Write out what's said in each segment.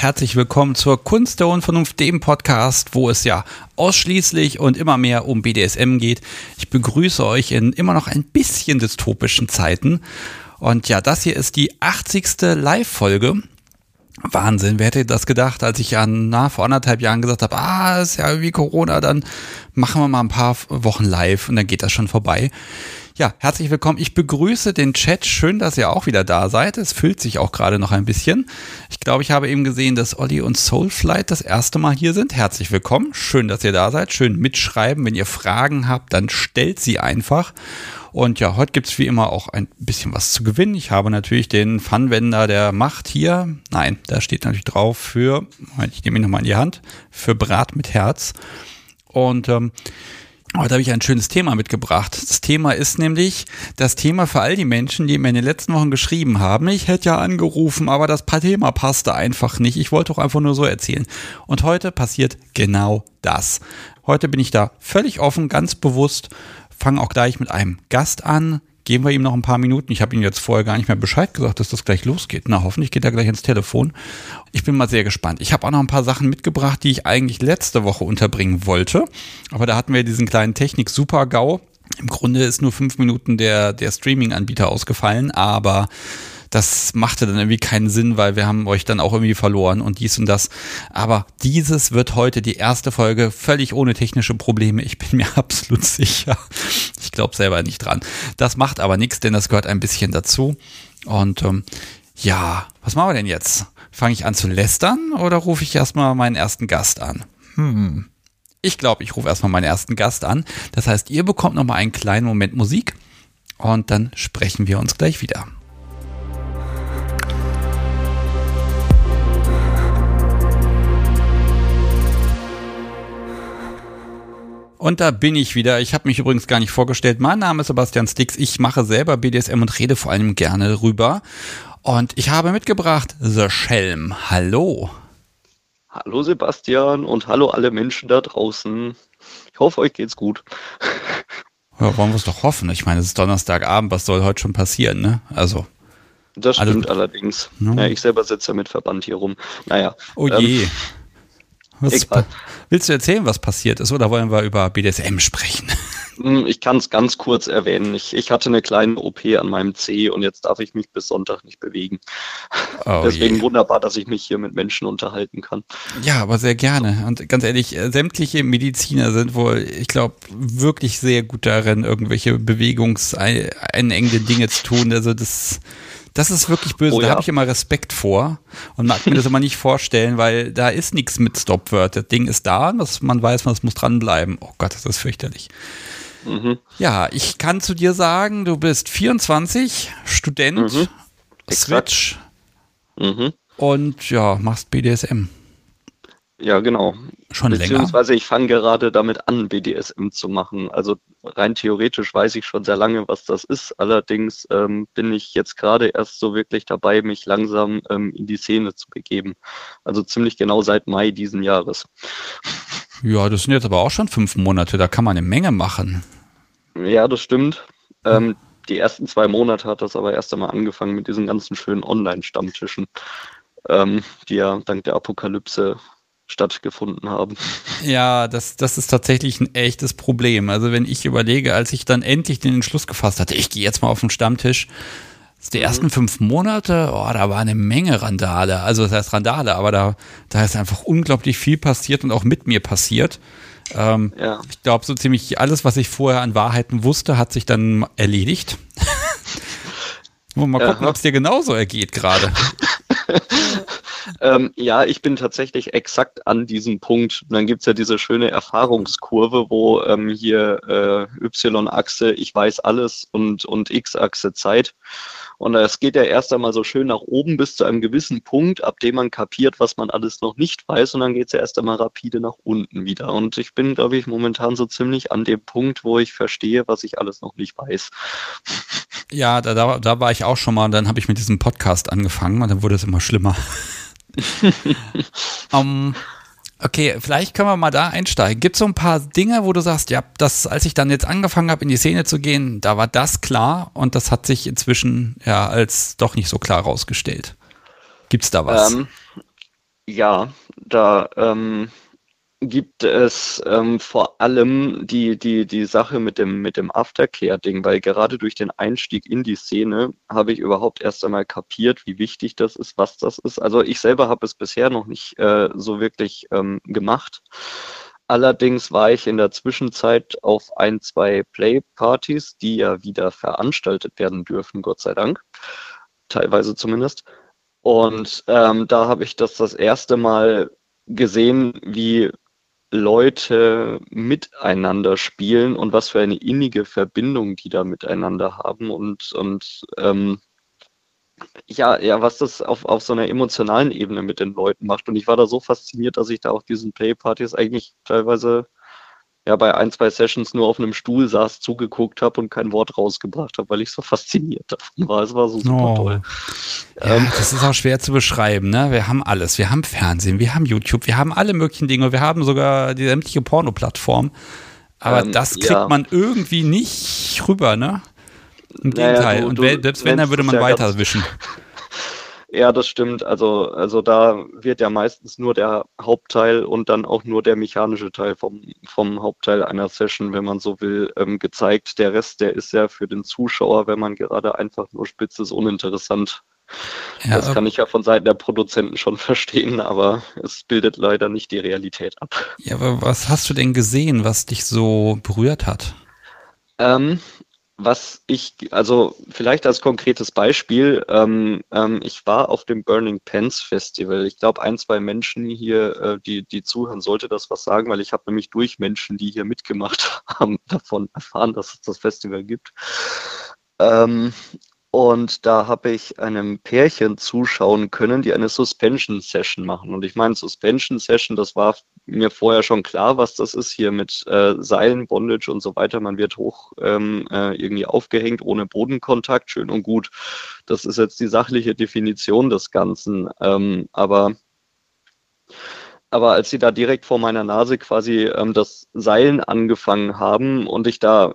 Herzlich willkommen zur Kunst der Unvernunft, dem Podcast, wo es ja ausschließlich und immer mehr um BDSM geht. Ich begrüße euch in immer noch ein bisschen dystopischen Zeiten. Und ja, das hier ist die 80. Live-Folge. Wahnsinn, wer hätte das gedacht, als ich ja na, vor anderthalb Jahren gesagt habe, ah, ist ja irgendwie Corona, dann machen wir mal ein paar Wochen live und dann geht das schon vorbei. Ja, herzlich willkommen. Ich begrüße den Chat. Schön, dass ihr auch wieder da seid. Es füllt sich auch gerade noch ein bisschen. Ich glaube, ich habe eben gesehen, dass Olli und Soulflight das erste Mal hier sind. Herzlich willkommen. Schön, dass ihr da seid. Schön mitschreiben. Wenn ihr Fragen habt, dann stellt sie einfach. Und ja, heute gibt es wie immer auch ein bisschen was zu gewinnen. Ich habe natürlich den Funwender der Macht hier. Nein, da steht natürlich drauf für, ich nehme ihn nochmal in die Hand, für Brat mit Herz. Und ähm, Heute habe ich ein schönes Thema mitgebracht. Das Thema ist nämlich das Thema für all die Menschen, die mir in den letzten Wochen geschrieben haben. Ich hätte ja angerufen, aber das Thema passte einfach nicht. Ich wollte doch einfach nur so erzählen. Und heute passiert genau das. Heute bin ich da völlig offen, ganz bewusst, fange auch gleich mit einem Gast an, geben wir ihm noch ein paar Minuten. Ich habe ihm jetzt vorher gar nicht mehr Bescheid gesagt, dass das gleich losgeht. Na, hoffentlich geht er gleich ins Telefon. Ich bin mal sehr gespannt. Ich habe auch noch ein paar Sachen mitgebracht, die ich eigentlich letzte Woche unterbringen wollte. Aber da hatten wir diesen kleinen Technik-Super-GAU. Im Grunde ist nur fünf Minuten der, der Streaming-Anbieter ausgefallen, aber das machte dann irgendwie keinen Sinn, weil wir haben euch dann auch irgendwie verloren und dies und das. Aber dieses wird heute die erste Folge völlig ohne technische Probleme. Ich bin mir absolut sicher. Ich glaube selber nicht dran. Das macht aber nichts, denn das gehört ein bisschen dazu. Und ähm, ja, was machen wir denn jetzt? Fange ich an zu lästern oder rufe ich erstmal meinen ersten Gast an? Hm. Ich glaube, ich rufe erstmal meinen ersten Gast an. Das heißt, ihr bekommt nochmal einen kleinen Moment Musik und dann sprechen wir uns gleich wieder. Und da bin ich wieder. Ich habe mich übrigens gar nicht vorgestellt. Mein Name ist Sebastian Stix. Ich mache selber BDSM und rede vor allem gerne darüber. Und ich habe mitgebracht The Schelm. Hallo. Hallo Sebastian und hallo alle Menschen da draußen. Ich hoffe, euch geht's gut. Ja, wollen wir es doch hoffen. Ich meine, es ist Donnerstagabend. Was soll heute schon passieren, ne? Also. Das stimmt also, allerdings. Ne? Ja, ich selber sitze ja mit Verband hier rum. Naja. Oh je. Ähm, was willst du erzählen, was passiert ist, oder wollen wir über BDSM sprechen? Hm, ich kann es ganz kurz erwähnen. Ich, ich, hatte eine kleine OP an meinem C und jetzt darf ich mich bis Sonntag nicht bewegen. Oh Deswegen je. wunderbar, dass ich mich hier mit Menschen unterhalten kann. Ja, aber sehr gerne. Und ganz ehrlich, äh, sämtliche Mediziner sind wohl, ich glaube, wirklich sehr gut darin, irgendwelche bewegungseinengende Dinge zu tun. Also das das ist wirklich böse. Oh, da ja. habe ich immer Respekt vor und mag mir das immer nicht vorstellen, weil da ist nichts mit Stopword. Das Ding ist da, dass man weiß, man muss dranbleiben. Oh Gott, das ist fürchterlich. Mhm. Ja, ich kann zu dir sagen, du bist 24, Student, mhm. Switch mhm. und ja, machst BDSM. Ja, genau. Schon Beziehungsweise länger. ich fange gerade damit an, BDSM zu machen. Also rein theoretisch weiß ich schon sehr lange, was das ist. Allerdings ähm, bin ich jetzt gerade erst so wirklich dabei, mich langsam ähm, in die Szene zu begeben. Also ziemlich genau seit Mai diesen Jahres. Ja, das sind jetzt aber auch schon fünf Monate. Da kann man eine Menge machen. Ja, das stimmt. Ähm, die ersten zwei Monate hat das aber erst einmal angefangen mit diesen ganzen schönen Online-Stammtischen, ähm, die ja dank der Apokalypse stattgefunden haben. Ja, das, das ist tatsächlich ein echtes Problem. Also wenn ich überlege, als ich dann endlich den Entschluss gefasst hatte, ich gehe jetzt mal auf den Stammtisch, die mhm. ersten fünf Monate, oh, da war eine Menge Randale. Also das heißt Randale, aber da, da ist einfach unglaublich viel passiert und auch mit mir passiert. Ähm, ja. Ich glaube, so ziemlich alles, was ich vorher an Wahrheiten wusste, hat sich dann erledigt. mal gucken, ob es dir genauso ergeht gerade. ähm, ja, ich bin tatsächlich exakt an diesem Punkt. Und dann gibt's ja diese schöne Erfahrungskurve, wo ähm, hier äh, Y-Achse, ich weiß alles und, und X-Achse Zeit. Und es geht ja erst einmal so schön nach oben bis zu einem gewissen Punkt, ab dem man kapiert, was man alles noch nicht weiß. Und dann geht's ja erst einmal rapide nach unten wieder. Und ich bin, glaube ich, momentan so ziemlich an dem Punkt, wo ich verstehe, was ich alles noch nicht weiß. Ja, da, da, da war ich auch schon mal. Dann habe ich mit diesem Podcast angefangen und dann wurde es immer schlimmer. um, okay, vielleicht können wir mal da einsteigen. Gibt es so ein paar Dinge, wo du sagst, ja, das, als ich dann jetzt angefangen habe, in die Szene zu gehen, da war das klar und das hat sich inzwischen ja als doch nicht so klar rausgestellt. Gibt es da was? Ähm, Ja, da ähm, gibt es ähm, vor allem die, die, die Sache mit dem, mit dem Aftercare-Ding, weil gerade durch den Einstieg in die Szene habe ich überhaupt erst einmal kapiert, wie wichtig das ist, was das ist. Also ich selber habe es bisher noch nicht äh, so wirklich ähm, gemacht. Allerdings war ich in der Zwischenzeit auf ein, zwei Play-Partys, die ja wieder veranstaltet werden dürfen, Gott sei Dank. Teilweise zumindest. Und ähm, da habe ich das das erste Mal gesehen, wie Leute miteinander spielen und was für eine innige Verbindung die da miteinander haben und, und ähm, ja, ja, was das auf, auf so einer emotionalen Ebene mit den Leuten macht. Und ich war da so fasziniert, dass ich da auf diesen Playpartys eigentlich teilweise ja bei ein, zwei Sessions nur auf einem Stuhl saß, zugeguckt habe und kein Wort rausgebracht habe, weil ich so fasziniert davon war. Es war so super oh. toll. Ja, ähm, das ist auch schwer zu beschreiben. Ne? Wir haben alles. Wir haben Fernsehen, wir haben YouTube, wir haben alle möglichen Dinge. Wir haben sogar die sämtliche Porno-Plattform. Aber ähm, das kriegt ja. man irgendwie nicht rüber, ne? Im naja, Gegenteil. Du, und selbst wenn, dann würde man ja weiterwischen. Ja, das stimmt. Also, also da wird ja meistens nur der Hauptteil und dann auch nur der mechanische Teil vom, vom Hauptteil einer Session, wenn man so will, ähm, gezeigt. Der Rest, der ist ja für den Zuschauer, wenn man gerade einfach nur spitzt, ist uninteressant. Ja, das kann ich ja von Seiten der Produzenten schon verstehen, aber es bildet leider nicht die Realität ab. Ja, aber was hast du denn gesehen, was dich so berührt hat? Ähm, was ich, also vielleicht als konkretes Beispiel, ähm, ähm, ich war auf dem Burning Pants Festival. Ich glaube, ein, zwei Menschen hier, äh, die, die zuhören, sollte das was sagen, weil ich habe nämlich durch Menschen, die hier mitgemacht haben, davon erfahren, dass es das Festival gibt. Ähm, und da habe ich einem Pärchen zuschauen können, die eine Suspension Session machen. Und ich meine, Suspension Session, das war mir vorher schon klar, was das ist hier mit äh, Seilen, Bondage und so weiter. Man wird hoch ähm, äh, irgendwie aufgehängt, ohne Bodenkontakt, schön und gut. Das ist jetzt die sachliche Definition des Ganzen. Ähm, aber aber als sie da direkt vor meiner Nase quasi ähm, das Seilen angefangen haben und ich da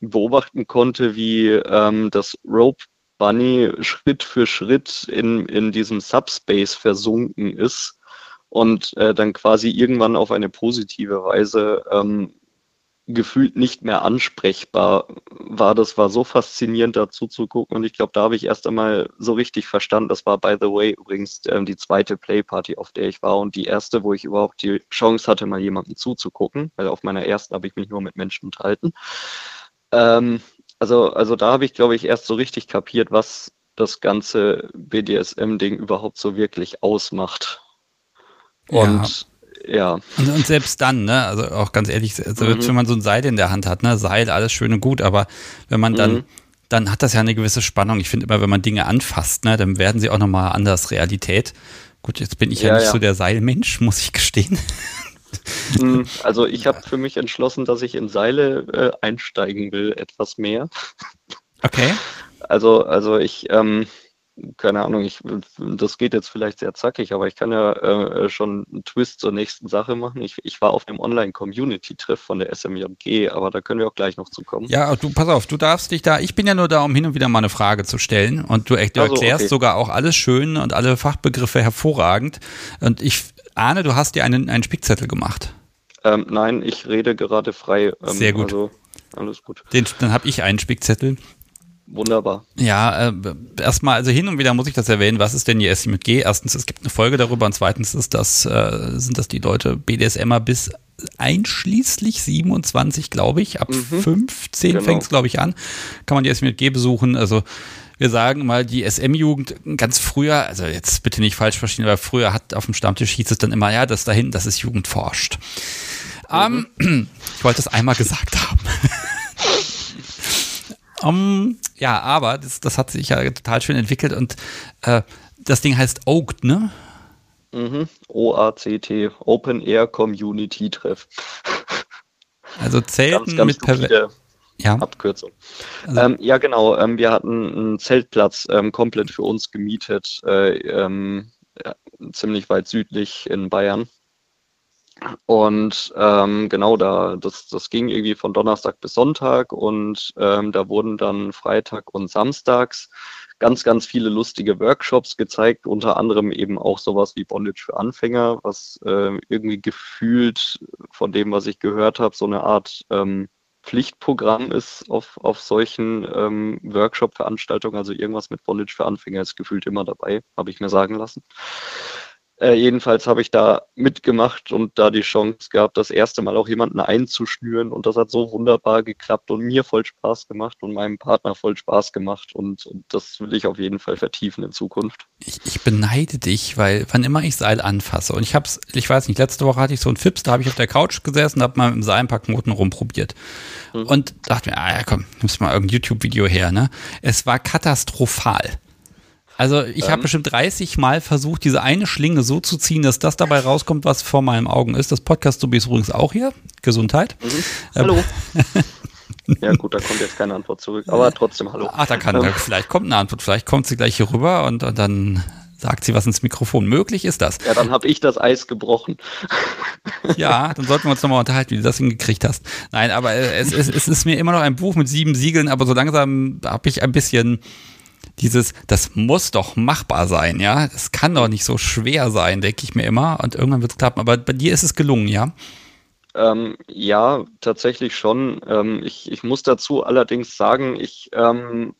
beobachten konnte, wie ähm, das Rope Bunny Schritt für Schritt in, in diesem Subspace versunken ist und äh, dann quasi irgendwann auf eine positive Weise ähm, gefühlt nicht mehr ansprechbar war. Das war so faszinierend dazu zu gucken und ich glaube, da habe ich erst einmal so richtig verstanden. Das war, by the way, übrigens ähm, die zweite Playparty, auf der ich war und die erste, wo ich überhaupt die Chance hatte, mal jemandem zuzugucken, weil auf meiner ersten habe ich mich nur mit Menschen unterhalten. Ähm, also, also da habe ich, glaube ich, erst so richtig kapiert, was das ganze BDSM-Ding überhaupt so wirklich ausmacht. Und ja. Und, und, selbst dann, ne, also auch ganz ehrlich, also mhm. wenn man so ein Seil in der Hand hat, ne, Seil, alles schön und gut, aber wenn man dann, mhm. dann hat das ja eine gewisse Spannung. Ich finde immer, wenn man Dinge anfasst, ne, dann werden sie auch nochmal anders Realität. Gut, jetzt bin ich ja, ja nicht ja. so der Seilmensch, muss ich gestehen. Mhm. Also ich habe für mich entschlossen, dass ich in Seile äh, einsteigen will, etwas mehr. Okay. Also, also ich, ähm, keine Ahnung, ich, das geht jetzt vielleicht sehr zackig, aber ich kann ja äh, schon einen Twist zur nächsten Sache machen. Ich, ich war auf dem Online-Community-Treff von der SMJG, aber da können wir auch gleich noch zu kommen. Ja, du, pass auf, du darfst dich da, ich bin ja nur da, um hin und wieder mal eine Frage zu stellen und du, du also, erklärst okay. sogar auch alles schön und alle Fachbegriffe hervorragend und ich ahne, du hast dir einen, einen Spickzettel gemacht. Ähm, nein, ich rede gerade frei. Ähm, sehr gut. Also, alles gut. Den, dann habe ich einen Spickzettel. Wunderbar. Ja, äh, erstmal, also hin und wieder muss ich das erwähnen, was ist denn die SI mit G? Erstens, es gibt eine Folge darüber und zweitens ist das, äh, sind das die Leute BDSMer bis einschließlich 27, glaube ich. Ab mhm. 15 genau. fängt es, glaube ich, an. Kann man die SI mit G besuchen. Also wir sagen mal, die SM-Jugend ganz früher, also jetzt bitte nicht falsch verstehen, aber früher hat auf dem Stammtisch hieß es dann immer, ja, das da hinten, das ist Jugend forscht. Mhm. Ähm, ich wollte es einmal gesagt haben. Um, ja, aber das, das hat sich ja total schön entwickelt und äh, das Ding heißt Oakt, ne? Mhm. O-A-C-T, Open Air Community Treff. Also Zelten ganz, ganz mit Perver ja. Abkürzung. Also, ähm, ja, genau. Ähm, wir hatten einen Zeltplatz ähm, komplett für uns gemietet, äh, ähm, ziemlich weit südlich in Bayern. Und ähm, genau da, das, das ging irgendwie von Donnerstag bis Sonntag und ähm, da wurden dann Freitag und Samstags ganz, ganz viele lustige Workshops gezeigt, unter anderem eben auch sowas wie Bondage für Anfänger, was äh, irgendwie gefühlt von dem, was ich gehört habe, so eine Art ähm, Pflichtprogramm ist auf, auf solchen ähm, Workshop-Veranstaltungen. Also irgendwas mit Bondage für Anfänger ist gefühlt immer dabei, habe ich mir sagen lassen. Äh, jedenfalls habe ich da mitgemacht und da die Chance gehabt, das erste Mal auch jemanden einzuschnüren und das hat so wunderbar geklappt und mir voll Spaß gemacht und meinem Partner voll Spaß gemacht und, und das will ich auf jeden Fall vertiefen in Zukunft. Ich, ich beneide dich, weil wann immer ich Seil anfasse und ich hab's, ich weiß nicht, letzte Woche hatte ich so einen Fips, da habe ich auf der Couch gesessen und habe mal im Seil ein paar Knoten rumprobiert mhm. und dachte mir, ah ja komm, nimmst mal irgendein YouTube-Video her, ne? Es war katastrophal. Also ich ähm. habe bestimmt 30 Mal versucht, diese eine Schlinge so zu ziehen, dass das dabei rauskommt, was vor meinen Augen ist. Das Podcast-Subi ist übrigens auch hier. Gesundheit. Mhm. Hallo. ja gut, da kommt jetzt keine Antwort zurück, aber trotzdem hallo. Ach, da kann, ähm. vielleicht kommt eine Antwort, vielleicht kommt sie gleich hier rüber und, und dann sagt sie was ins Mikrofon. Möglich ist das. Ja, dann habe ich das Eis gebrochen. ja, dann sollten wir uns nochmal unterhalten, wie du das hingekriegt hast. Nein, aber es, es, es ist mir immer noch ein Buch mit sieben Siegeln, aber so langsam habe ich ein bisschen dieses, das muss doch machbar sein, ja. Das kann doch nicht so schwer sein, denke ich mir immer. Und irgendwann wird es klappen. Aber bei dir ist es gelungen, ja? Ähm, ja, tatsächlich schon. Ähm, ich, ich muss dazu allerdings sagen, ich, ähm,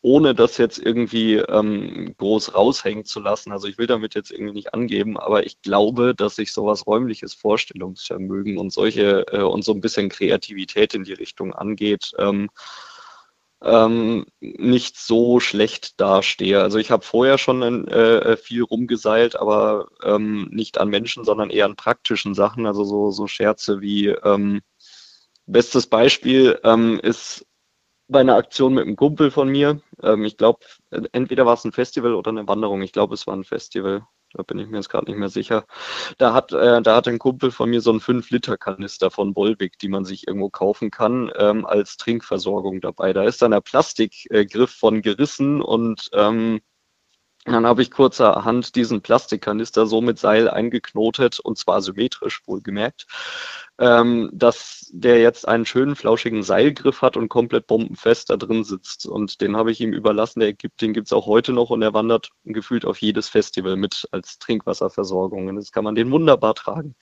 ohne das jetzt irgendwie ähm, groß raushängen zu lassen, also ich will damit jetzt irgendwie nicht angeben, aber ich glaube, dass ich sowas räumliches Vorstellungsvermögen und solche äh, und so ein bisschen Kreativität in die Richtung angeht, ähm, nicht so schlecht dastehe. Also ich habe vorher schon äh, viel rumgeseilt, aber ähm, nicht an Menschen, sondern eher an praktischen Sachen. Also so, so Scherze wie ähm, bestes Beispiel ähm, ist bei einer Aktion mit einem Kumpel von mir. Ähm, ich glaube, entweder war es ein Festival oder eine Wanderung. Ich glaube, es war ein Festival da bin ich mir jetzt gerade nicht mehr sicher. Da hat, äh, da hat ein Kumpel von mir so einen 5-Liter-Kanister von Volvic, die man sich irgendwo kaufen kann, ähm, als Trinkversorgung dabei. Da ist dann der Plastikgriff von gerissen und ähm, dann habe ich kurzerhand diesen Plastikkanister so mit Seil eingeknotet und zwar symmetrisch, wohlgemerkt, ähm, dass der jetzt einen schönen flauschigen Seilgriff hat und komplett bombenfest da drin sitzt. Und den habe ich ihm überlassen. Der gibt, den gibt es auch heute noch und er wandert gefühlt auf jedes Festival mit als Trinkwasserversorgung. Und jetzt kann man den wunderbar tragen.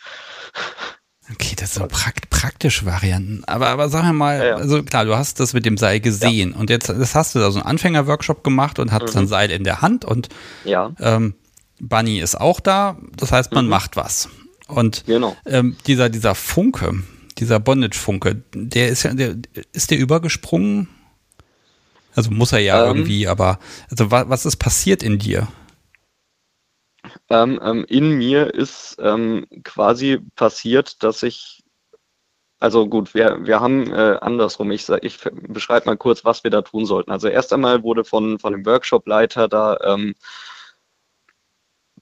Okay, das sind prakt praktische Varianten. Aber, aber sag mir mal, ja, ja. also klar, du hast das mit dem Seil gesehen ja. und jetzt das hast du da so einen Anfänger-Workshop gemacht und hast mhm. ein Seil in der Hand und ähm, Bunny ist auch da. Das heißt, man mhm. macht was. Und genau. ähm, dieser, dieser Funke, dieser Bondage-Funke, der ist ja, der, ist der übergesprungen? Also muss er ja ähm, irgendwie, aber also was, was ist passiert in dir? Ähm, ähm, in mir ist ähm, quasi passiert, dass ich, also gut, wir, wir haben äh, andersrum, ich, ich beschreibe mal kurz, was wir da tun sollten. Also erst einmal wurde von, von dem Workshop-Leiter da ähm,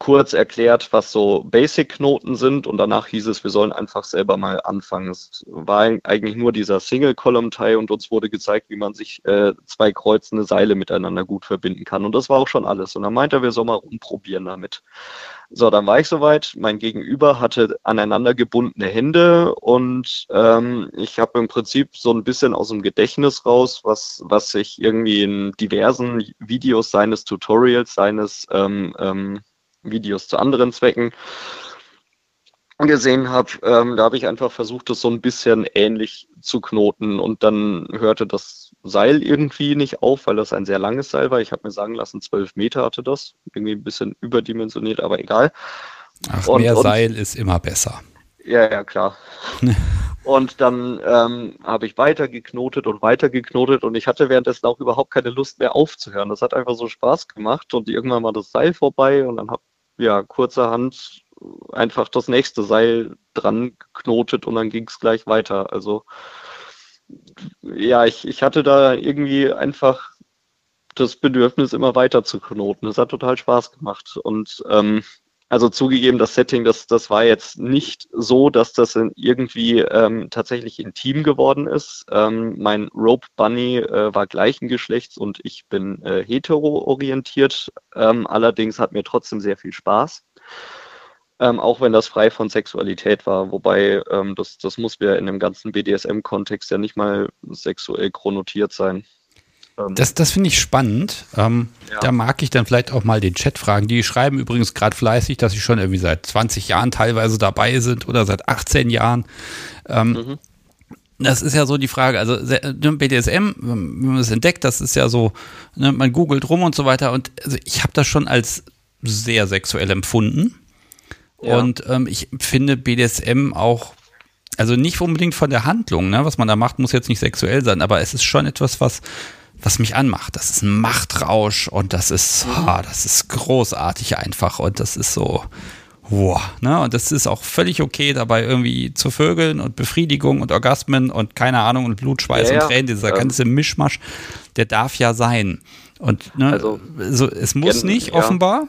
kurz erklärt, was so Basic-Knoten sind und danach hieß es, wir sollen einfach selber mal anfangen. Es war eigentlich nur dieser Single-Column-Teil und uns wurde gezeigt, wie man sich äh, zwei kreuzende Seile miteinander gut verbinden kann. Und das war auch schon alles. Und dann meinte er, wir sollen mal rumprobieren damit. So, dann war ich soweit. Mein Gegenüber hatte aneinander gebundene Hände und ähm, ich habe im Prinzip so ein bisschen aus dem Gedächtnis raus, was, was ich irgendwie in diversen Videos seines Tutorials, seines ähm, ähm, Videos zu anderen Zwecken gesehen habe, ähm, da habe ich einfach versucht, das so ein bisschen ähnlich zu knoten und dann hörte das Seil irgendwie nicht auf, weil das ein sehr langes Seil war. Ich habe mir sagen lassen, zwölf Meter hatte das, irgendwie ein bisschen überdimensioniert, aber egal. Ach, und, mehr und, Seil ist immer besser. Ja, ja, klar. und dann ähm, habe ich weiter geknotet und weiter geknotet und ich hatte währenddessen auch überhaupt keine Lust mehr aufzuhören. Das hat einfach so Spaß gemacht und irgendwann war das Seil vorbei und dann habe ja, kurzerhand einfach das nächste Seil dran geknotet und dann ging es gleich weiter. Also ja, ich, ich hatte da irgendwie einfach das Bedürfnis, immer weiter zu knoten. Das hat total Spaß gemacht. Und ähm, also zugegeben, das Setting, das, das war jetzt nicht so, dass das irgendwie ähm, tatsächlich intim geworden ist. Ähm, mein Rope Bunny äh, war gleichen Geschlechts und ich bin äh, hetero-orientiert. Ähm, allerdings hat mir trotzdem sehr viel Spaß. Ähm, auch wenn das frei von Sexualität war, wobei ähm, das, das muss ja in dem ganzen BDSM-Kontext ja nicht mal sexuell chronotiert sein. Ähm, das das finde ich spannend. Ähm, ja. Da mag ich dann vielleicht auch mal den Chat fragen. Die schreiben übrigens gerade fleißig, dass sie schon irgendwie seit 20 Jahren teilweise dabei sind oder seit 18 Jahren. Ähm, mhm. Das ist ja so die Frage, also BDSM, wenn man es entdeckt, das ist ja so, ne, man googelt rum und so weiter und also ich habe das schon als sehr sexuell empfunden. Ja. Und ähm, ich finde BDSM auch, also nicht unbedingt von der Handlung, ne, was man da macht, muss jetzt nicht sexuell sein, aber es ist schon etwas, was, was mich anmacht. Das ist ein Machtrausch und das ist, oh, das ist großartig einfach und das ist so, wow, ne? Und das ist auch völlig okay, dabei irgendwie zu vögeln und Befriedigung und Orgasmen und keine Ahnung und Blutschweiß ja, und Tränen, dieser ja. ganze Mischmasch, der darf ja sein. Und ne, also, so, es muss nicht, ja. offenbar,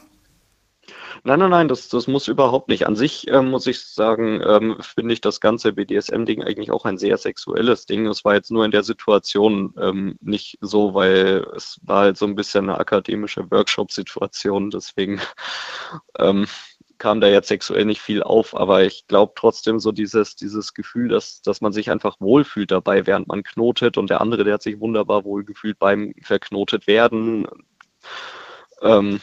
Nein, nein, nein, das, das muss überhaupt nicht. An sich ähm, muss ich sagen, ähm, finde ich das ganze BDSM-Ding eigentlich auch ein sehr sexuelles Ding. Es war jetzt nur in der Situation ähm, nicht so, weil es war halt so ein bisschen eine akademische Workshop-Situation. Deswegen ähm, kam da jetzt sexuell nicht viel auf, aber ich glaube trotzdem so dieses, dieses Gefühl, dass, dass man sich einfach wohlfühlt dabei, während man knotet und der andere, der hat sich wunderbar wohlgefühlt beim verknotet werden. Ähm,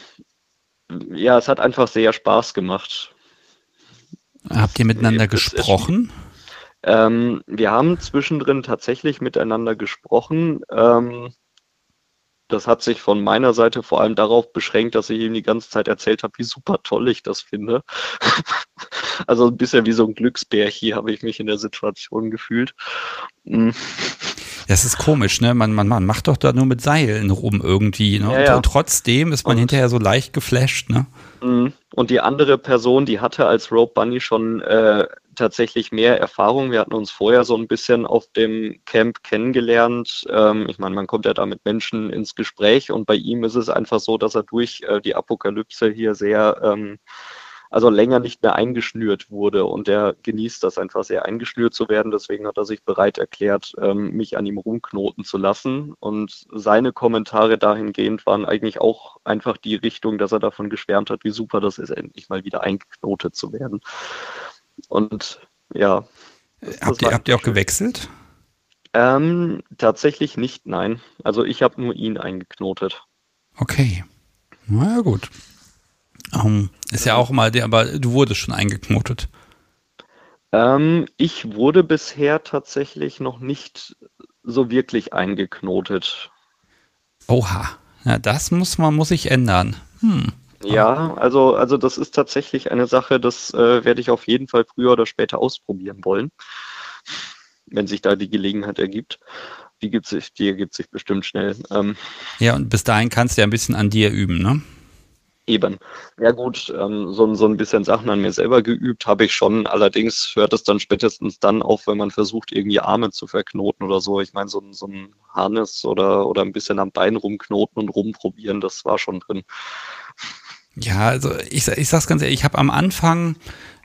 ja, es hat einfach sehr Spaß gemacht. Habt ihr miteinander gesprochen? Ähm, wir haben zwischendrin tatsächlich miteinander gesprochen. Ähm, das hat sich von meiner Seite vor allem darauf beschränkt, dass ich ihm die ganze Zeit erzählt habe, wie super toll ich das finde. also ein bisschen wie so ein Glücksbär hier habe ich mich in der Situation gefühlt. Das ist komisch, ne? Man, man, man macht doch da nur mit Seilen rum irgendwie. Ne? Ja, und, ja. und, trotzdem ist man und, hinterher so leicht geflasht, ne? Mhm. Und die andere Person, die hatte als Rope Bunny schon äh, tatsächlich mehr Erfahrung. Wir hatten uns vorher so ein bisschen auf dem Camp kennengelernt. Ähm, ich meine, man kommt ja da mit Menschen ins Gespräch und bei ihm ist es einfach so, dass er durch äh, die Apokalypse hier sehr ähm, also länger nicht mehr eingeschnürt wurde. Und er genießt das einfach sehr eingeschnürt zu werden. Deswegen hat er sich bereit erklärt, ähm, mich an ihm rumknoten zu lassen. Und seine Kommentare dahingehend waren eigentlich auch einfach die Richtung, dass er davon geschwärmt hat, wie super das ist, endlich mal wieder eingeknotet zu werden. Und ja. Das, habt, das ihr, habt ihr auch gewechselt? Ähm, tatsächlich nicht, nein. Also ich habe nur ihn eingeknotet. Okay. Na ja, gut. Um, ist ja auch mal, aber du wurdest schon eingeknotet. Ähm, ich wurde bisher tatsächlich noch nicht so wirklich eingeknotet. Oha, ja, das muss man muss ich ändern. Hm. Ja, also also das ist tatsächlich eine Sache, das äh, werde ich auf jeden Fall früher oder später ausprobieren wollen, wenn sich da die Gelegenheit ergibt. Die gibt sich, die ergibt sich bestimmt schnell. Ähm, ja, und bis dahin kannst du ja ein bisschen an dir üben, ne? Eben. Ja gut, ähm, so, so ein bisschen Sachen an mir selber geübt habe ich schon. Allerdings hört es dann spätestens dann auf, wenn man versucht, irgendwie Arme zu verknoten oder so. Ich meine, so, so ein Harness oder, oder ein bisschen am Bein rumknoten und rumprobieren, das war schon drin. Ja, also ich, ich sag's ganz ehrlich, ich habe am Anfang,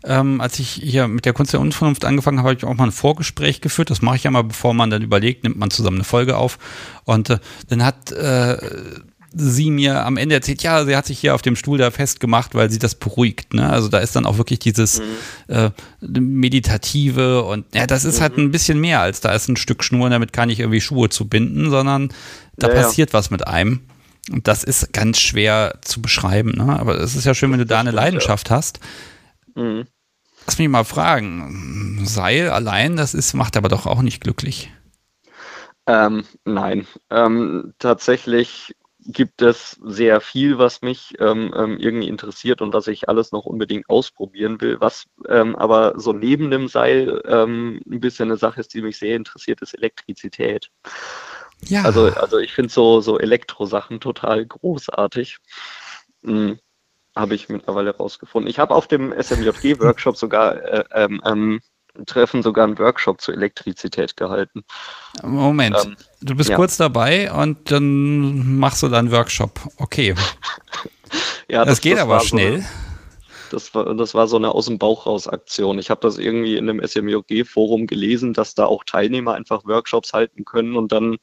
ähm, als ich hier mit der Kunst der Unvernunft angefangen habe, habe ich auch mal ein Vorgespräch geführt. Das mache ich ja mal, bevor man dann überlegt, nimmt man zusammen eine Folge auf. Und äh, dann hat äh, sie mir am Ende erzählt, ja, sie hat sich hier auf dem Stuhl da festgemacht, weil sie das beruhigt. Ne? Also da ist dann auch wirklich dieses mhm. äh, Meditative und ja, das ist halt mhm. halt ein bisschen mehr als da ist ein Stück Schnur, damit kann ich irgendwie Schuhe zu binden, sondern da ja, passiert ja. was mit einem. Und das ist ganz schwer zu beschreiben. Ne? Aber es ist ja schön, wenn du da eine Leidenschaft hast. Mhm. Lass mich mal fragen, Seil allein, das ist, macht aber doch auch nicht glücklich. Ähm, nein, ähm, tatsächlich gibt es sehr viel, was mich ähm, ähm, irgendwie interessiert und was ich alles noch unbedingt ausprobieren will. Was ähm, aber so neben dem Seil ähm, ein bisschen eine Sache ist, die mich sehr interessiert, ist Elektrizität. Ja. Also, also ich finde so, so Elektrosachen total großartig. Hm, habe ich mittlerweile rausgefunden. Ich habe auf dem SMJG-Workshop sogar äh, ähm, ähm Treffen sogar einen Workshop zur Elektrizität gehalten. Moment, ähm, du bist ja. kurz dabei und dann machst du dann Workshop. Okay. ja, das, das geht das aber schnell. So, das war, das war so eine aus dem Bauch raus Aktion. Ich habe das irgendwie in einem SMJG-Forum gelesen, dass da auch Teilnehmer einfach Workshops halten können und dann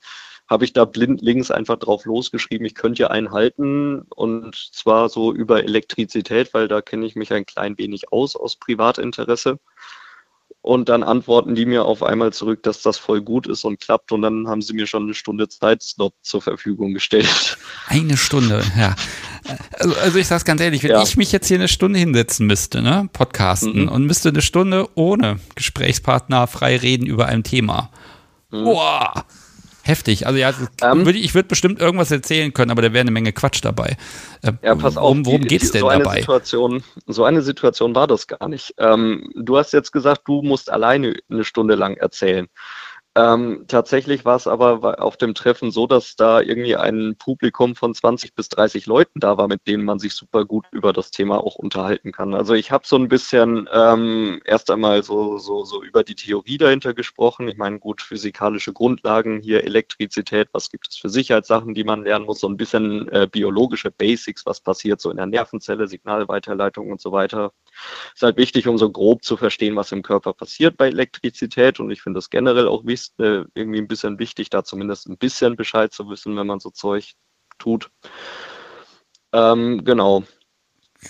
habe ich da blind links einfach drauf losgeschrieben, ich könnte ja einen halten und zwar so über Elektrizität, weil da kenne ich mich ein klein wenig aus, aus Privatinteresse. Und dann antworten die mir auf einmal zurück, dass das voll gut ist und klappt. Und dann haben sie mir schon eine Stunde Zeitslot zur Verfügung gestellt. Eine Stunde, ja. Also, also ich sag's ganz ehrlich, wenn ja. ich mich jetzt hier eine Stunde hinsetzen müsste, ne, podcasten, mhm. und müsste eine Stunde ohne Gesprächspartner frei reden über ein Thema. Mhm. Boah! Heftig. Also ja, ähm, würd, ich würde bestimmt irgendwas erzählen können, aber da wäre eine Menge Quatsch dabei. Äh, ja, pass auf. Worum, worum geht es denn so eine dabei? Situation, so eine Situation war das gar nicht. Ähm, du hast jetzt gesagt, du musst alleine eine Stunde lang erzählen. Ähm, tatsächlich war es aber auf dem Treffen so, dass da irgendwie ein Publikum von 20 bis 30 Leuten da war, mit denen man sich super gut über das Thema auch unterhalten kann. Also ich habe so ein bisschen ähm, erst einmal so, so, so über die Theorie dahinter gesprochen. Ich meine, gut, physikalische Grundlagen, hier Elektrizität, was gibt es für Sicherheitssachen, die man lernen muss, so ein bisschen äh, biologische Basics, was passiert so in der Nervenzelle, Signalweiterleitung und so weiter. Ist halt wichtig, um so grob zu verstehen, was im Körper passiert bei Elektrizität. Und ich finde das generell auch wichtig, äh, irgendwie ein bisschen wichtig, da zumindest ein bisschen Bescheid zu wissen, wenn man so Zeug tut. Ähm, genau.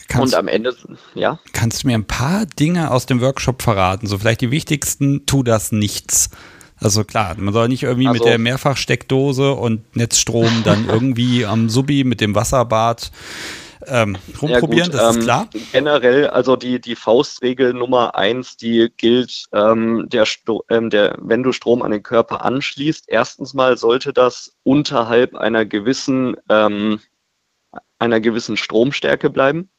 Kannst, und am Ende, ja. Kannst du mir ein paar Dinge aus dem Workshop verraten? So vielleicht die wichtigsten, tu das nichts. Also klar, man soll nicht irgendwie also, mit der Mehrfachsteckdose und Netzstrom dann irgendwie am Subi mit dem Wasserbad ähm, rumprobieren, ja, das ist ähm, klar. Generell, also die, die Faustregel Nummer eins, die gilt, ähm, der, ähm, der, wenn du Strom an den Körper anschließt, erstens mal sollte das unterhalb einer gewissen, ähm, einer gewissen Stromstärke bleiben.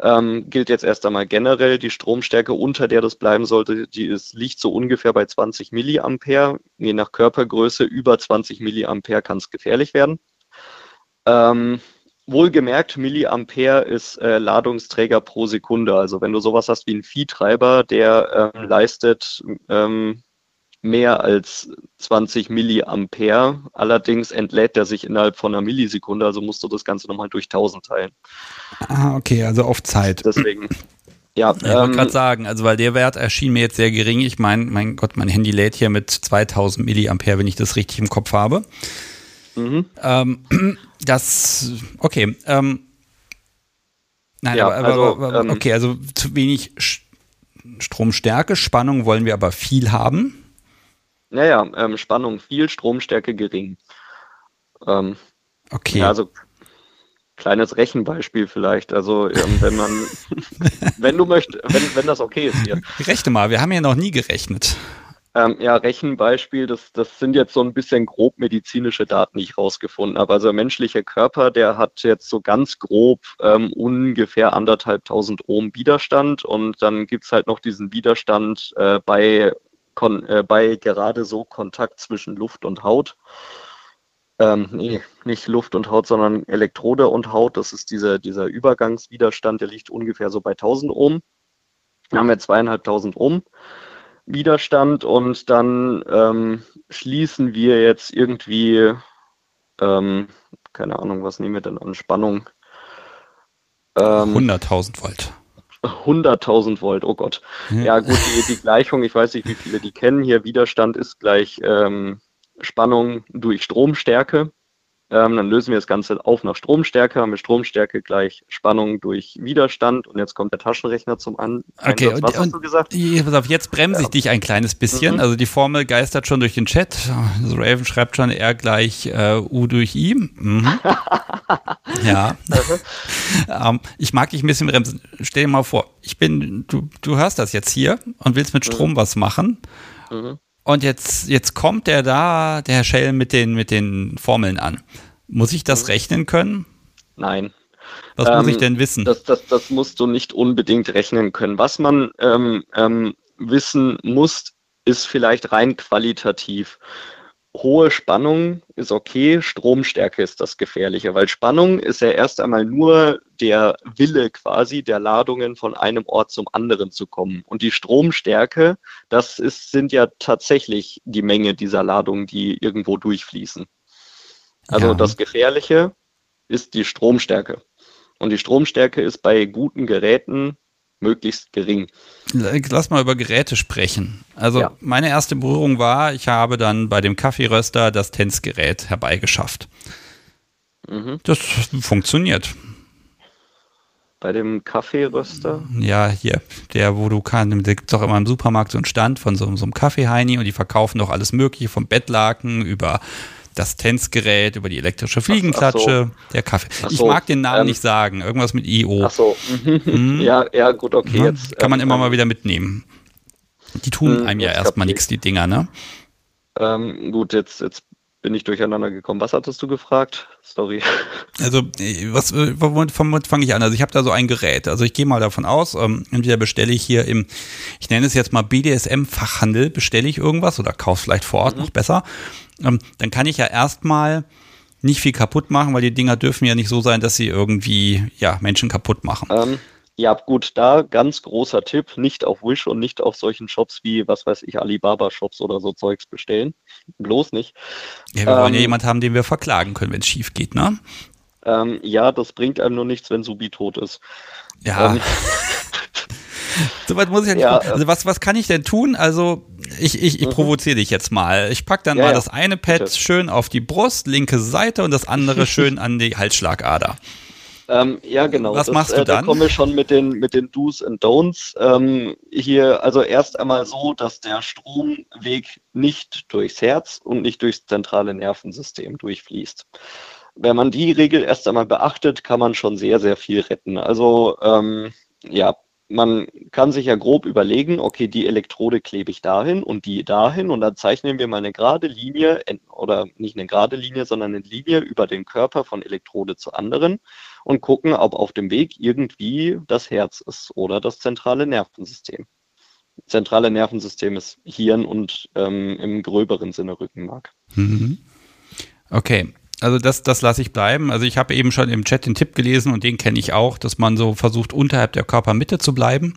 Ähm, gilt jetzt erst einmal generell die Stromstärke, unter der das bleiben sollte, die ist, liegt so ungefähr bei 20 Milliampere. Je nach Körpergröße über 20 Milliampere kann es gefährlich werden. Ähm, Wohlgemerkt, Milliampere ist äh, Ladungsträger pro Sekunde. Also wenn du sowas hast wie ein Viehtreiber, der ähm, leistet ähm, mehr als 20 Milliampere. Allerdings entlädt er sich innerhalb von einer Millisekunde, also musst du das Ganze nochmal durch 1000 teilen. Ah, okay, also auf Zeit. Deswegen. Ja, ich wollte ähm, gerade sagen, also weil der Wert erschien mir jetzt sehr gering. Ich meine, mein Gott, mein Handy lädt hier mit 2000 Milliampere, wenn ich das richtig im Kopf habe. Mhm. Ähm, das, okay. Ähm, nein, ja, aber, also, aber, ähm, okay, also zu wenig Stromstärke, Spannung wollen wir aber viel haben. Naja, ähm, Spannung viel, Stromstärke gering. Ähm, okay. Ja, also kleines Rechenbeispiel vielleicht. Also ähm, wenn man, wenn du möchtest, wenn, wenn das okay ist hier. Rechne mal, wir haben ja noch nie gerechnet. Ähm, ja, Rechenbeispiel, das, das sind jetzt so ein bisschen grob medizinische Daten, die ich rausgefunden habe. Also der menschliche Körper, der hat jetzt so ganz grob ähm, ungefähr anderthalbtausend Ohm Widerstand und dann gibt's halt noch diesen Widerstand äh, bei, kon, äh, bei gerade so Kontakt zwischen Luft und Haut. Ähm, nee, nicht Luft und Haut, sondern Elektrode und Haut. Das ist dieser, dieser Übergangswiderstand, der liegt ungefähr so bei 1000 Ohm. Dann haben wir zweieinhalbtausend Ohm. Widerstand und dann ähm, schließen wir jetzt irgendwie, ähm, keine Ahnung, was nehmen wir denn an Spannung? Ähm, 100.000 Volt. 100.000 Volt, oh Gott. Ja, gut, die, die, Gleichung, ich weiß nicht, wie viele die kennen hier. Widerstand ist gleich ähm, Spannung durch Stromstärke. Ähm, dann lösen wir das Ganze auf nach Stromstärke, haben wir Stromstärke gleich Spannung durch Widerstand und jetzt kommt der Taschenrechner zum An okay, Einsatz. Was und, hast du gesagt? Pass auf, jetzt bremse ich ja. dich ein kleines bisschen. Mhm. Also die Formel geistert schon durch den Chat. Also Raven schreibt schon R gleich äh, U durch I. Mhm. ja. ähm, ich mag dich ein bisschen bremsen. Stell dir mal vor, ich bin, du, du hörst das jetzt hier und willst mit Strom mhm. was machen. Mhm. Und jetzt, jetzt kommt der da, der Herr Schell, mit den, mit den Formeln an. Muss ich das mhm. rechnen können? Nein. Was ähm, muss ich ähm, denn wissen? Das, das, das musst du nicht unbedingt rechnen können. Was man ähm, ähm, wissen muss, ist vielleicht rein qualitativ hohe Spannung ist okay, Stromstärke ist das Gefährliche, weil Spannung ist ja erst einmal nur der Wille quasi der Ladungen von einem Ort zum anderen zu kommen. Und die Stromstärke, das ist, sind ja tatsächlich die Menge dieser Ladungen, die irgendwo durchfließen. Also ja. das Gefährliche ist die Stromstärke. Und die Stromstärke ist bei guten Geräten möglichst gering. Lass mal über Geräte sprechen. Also ja. meine erste Berührung war, ich habe dann bei dem Kaffeeröster das Tänzgerät herbeigeschafft. Mhm. Das funktioniert. Bei dem Kaffeeröster? Ja, hier, der, wo du kannst, da gibt es doch immer im Supermarkt so einen Stand von so, so einem Kaffeeheini und die verkaufen doch alles Mögliche, vom Bettlaken über das Tänzgerät, über die elektrische Fliegenklatsche, ach, ach so. der Kaffee. So, ich mag den Namen ähm, nicht sagen, irgendwas mit IO. Ach so, mhm. ja, ja, gut, okay. Ja, jetzt, kann man ähm, immer mal wieder mitnehmen. Die tun hm, einem ja erstmal nichts, die Dinger, ne? Ähm, gut, jetzt, jetzt bin ich durcheinander gekommen. Was hattest du gefragt? Sorry. Also, äh, was, äh, womit fange ich an? Also, ich habe da so ein Gerät. Also, ich gehe mal davon aus, ähm, entweder bestelle ich hier im, ich nenne es jetzt mal BDSM-Fachhandel, bestelle ich irgendwas oder kaufe vielleicht vor Ort mhm. noch besser. Ähm, dann kann ich ja erstmal nicht viel kaputt machen, weil die Dinger dürfen ja nicht so sein, dass sie irgendwie, ja, Menschen kaputt machen. Ähm, ja, gut, da ganz großer Tipp, nicht auf Wish und nicht auf solchen Shops wie, was weiß ich, Alibaba-Shops oder so Zeugs bestellen. Bloß nicht. Ja, wir ähm, wollen ja ähm, jemanden haben, den wir verklagen können, wenn es schief geht, ne? Ähm, ja, das bringt einem nur nichts, wenn Subi tot ist. Ja. Soweit muss ich ja nicht. Ja, also was, was kann ich denn tun? Also ich, ich, ich mhm. provoziere dich jetzt mal. Ich packe dann ja, mal das eine Pad bitte. schön auf die Brust, linke Seite und das andere schön an die Halsschlagader. Ähm, ja, genau. Was das, machst du äh, dann? Da kommen wir schon mit den, mit den Do's and Don'ts. Ähm, hier, also erst einmal so, dass der Stromweg nicht durchs Herz und nicht durchs zentrale Nervensystem durchfließt. Wenn man die Regel erst einmal beachtet, kann man schon sehr, sehr viel retten. Also ähm, ja, man kann sich ja grob überlegen, okay, die Elektrode klebe ich dahin und die dahin und dann zeichnen wir mal eine gerade Linie oder nicht eine gerade Linie, sondern eine Linie über den Körper von Elektrode zu anderen und gucken, ob auf dem Weg irgendwie das Herz ist oder das zentrale Nervensystem. Zentrale Nervensystem ist Hirn und ähm, im gröberen Sinne Rückenmark. Mhm. Okay, also das, das lasse ich bleiben. Also ich habe eben schon im Chat den Tipp gelesen und den kenne ich auch, dass man so versucht, unterhalb der Körpermitte zu bleiben.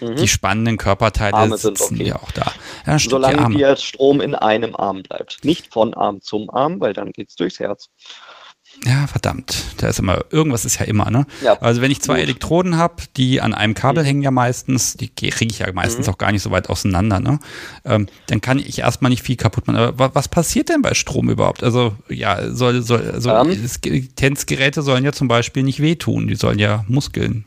Mhm. Die spannenden Körperteile Arme sind okay. ja auch da. Ja, Solange der Strom in einem Arm bleibt. Nicht von Arm zum Arm, weil dann geht es durchs Herz. Ja, verdammt. Da ist immer, irgendwas ist ja immer, ne? Ja. Also wenn ich zwei. Elektroden habe, die an einem Kabel mhm. hängen ja meistens, die kriege ich ja meistens mhm. auch gar nicht so weit auseinander, ne? Ähm, dann kann ich erstmal nicht viel kaputt machen. Aber was passiert denn bei Strom überhaupt? Also, ja, soll, soll, also, um. Ähm. Tänzgeräte sollen ja zum Beispiel nicht wehtun, die sollen ja Muskeln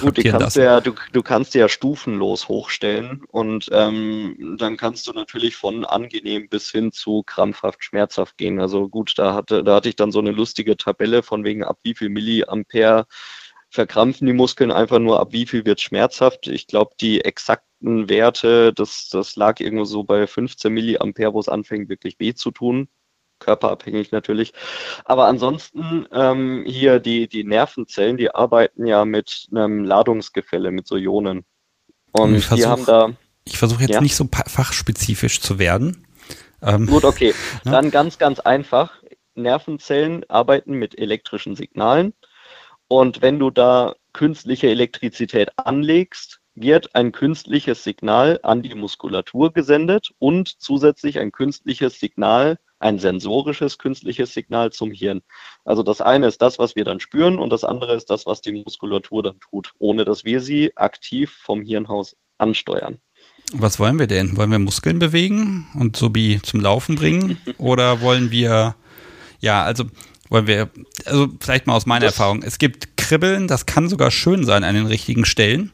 gut, Ja, du, du kannst ja stufenlos hochstellen und ähm, dann kannst du natürlich von angenehm bis hin zu krampfhaft, schmerzhaft gehen. Also gut, da hatte, da hatte ich dann so eine lustige Tabelle von wegen ab wie viel Milliampere verkrampfen die Muskeln einfach nur ab wie viel wird schmerzhaft. Ich glaube, die exakten Werte, das, das lag irgendwo so bei 15 Milliampere, wo es anfängt wirklich weh zu tun körperabhängig natürlich. Aber ansonsten ähm, hier die, die Nervenzellen, die arbeiten ja mit einem Ladungsgefälle, mit so Ionen. Und ich versuch, die haben da. Ich versuche jetzt ja? nicht so fachspezifisch zu werden. Ähm, Gut, okay. Ja? Dann ganz, ganz einfach. Nervenzellen arbeiten mit elektrischen Signalen. Und wenn du da künstliche Elektrizität anlegst, wird ein künstliches Signal an die Muskulatur gesendet und zusätzlich ein künstliches Signal ein sensorisches künstliches Signal zum Hirn. Also das eine ist das, was wir dann spüren und das andere ist das, was die Muskulatur dann tut, ohne dass wir sie aktiv vom Hirnhaus ansteuern. Was wollen wir denn? Wollen wir Muskeln bewegen und so wie zum Laufen bringen? Oder wollen wir, ja, also wollen wir, also vielleicht mal aus meiner das, Erfahrung, es gibt Kribbeln, das kann sogar schön sein an den richtigen Stellen.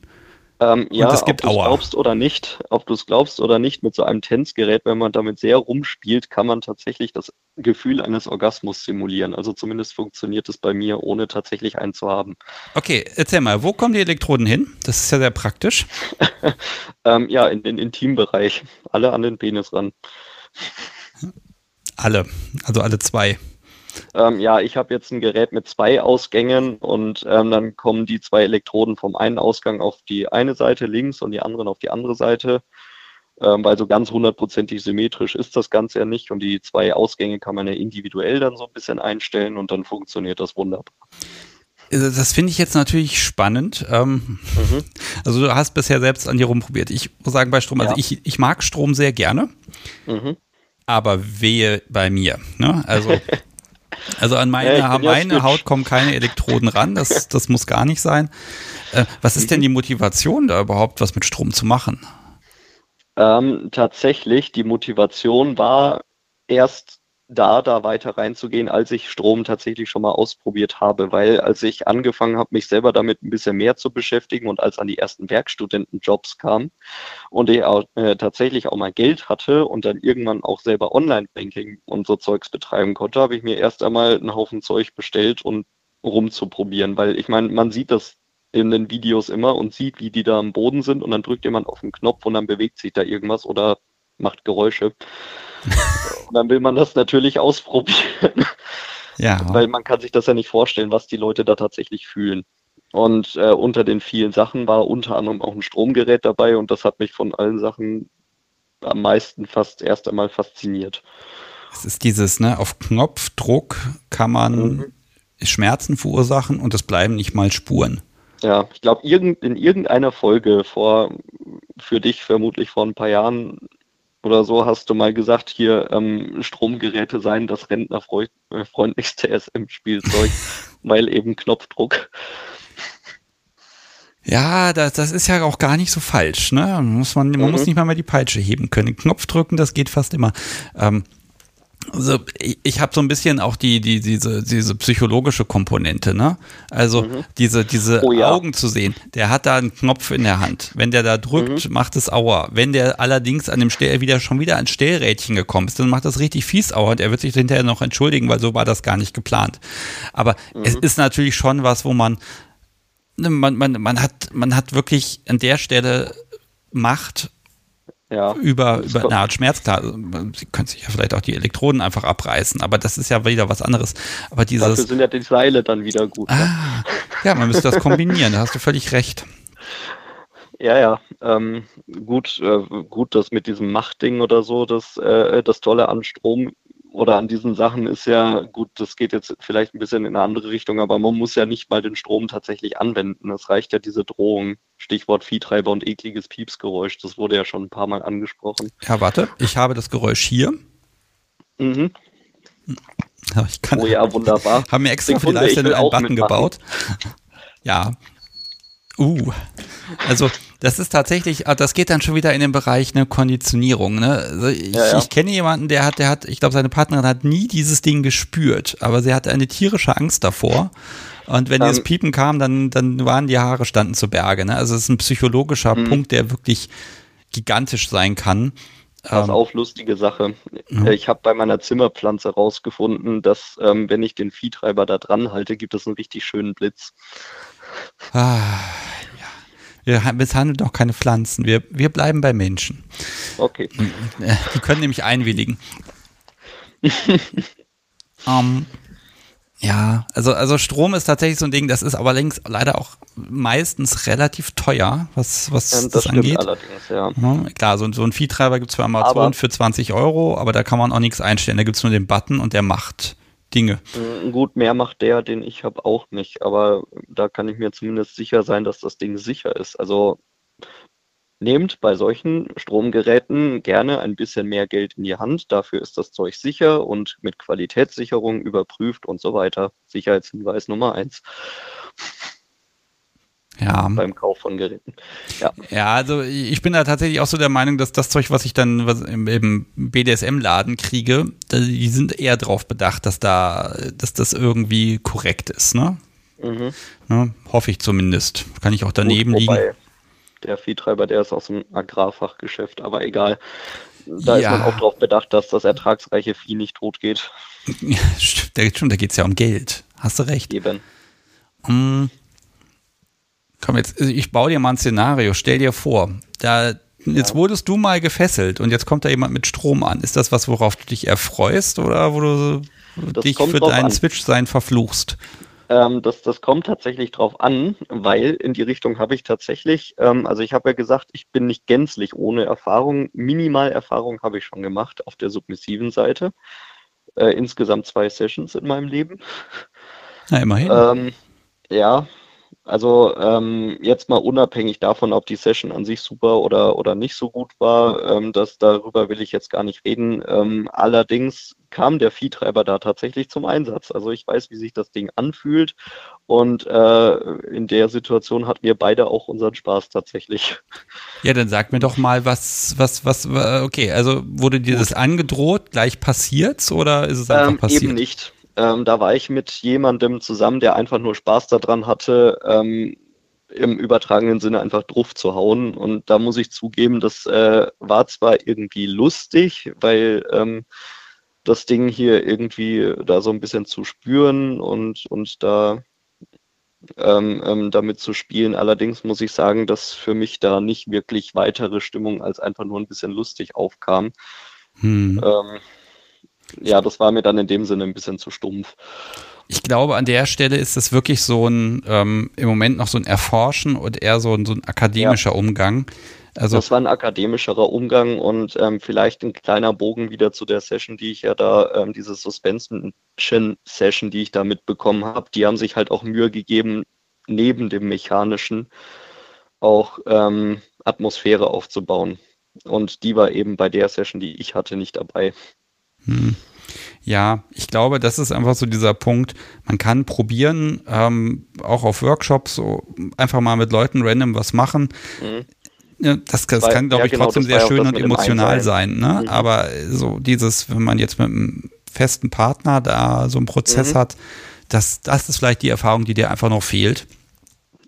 Ähm, ja, ob du es glaubst oder nicht, ob du es glaubst oder nicht, mit so einem Tänzgerät, wenn man damit sehr rumspielt, kann man tatsächlich das Gefühl eines Orgasmus simulieren. Also zumindest funktioniert es bei mir, ohne tatsächlich einen zu haben. Okay, erzähl mal, wo kommen die Elektroden hin? Das ist ja sehr praktisch. ähm, ja, in den Intimbereich. Alle an den Penis ran. Alle, also alle zwei. Ähm, ja, ich habe jetzt ein Gerät mit zwei Ausgängen und ähm, dann kommen die zwei Elektroden vom einen Ausgang auf die eine Seite links und die anderen auf die andere Seite. Ähm, weil so ganz hundertprozentig symmetrisch ist das Ganze ja nicht und die zwei Ausgänge kann man ja individuell dann so ein bisschen einstellen und dann funktioniert das wunderbar. Also das finde ich jetzt natürlich spannend. Ähm, mhm. Also du hast bisher selbst an dir rumprobiert. Ich muss sagen, bei Strom, also ich, ich mag Strom sehr gerne, mhm. aber wehe bei mir. Ne? Also Also an meine, ja, meine Haut kommen keine Elektroden ran, das, das muss gar nicht sein. Äh, was ist denn die Motivation da überhaupt, was mit Strom zu machen? Ähm, tatsächlich, die Motivation war erst da, da weiter reinzugehen, als ich Strom tatsächlich schon mal ausprobiert habe, weil als ich angefangen habe, mich selber damit ein bisschen mehr zu beschäftigen und als an die ersten Werkstudentenjobs kam und ich auch, äh, tatsächlich auch mal Geld hatte und dann irgendwann auch selber Online-Banking und so Zeugs betreiben konnte, habe ich mir erst einmal einen Haufen Zeug bestellt und rumzuprobieren, weil ich meine, man sieht das in den Videos immer und sieht, wie die da am Boden sind und dann drückt jemand auf den Knopf und dann bewegt sich da irgendwas oder macht Geräusche. Und dann will man das natürlich ausprobieren. Ja. Weil man kann sich das ja nicht vorstellen, was die Leute da tatsächlich fühlen. Und äh, unter den vielen Sachen war unter anderem auch ein Stromgerät dabei und das hat mich von allen Sachen am meisten fast erst einmal fasziniert. Es ist dieses, ne, auf Knopfdruck kann man mhm. Schmerzen verursachen und es bleiben nicht mal Spuren. Ja, ich glaube, irgend, in irgendeiner Folge vor, für dich vermutlich vor ein paar Jahren oder so hast du mal gesagt, hier ähm, Stromgeräte seien das rentnerfreundlichste SM-Spielzeug, weil eben Knopfdruck. Ja, das, das ist ja auch gar nicht so falsch. Ne? Muss man man mhm. muss nicht mal mehr die Peitsche heben können. Knopf drücken, das geht fast immer. Ähm, also ich, ich habe so ein bisschen auch die, die, diese, diese psychologische Komponente, ne? Also mhm. diese, diese oh, ja. Augen zu sehen. Der hat da einen Knopf in der Hand. Wenn der da drückt, mhm. macht es Aua. Wenn der allerdings an dem Stell wieder schon wieder ans Stellrädchen gekommen ist, dann macht das richtig fies Aua und er wird sich hinterher noch entschuldigen, weil so war das gar nicht geplant. Aber mhm. es ist natürlich schon was, wo man, ne, man, man, man hat, man hat wirklich an der Stelle Macht ja, über, über eine Art Schmerz. Klar, sie können sich ja vielleicht auch die Elektroden einfach abreißen, aber das ist ja wieder was anderes. Aber dieses, Dafür sind ja die Seile dann wieder gut. Ne? Ah, ja, man müsste das kombinieren, da hast du völlig recht. Ja, ja, ähm, gut, äh, gut, das mit diesem Machtding oder so, das, äh, das Tolle an Strom oder an diesen Sachen ist ja, gut, das geht jetzt vielleicht ein bisschen in eine andere Richtung, aber man muss ja nicht mal den Strom tatsächlich anwenden. Es reicht ja diese Drohung. Stichwort Viehtreiber und ekliges Piepsgeräusch. Das wurde ja schon ein paar Mal angesprochen. Ja, warte, ich habe das Geräusch hier. Mhm. Ich kann, oh ja, wunderbar. Haben mir extra für die Live-Sendung einen Button mitmachen. gebaut. Ja. Uh. Also das ist tatsächlich, ah, das geht dann schon wieder in den Bereich eine Konditionierung. Ne? Also ich, ja, ja. ich kenne jemanden, der hat, der hat, ich glaube, seine Partnerin hat nie dieses Ding gespürt, aber sie hatte eine tierische Angst davor. Und wenn um, dieses ähm. Piepen kam, dann, dann waren die Haare standen zu Berge. Ne? Also es ist ein psychologischer mhm. Punkt, der wirklich gigantisch sein kann. Pass ähm, auf, lustige Sache. Ja. Ich habe bei meiner Zimmerpflanze rausgefunden, dass ähm, wenn ich den Viehtreiber da dran halte, gibt es einen richtig schönen Blitz. Ah, wir misshandeln doch keine Pflanzen. Wir, wir bleiben bei Menschen. Okay. Äh, die können nämlich einwilligen. um, ähm, ja, also, also Strom ist tatsächlich so ein Ding, das ist aber längst leider auch meistens relativ teuer, was, was ja, das, das angeht. Allerdings, ja. ja. Klar, so, so ein Viehtreiber gibt es für Amazon aber für 20 Euro, aber da kann man auch nichts einstellen. Da gibt es nur den Button und der macht Dinge. Gut, mehr macht der, den ich habe, auch nicht. Aber da kann ich mir zumindest sicher sein, dass das Ding sicher ist. Also nehmt bei solchen Stromgeräten gerne ein bisschen mehr Geld in die Hand. Dafür ist das Zeug sicher und mit Qualitätssicherung überprüft und so weiter. Sicherheitshinweis Nummer eins ja. beim Kauf von Geräten. Ja. ja, also ich bin da tatsächlich auch so der Meinung, dass das Zeug, was ich dann was im, im BDSM-Laden kriege, die sind eher darauf bedacht, dass da, dass das irgendwie korrekt ist, ne? Mhm. ne? Hoffe ich zumindest. Kann ich auch daneben Gut, liegen. Der Viehtreiber, der ist aus dem Agrarfachgeschäft, aber egal. Da ja. ist man auch darauf bedacht, dass das ertragsreiche Vieh nicht tot geht. Ja, stimmt, da geht es ja um Geld. Hast du recht. Eben. Hm. Komm, jetzt, also ich baue dir mal ein Szenario. Stell dir vor, da, jetzt wurdest du mal gefesselt und jetzt kommt da jemand mit Strom an. Ist das was, worauf du dich erfreust oder wo du das dich für deinen Switch-Sein verfluchst? Ähm, das, das kommt tatsächlich drauf an, weil in die Richtung habe ich tatsächlich, ähm, also ich habe ja gesagt, ich bin nicht gänzlich ohne Erfahrung. Minimal Erfahrung habe ich schon gemacht auf der submissiven Seite. Äh, insgesamt zwei Sessions in meinem Leben. Na, immerhin. Ähm, ja, Also ähm, jetzt mal unabhängig davon, ob die Session an sich super oder, oder nicht so gut war, ähm, das, darüber will ich jetzt gar nicht reden. Ähm, allerdings kam der Viehtreiber da tatsächlich zum Einsatz. Also ich weiß, wie sich das Ding anfühlt und äh, in der Situation hatten wir beide auch unseren Spaß tatsächlich. Ja, dann sag mir doch mal, was, was, was, okay, also wurde dir das angedroht, gleich passiert's oder ist es einfach ähm, passiert? Eben nicht. Ähm, da war ich mit jemandem zusammen, der einfach nur Spaß daran hatte, ähm, im übertragenen Sinne einfach drauf zu hauen. Und da muss ich zugeben, das äh, war zwar irgendwie lustig, weil ähm, das Ding hier irgendwie da so ein bisschen zu spüren und, und da ähm, ähm, damit zu spielen. Allerdings muss ich sagen, dass für mich da nicht wirklich weitere Stimmung als einfach nur ein bisschen lustig aufkam. Hm. Ja, das war mir dann in dem Sinne ein bisschen zu stumpf. Ich glaube, an der Stelle ist es wirklich so ein, ähm, im Moment noch so ein Erforschen und eher so ein, so ein akademischer ja. Umgang. Also das war ein akademischerer Umgang und ähm, vielleicht ein kleiner Bogen wieder zu der Session, die ich ja da, ähm, diese Suspension-Session, die ich da mitbekommen habe. Die haben sich halt auch Mühe gegeben, neben dem Mechanischen auch ähm, Atmosphäre aufzubauen. Und die war eben bei der Session, die ich hatte, nicht dabei. Hm. Ja, ich glaube, das ist einfach so dieser Punkt. Man kann probieren, ähm, auch auf Workshops, so einfach mal mit Leuten random was machen. Mhm. Das, das Weil, kann, glaube ja, ich, genau, trotzdem sehr schön und emotional sein. Ne? Mhm. Aber so dieses, wenn man jetzt mit einem festen Partner da so einen Prozess mhm. hat, das, das ist vielleicht die Erfahrung, die dir einfach noch fehlt.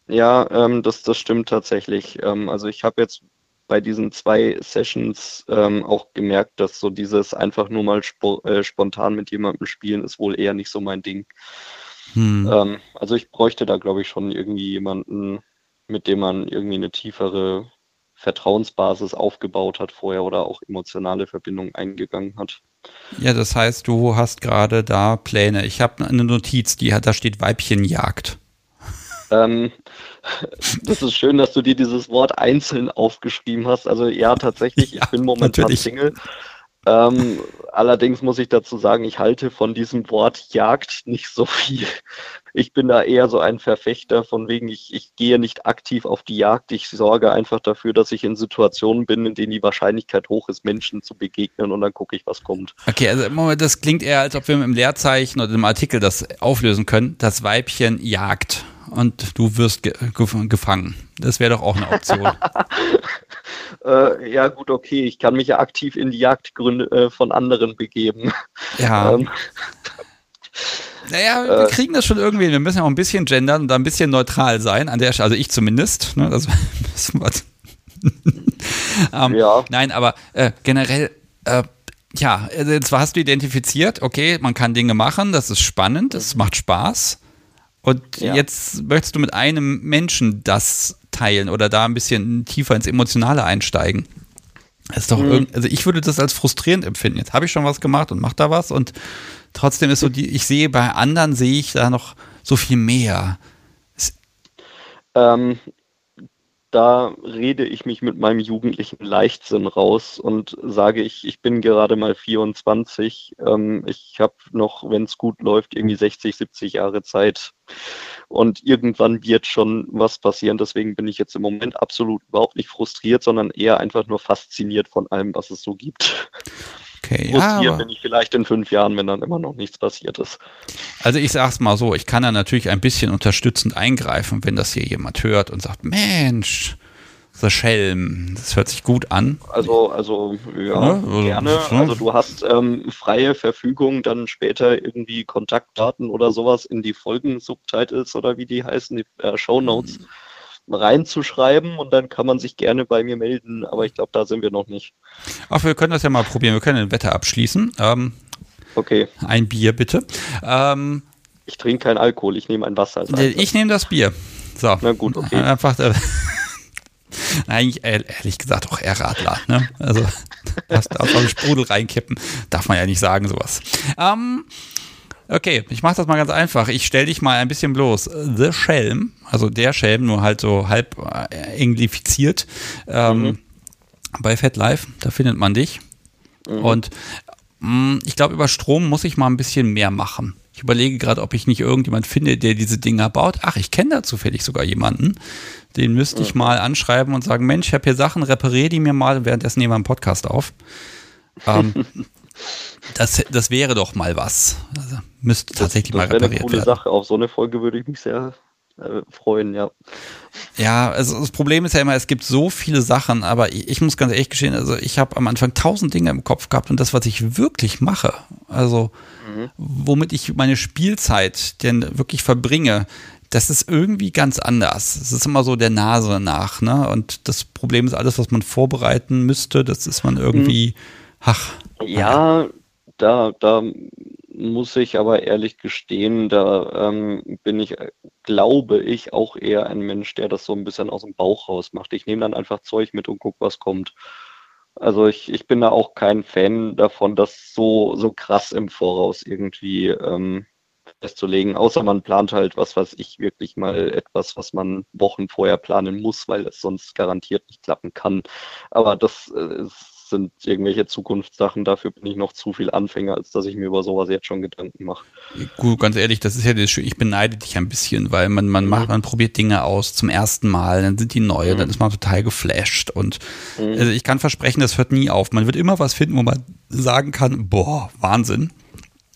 Ja, ähm, das, das stimmt tatsächlich. Ähm, also ich habe jetzt bei diesen zwei Sessions ähm, auch gemerkt, dass so dieses einfach nur mal spo äh, spontan mit jemandem spielen ist wohl eher nicht so mein Ding. Hm. Ähm, also ich bräuchte da, glaube ich, schon irgendwie jemanden, mit dem man irgendwie eine tiefere Vertrauensbasis aufgebaut hat vorher oder auch emotionale Verbindungen eingegangen hat. Ja, das heißt, du hast gerade da Pläne. Ich habe eine Notiz, die hat, da steht Weibchenjagd. Ähm, das ist schön, dass du dir dieses Wort einzeln aufgeschrieben hast. Also ja, tatsächlich, ja, ich bin momentan natürlich. Single. Ähm, allerdings muss ich dazu sagen, ich halte von diesem Wort Jagd nicht so viel. Ich bin da eher so ein Verfechter von wegen, ich, ich gehe nicht aktiv auf die Jagd. Ich sorge einfach dafür, dass ich in Situationen bin, in denen die Wahrscheinlichkeit hoch ist, Menschen zu begegnen und dann gucke ich, was kommt. Okay, also das klingt eher, als ob wir im Leerzeichen oder im Artikel das auflösen können. Das Weibchen jagt und du wirst ge gefangen. Das wäre doch auch eine Option. äh, ja, gut, okay. Ich kann mich ja aktiv in die Jagdgründe äh, von anderen begeben. Ja. Ähm, naja, wir äh, kriegen das schon irgendwie. Wir müssen ja auch ein bisschen gendern und da ein bisschen neutral sein. An der, also ich zumindest. Ne, das müssen wir. ähm, ja. Nein, aber äh, generell äh, ja, also jetzt hast du identifiziert, okay, man kann Dinge machen, das ist spannend, das macht Spaß. Und ja. jetzt möchtest du mit einem Menschen das teilen oder da ein bisschen tiefer ins Emotionale einsteigen. Das ist doch mhm. also ich würde das als frustrierend empfinden. Jetzt habe ich schon was gemacht und mache da was und trotzdem ist so die, ich sehe bei anderen sehe ich da noch so viel mehr. Ähm, da rede ich mich mit meinem jugendlichen Leichtsinn raus und sage, ich, ich bin gerade mal 24. Ähm, ich habe noch, wenn es gut läuft, irgendwie 60, 70 Jahre Zeit. Und irgendwann wird schon was passieren. Deswegen bin ich jetzt im Moment absolut überhaupt nicht frustriert, sondern eher einfach nur fasziniert von allem, was es so gibt. Okay, Frustriert ja, bin ich vielleicht in fünf Jahren, wenn dann immer noch nichts passiert ist. Also ich sag's mal so, ich kann da natürlich ein bisschen unterstützend eingreifen, wenn das hier jemand hört und sagt, Mensch, The Schelm, das hört sich gut an. Also, also ja, ja also, gerne. Also du hast ähm, freie Verfügung, dann später irgendwie Kontaktdaten oder sowas in die Folgen-Subtitles oder wie die heißen, die äh, Shownotes. Hm reinzuschreiben und dann kann man sich gerne bei mir melden, aber ich glaube, da sind wir noch nicht. Ach, wir können das ja mal probieren. Wir können ein Wetter abschließen. Ähm, okay. Ein Bier bitte. Ähm, ich trinke keinen Alkohol, ich nehme ein Wasser. Ich nehme das Bier. So. Na gut, okay. Einfach. Äh, eigentlich ehrlich gesagt auch eher Radler. Ne? Also das darf man Sprudel reinkippen. Darf man ja nicht sagen, sowas. Ähm, Okay, ich mache das mal ganz einfach. Ich stelle dich mal ein bisschen bloß. The Schelm, also der Schelm, nur halt so halb äh, englifiziert. Ähm, mhm. Bei FatLife, da findet man dich. Mhm. Und mh, mm, ich glaube, über Strom muss ich mal ein bisschen mehr machen. Ich überlege gerade, ob ich nicht irgendjemand finde, der diese Dinger baut. Ach, ich kenne da zufällig sogar jemanden. Den müsste ich mal anschreiben und sagen, Mensch, ich habe hier Sachen, repariere die mir mal. Währenddessen nehmen wir einen Podcast auf. Ähm, das, das wäre doch mal was. Also, müsste tatsächlich das, das mal repariert eine coole werden. Sache. Auf so eine Folge würde ich mich sehr äh, freuen, ja. Ja, also das Problem ist ja immer, es gibt so viele Sachen, aber ich, ich muss ganz ehrlich gestehen, also ich habe am Anfang tausend Dinge im Kopf gehabt und das, was ich wirklich mache, also mhm. womit ich meine Spielzeit denn wirklich verbringe, das ist irgendwie ganz anders. Es ist immer so der Nase nach, ne? Und das Problem ist, alles, was man vorbereiten müsste, das ist man irgendwie, ach. Ja, da, da muss ich aber ehrlich gestehen, da ähm, bin ich, glaube ich, auch eher ein Mensch, der das so ein bisschen aus dem Bauch raus macht. Ich nehme dann einfach Zeug mit und gucke, was kommt. Also ich, ich bin da auch kein Fan davon, das so, so krass im Voraus irgendwie ähm, festzulegen, außer man plant halt, was weiß ich, wirklich mal etwas, was man Wochen vorher planen muss, weil es sonst garantiert nicht klappen kann. Aber das äh, sind irgendwelche Zukunftssachen, dafür bin ich noch zu viel Anfänger, als dass ich mir über sowas jetzt schon Gedanken mache. Gut, ganz ehrlich, das ist ja das Schöne, ich beneide dich ein bisschen, weil man, man mhm. macht, man probiert Dinge aus zum ersten Mal, dann sind die neu, mhm. dann ist man total geflasht und mhm. also ich kann versprechen, das hört nie auf. Man wird immer was finden, wo man sagen kann, boah, Wahnsinn.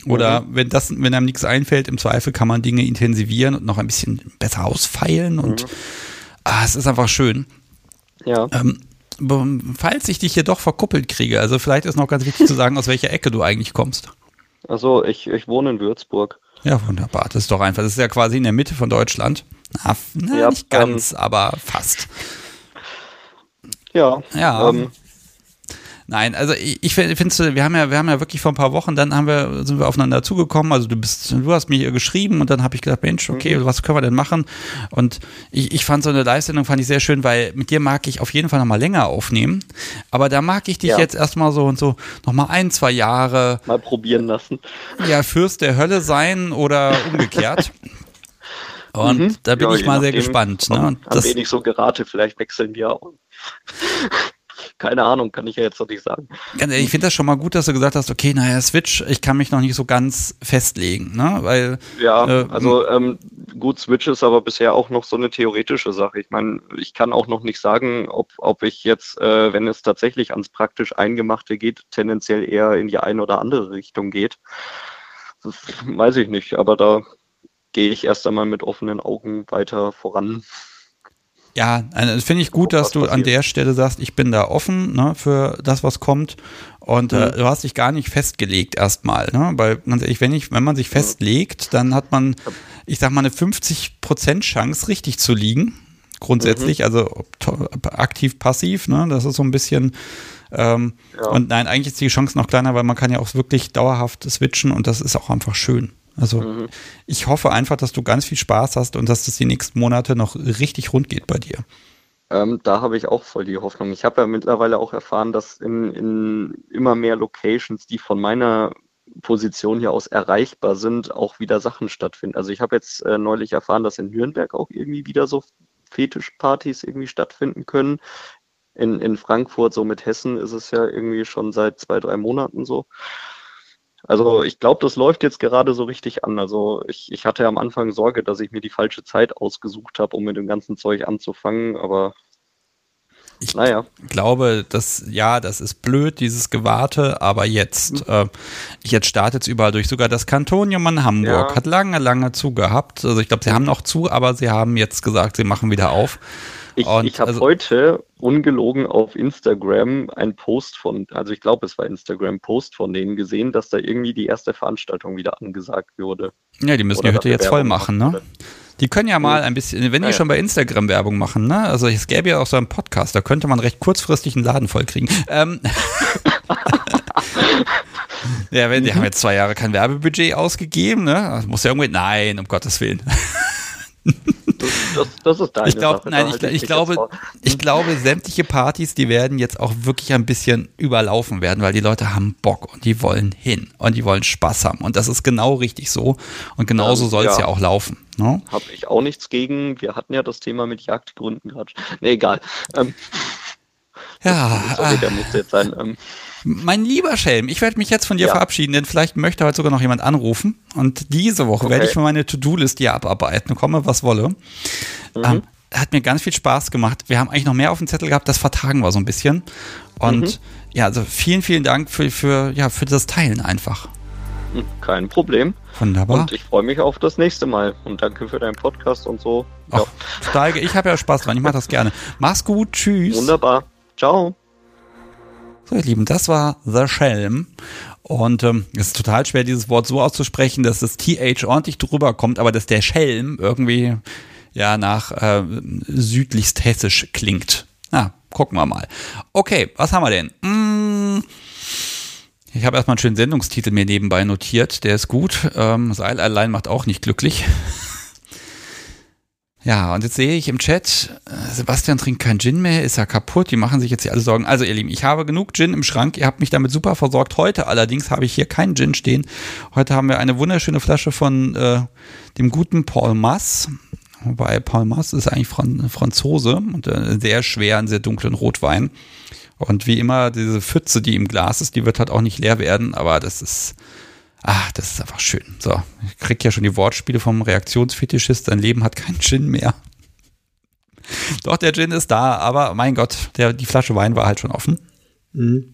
Oder mhm. wenn das, wenn einem nichts einfällt, im Zweifel kann man Dinge intensivieren und noch ein bisschen besser ausfeilen und mhm. ah, es ist einfach schön. Ja. Ähm, falls ich dich hier doch verkuppelt kriege, also vielleicht ist noch ganz wichtig zu sagen, aus welcher Ecke du eigentlich kommst. Also ich, ich wohne in Würzburg. Ja, wunderbar. Das ist doch einfach. Das ist ja quasi in der Mitte von Deutschland. Na, na ja, nicht ganz, ähm, aber fast. Ja. Ja. Ähm, Nein, also ich, ich finde, wir haben ja, wir haben ja wirklich vor ein paar Wochen, dann haben wir, sind wir aufeinander zugekommen. Also du bist, du hast mir geschrieben und dann habe ich gedacht, Mensch, okay, mhm. was können wir denn machen? Und ich, ich fand so eine Live-Sendung fand ich sehr schön, weil mit dir mag ich auf jeden Fall nochmal länger aufnehmen. Aber da mag ich dich ja. jetzt erstmal so und so nochmal ein, zwei Jahre mal probieren lassen. Ja, Fürst der Hölle sein oder umgekehrt. Und mhm. da bin ja, ich mal sehr gespannt. Ne? Und das, wenig so gerate, vielleicht wechseln wir auch. Keine Ahnung, kann ich ja jetzt noch nicht sagen. Ich finde das schon mal gut, dass du gesagt hast, okay, naja, Switch, ich kann mich noch nicht so ganz festlegen, ne? Weil ja, äh, also ähm, gut, Switch ist aber bisher auch noch so eine theoretische Sache. Ich meine, ich kann auch noch nicht sagen, ob, ob ich jetzt, äh, wenn es tatsächlich ans praktisch Eingemachte geht, tendenziell eher in die eine oder andere Richtung geht. Das weiß ich nicht, aber da gehe ich erst einmal mit offenen Augen weiter voran. Ja, also finde ich gut, dass du an der Stelle sagst, ich bin da offen ne, für das, was kommt. Und äh, mhm. äh, du hast dich gar nicht festgelegt erstmal. Ne? Weil ehrlich, wenn, ich, wenn man sich festlegt, dann hat man, ich sag mal, eine 50% Chance, richtig zu liegen. Grundsätzlich, mhm. also aktiv, passiv, ne? Das ist so ein bisschen. Ähm, ja. Und nein, eigentlich ist die Chance noch kleiner, weil man kann ja auch wirklich dauerhaft switchen und das ist auch einfach schön. Also mhm. ich hoffe einfach, dass du ganz viel Spaß hast und dass das die nächsten Monate noch richtig rund geht bei dir. Ähm, da habe ich auch voll die Hoffnung. Ich habe ja mittlerweile auch erfahren, dass in, in immer mehr Locations, die von meiner Position hier aus erreichbar sind, auch wieder Sachen stattfinden. Also ich habe jetzt äh, neulich erfahren, dass in Nürnberg auch irgendwie wieder so Fetischpartys irgendwie stattfinden können. In, in Frankfurt, so mit Hessen, ist es ja irgendwie schon seit zwei, drei Monaten so. Also ich glaube, das läuft jetzt gerade so richtig an. Also ich, ich hatte am Anfang Sorge, dass ich mir die falsche Zeit ausgesucht habe, um mit dem ganzen Zeug anzufangen, aber ich naja. glaube, dass ja, das ist blöd, dieses Gewarte, aber jetzt, mhm. äh, jetzt startet es überall durch. Sogar das Kantonium in Hamburg ja. hat lange, lange zu gehabt. Also ich glaube, sie haben noch zu, aber sie haben jetzt gesagt, sie machen wieder auf. Ich, ich habe also, heute ungelogen auf Instagram einen Post von, also ich glaube, es war Instagram-Post von denen gesehen, dass da irgendwie die erste Veranstaltung wieder angesagt wurde. Ja, die müssen Oder die Hütte jetzt voll machen, ne? Die können ja mal ein bisschen, wenn die ja, schon bei Instagram Werbung machen, ne? Also es gäbe ja auch so einen Podcast, da könnte man recht kurzfristig einen Laden voll kriegen. Ähm, ja, wenn, die haben jetzt zwei Jahre kein Werbebudget ausgegeben, ne? Das muss ja irgendwie, nein, um Gottes Willen. Das, das ist deine ich glaub, Sache. Nein, ich, ich glaube, ich glaube, sämtliche Partys, die werden jetzt auch wirklich ein bisschen überlaufen werden, weil die Leute haben Bock und die wollen hin und die wollen Spaß haben. Und das ist genau richtig so. Und genauso ähm, soll es ja. ja. auch laufen. Ne? Habe ich auch nichts gegen. Wir hatten ja das Thema mit Jagdgründen gerade. Nee, egal. Ähm, ja. Sorry, der musste jetzt sein. Ähm, Mein lieber Schelm, ich werde mich jetzt von dir ja. verabschieden, denn vielleicht möchte heute sogar noch jemand anrufen. Und diese Woche okay. werde ich meine To-Do-List hier abarbeiten, komme was wolle. Mhm. Ähm, hat mir ganz viel Spaß gemacht. Wir haben eigentlich noch mehr auf dem Zettel gehabt, das vertagen wir so ein bisschen. Und mhm. ja, also vielen, vielen Dank für, für, ja, für das Teilen einfach. Kein Problem. Wunderbar. Und ich freue mich auf das nächste Mal. Und danke für deinen Podcast und so. Ach, ja. Steige, ich habe ja Spaß dran. Ich mache das gerne. Mach's gut. Tschüss. Wunderbar. Ciao. So, ihr Lieben, das war The Shelm. Und ähm, es ist total schwer, dieses Wort so auszusprechen, dass das TH ordentlich drüber kommt, aber dass der Schelm irgendwie ja nach äh, südlichst hessisch klingt. Na, gucken wir mal. Okay, was haben wir denn? Mmh. Ich habe erstmal einen schönen Sendungstitel mir nebenbei notiert, der ist gut. Ähm, Seil allein macht auch nicht glücklich. Ja, und jetzt sehe ich im Chat, äh, Sebastian trinkt kein Gin mehr, ist ja kaputt, die machen sich jetzt hier alle Sorgen. Also ihr Lieben, ich habe genug Gin im Schrank, ihr habt mich damit super versorgt. Heute allerdings habe ich hier keinen Gin stehen. Heute haben wir eine wunderschöne Flasche von äh, dem guten Paul Mass. Wobei Paul Mass ist eigentlich Fran Franzose und äh, sehr schweren, sehr dunklen Rotwein. Und wie immer, diese Pfütze, die im Glas ist, die wird halt auch nicht leer werden, aber das ist Ah, das ist einfach schön. So, ich krieg ja schon die Wortspiele vom Reaktionsfetischist. Sein Leben hat keinen Gin mehr. Doch, der Gin ist da, aber mein Gott, der, die Flasche Wein war halt schon offen. Mhm.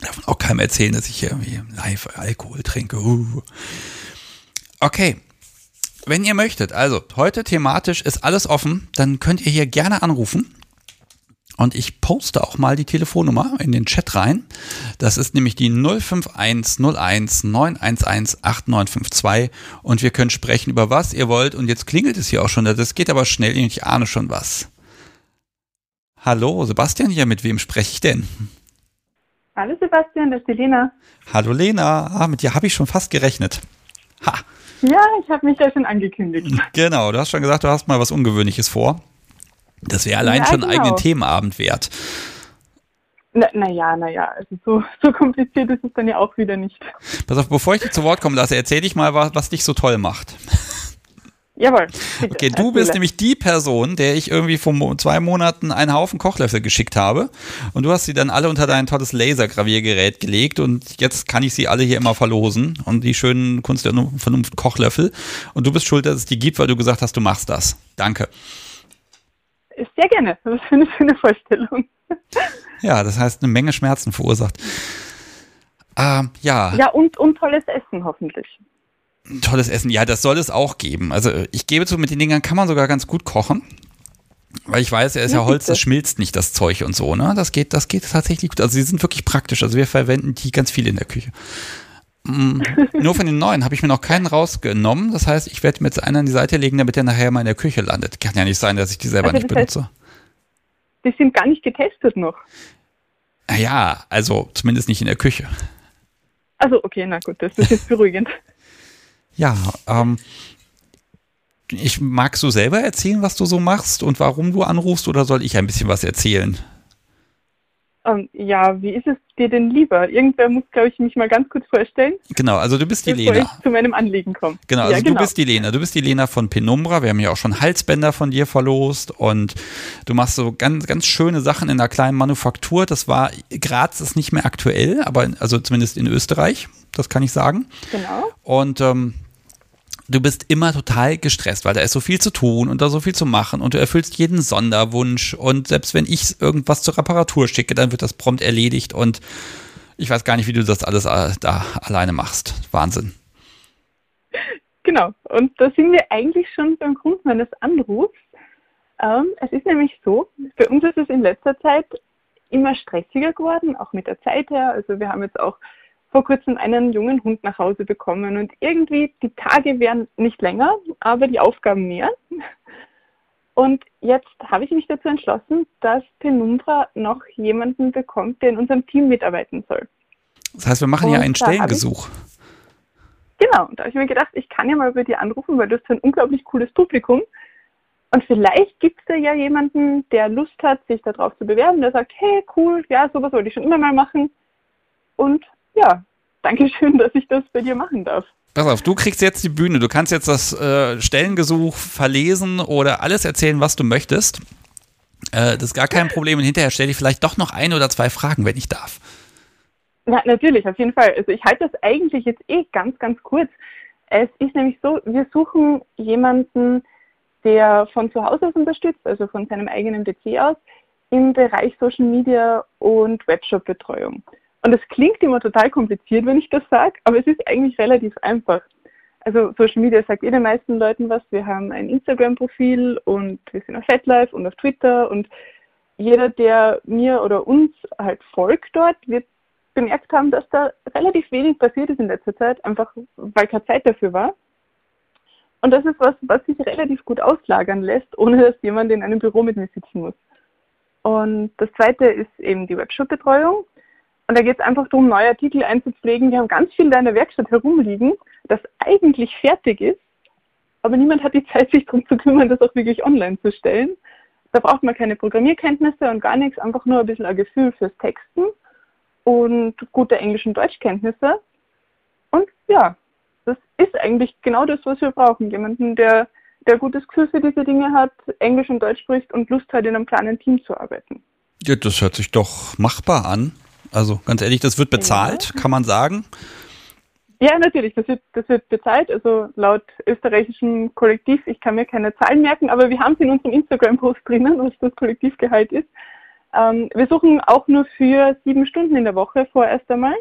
Darf auch keinem erzählen, dass ich irgendwie live Alkohol trinke. Uh. Okay. Wenn ihr möchtet, also heute thematisch ist alles offen, dann könnt ihr hier gerne anrufen. Und ich poste auch mal die Telefonnummer in den Chat rein. Das ist nämlich die 05101 911 8952 und wir können sprechen über was ihr wollt. Und jetzt klingelt es hier auch schon. Das geht aber schnell. Ich ahne schon was. Hallo, Sebastian hier. Mit wem spreche ich denn? Hallo Sebastian, das ist die Lena. Hallo Lena. Ah, mit dir habe ich schon fast gerechnet. Ha. Ja, ich habe mich ja schon angekündigt. Genau, du hast schon gesagt, du hast mal was Ungewöhnliches vor. Das wäre allein ja, schon einen genau. eigenen Themenabend wert. Naja, na naja, also so, so kompliziert ist es dann ja auch wieder nicht. Pass auf, bevor ich dich zu Wort kommen lasse, erzähl dich mal, was, was dich so toll macht. Jawohl. Bitte, okay, du bist nämlich die Person, der ich irgendwie vor zwei Monaten einen Haufen Kochlöffel geschickt habe. Und du hast sie dann alle unter dein tolles Lasergraviergerät gelegt. Und jetzt kann ich sie alle hier immer verlosen. Und die schönen Kunst der Vernunft Kochlöffel. Und du bist schuld, dass es die gibt, weil du gesagt hast, du machst das. Danke. Sehr gerne. Das ist eine schöne Vorstellung. Ja, das heißt, eine Menge Schmerzen verursacht. Ähm, ja. Ja, und, und tolles Essen hoffentlich. Tolles Essen, ja, das soll es auch geben. Also ich gebe zu, mit den Dingern kann man sogar ganz gut kochen. Weil ich weiß, er ist ja, ja Holz, das schmilzt nicht das Zeug und so, ne? Das geht, das geht tatsächlich gut. Also sie sind wirklich praktisch. Also wir verwenden die ganz viel in der Küche. Mm, nur von den neuen habe ich mir noch keinen rausgenommen. Das heißt, ich werde mir jetzt einen an die Seite legen, damit der nachher mal in der Küche landet. Kann ja nicht sein, dass ich die selber also nicht benutze. Heißt, die sind gar nicht getestet noch. Ja, also zumindest nicht in der Küche. Also okay, na gut, das ist jetzt beruhigend. ja, ähm, ich magst du selber erzählen, was du so machst und warum du anrufst, oder soll ich ein bisschen was erzählen? Ähm, ja, wie ist es dir denn lieber? Irgendwer muss, glaube ich, mich mal ganz kurz vorstellen. Genau, also du bist die bevor Lena. Ich zu meinem Anliegen komme. Genau, also ja, genau. du bist die Lena. Du bist die Lena von Penumbra. Wir haben ja auch schon Halsbänder von dir verlost und du machst so ganz, ganz schöne Sachen in einer kleinen Manufaktur. Das war, Graz ist nicht mehr aktuell, aber also zumindest in Österreich. Das kann ich sagen. Genau. Und ähm, du bist immer total gestresst, weil da ist so viel zu tun und da so viel zu machen und du erfüllst jeden Sonderwunsch und selbst wenn ich irgendwas zur Reparatur schicke, dann wird das prompt erledigt und ich weiß gar nicht, wie du das alles äh, da alleine machst. Wahnsinn. Genau, und da sind wir eigentlich schon beim Grund meines Anrufs. Ähm, es ist nämlich so, für uns ist es in letzter Zeit immer stressiger geworden, auch mit der Zeit her. Also wir haben jetzt auch vor kurzem einen jungen Hund nach Hause bekommen und irgendwie die Tage wären nicht länger, aber die Aufgaben mehr. Und jetzt habe ich mich dazu entschlossen, dass Penumbra noch jemanden bekommt, der in unserem Team mitarbeiten soll. Das heißt, wir machen und ja einen Stellengesuch. Ich, genau, und da habe ich mir gedacht, ich kann ja mal bei dir anrufen, weil du hast ein unglaublich cooles Publikum. Und vielleicht gibt es da ja jemanden, der Lust hat, sich darauf zu bewerben, der sagt, hey, cool, ja, sowas wollte ich schon immer mal machen. Und ja, danke schön, dass ich das bei dir machen darf. Pass auf, du kriegst jetzt die Bühne. Du kannst jetzt das äh, Stellengesuch verlesen oder alles erzählen, was du möchtest. Äh, das ist gar kein Problem. Und hinterher stelle ich vielleicht doch noch ein oder zwei Fragen, wenn ich darf. Ja, natürlich, auf jeden Fall. Also ich halte das eigentlich jetzt eh ganz, ganz kurz. Es ist nämlich so, wir suchen jemanden, der von zu Hause aus unterstützt, also von seinem eigenen PC aus, im Bereich Social Media und Webshop-Betreuung. Und es klingt immer total kompliziert, wenn ich das sage, aber es ist eigentlich relativ einfach. Also Social Media sagt eh den meisten Leuten was. Wir haben ein Instagram-Profil und wir sind auf FatLife und auf Twitter und jeder, der mir oder uns halt folgt dort, wird bemerkt haben, dass da relativ wenig passiert ist in letzter Zeit, einfach weil keine Zeit dafür war. Und das ist was, was sich relativ gut auslagern lässt, ohne dass jemand in einem Büro mit mir sitzen muss. Und das zweite ist eben die Webshop-Betreuung. Und da geht es einfach darum, neue Artikel einzupflegen. Wir haben ganz viel in der Werkstatt herumliegen, das eigentlich fertig ist, aber niemand hat die Zeit, sich darum zu kümmern, das auch wirklich online zu stellen. Da braucht man keine Programmierkenntnisse und gar nichts, einfach nur ein bisschen ein Gefühl fürs Texten und gute Englisch- und Deutschkenntnisse. Und ja, das ist eigentlich genau das, was wir brauchen. Jemanden, der, der gutes Gefühl für diese Dinge hat, Englisch und Deutsch spricht und Lust hat, in einem kleinen Team zu arbeiten. Ja, das hört sich doch machbar an. Also ganz ehrlich, das wird bezahlt, ja. kann man sagen. Ja, natürlich, das wird, das wird bezahlt, also laut österreichischem Kollektiv, ich kann mir keine Zahlen merken, aber wir haben es in unserem Instagram-Post drinnen, was das Kollektivgehalt ist. Ähm, wir suchen auch nur für sieben Stunden in der Woche vorerst einmal.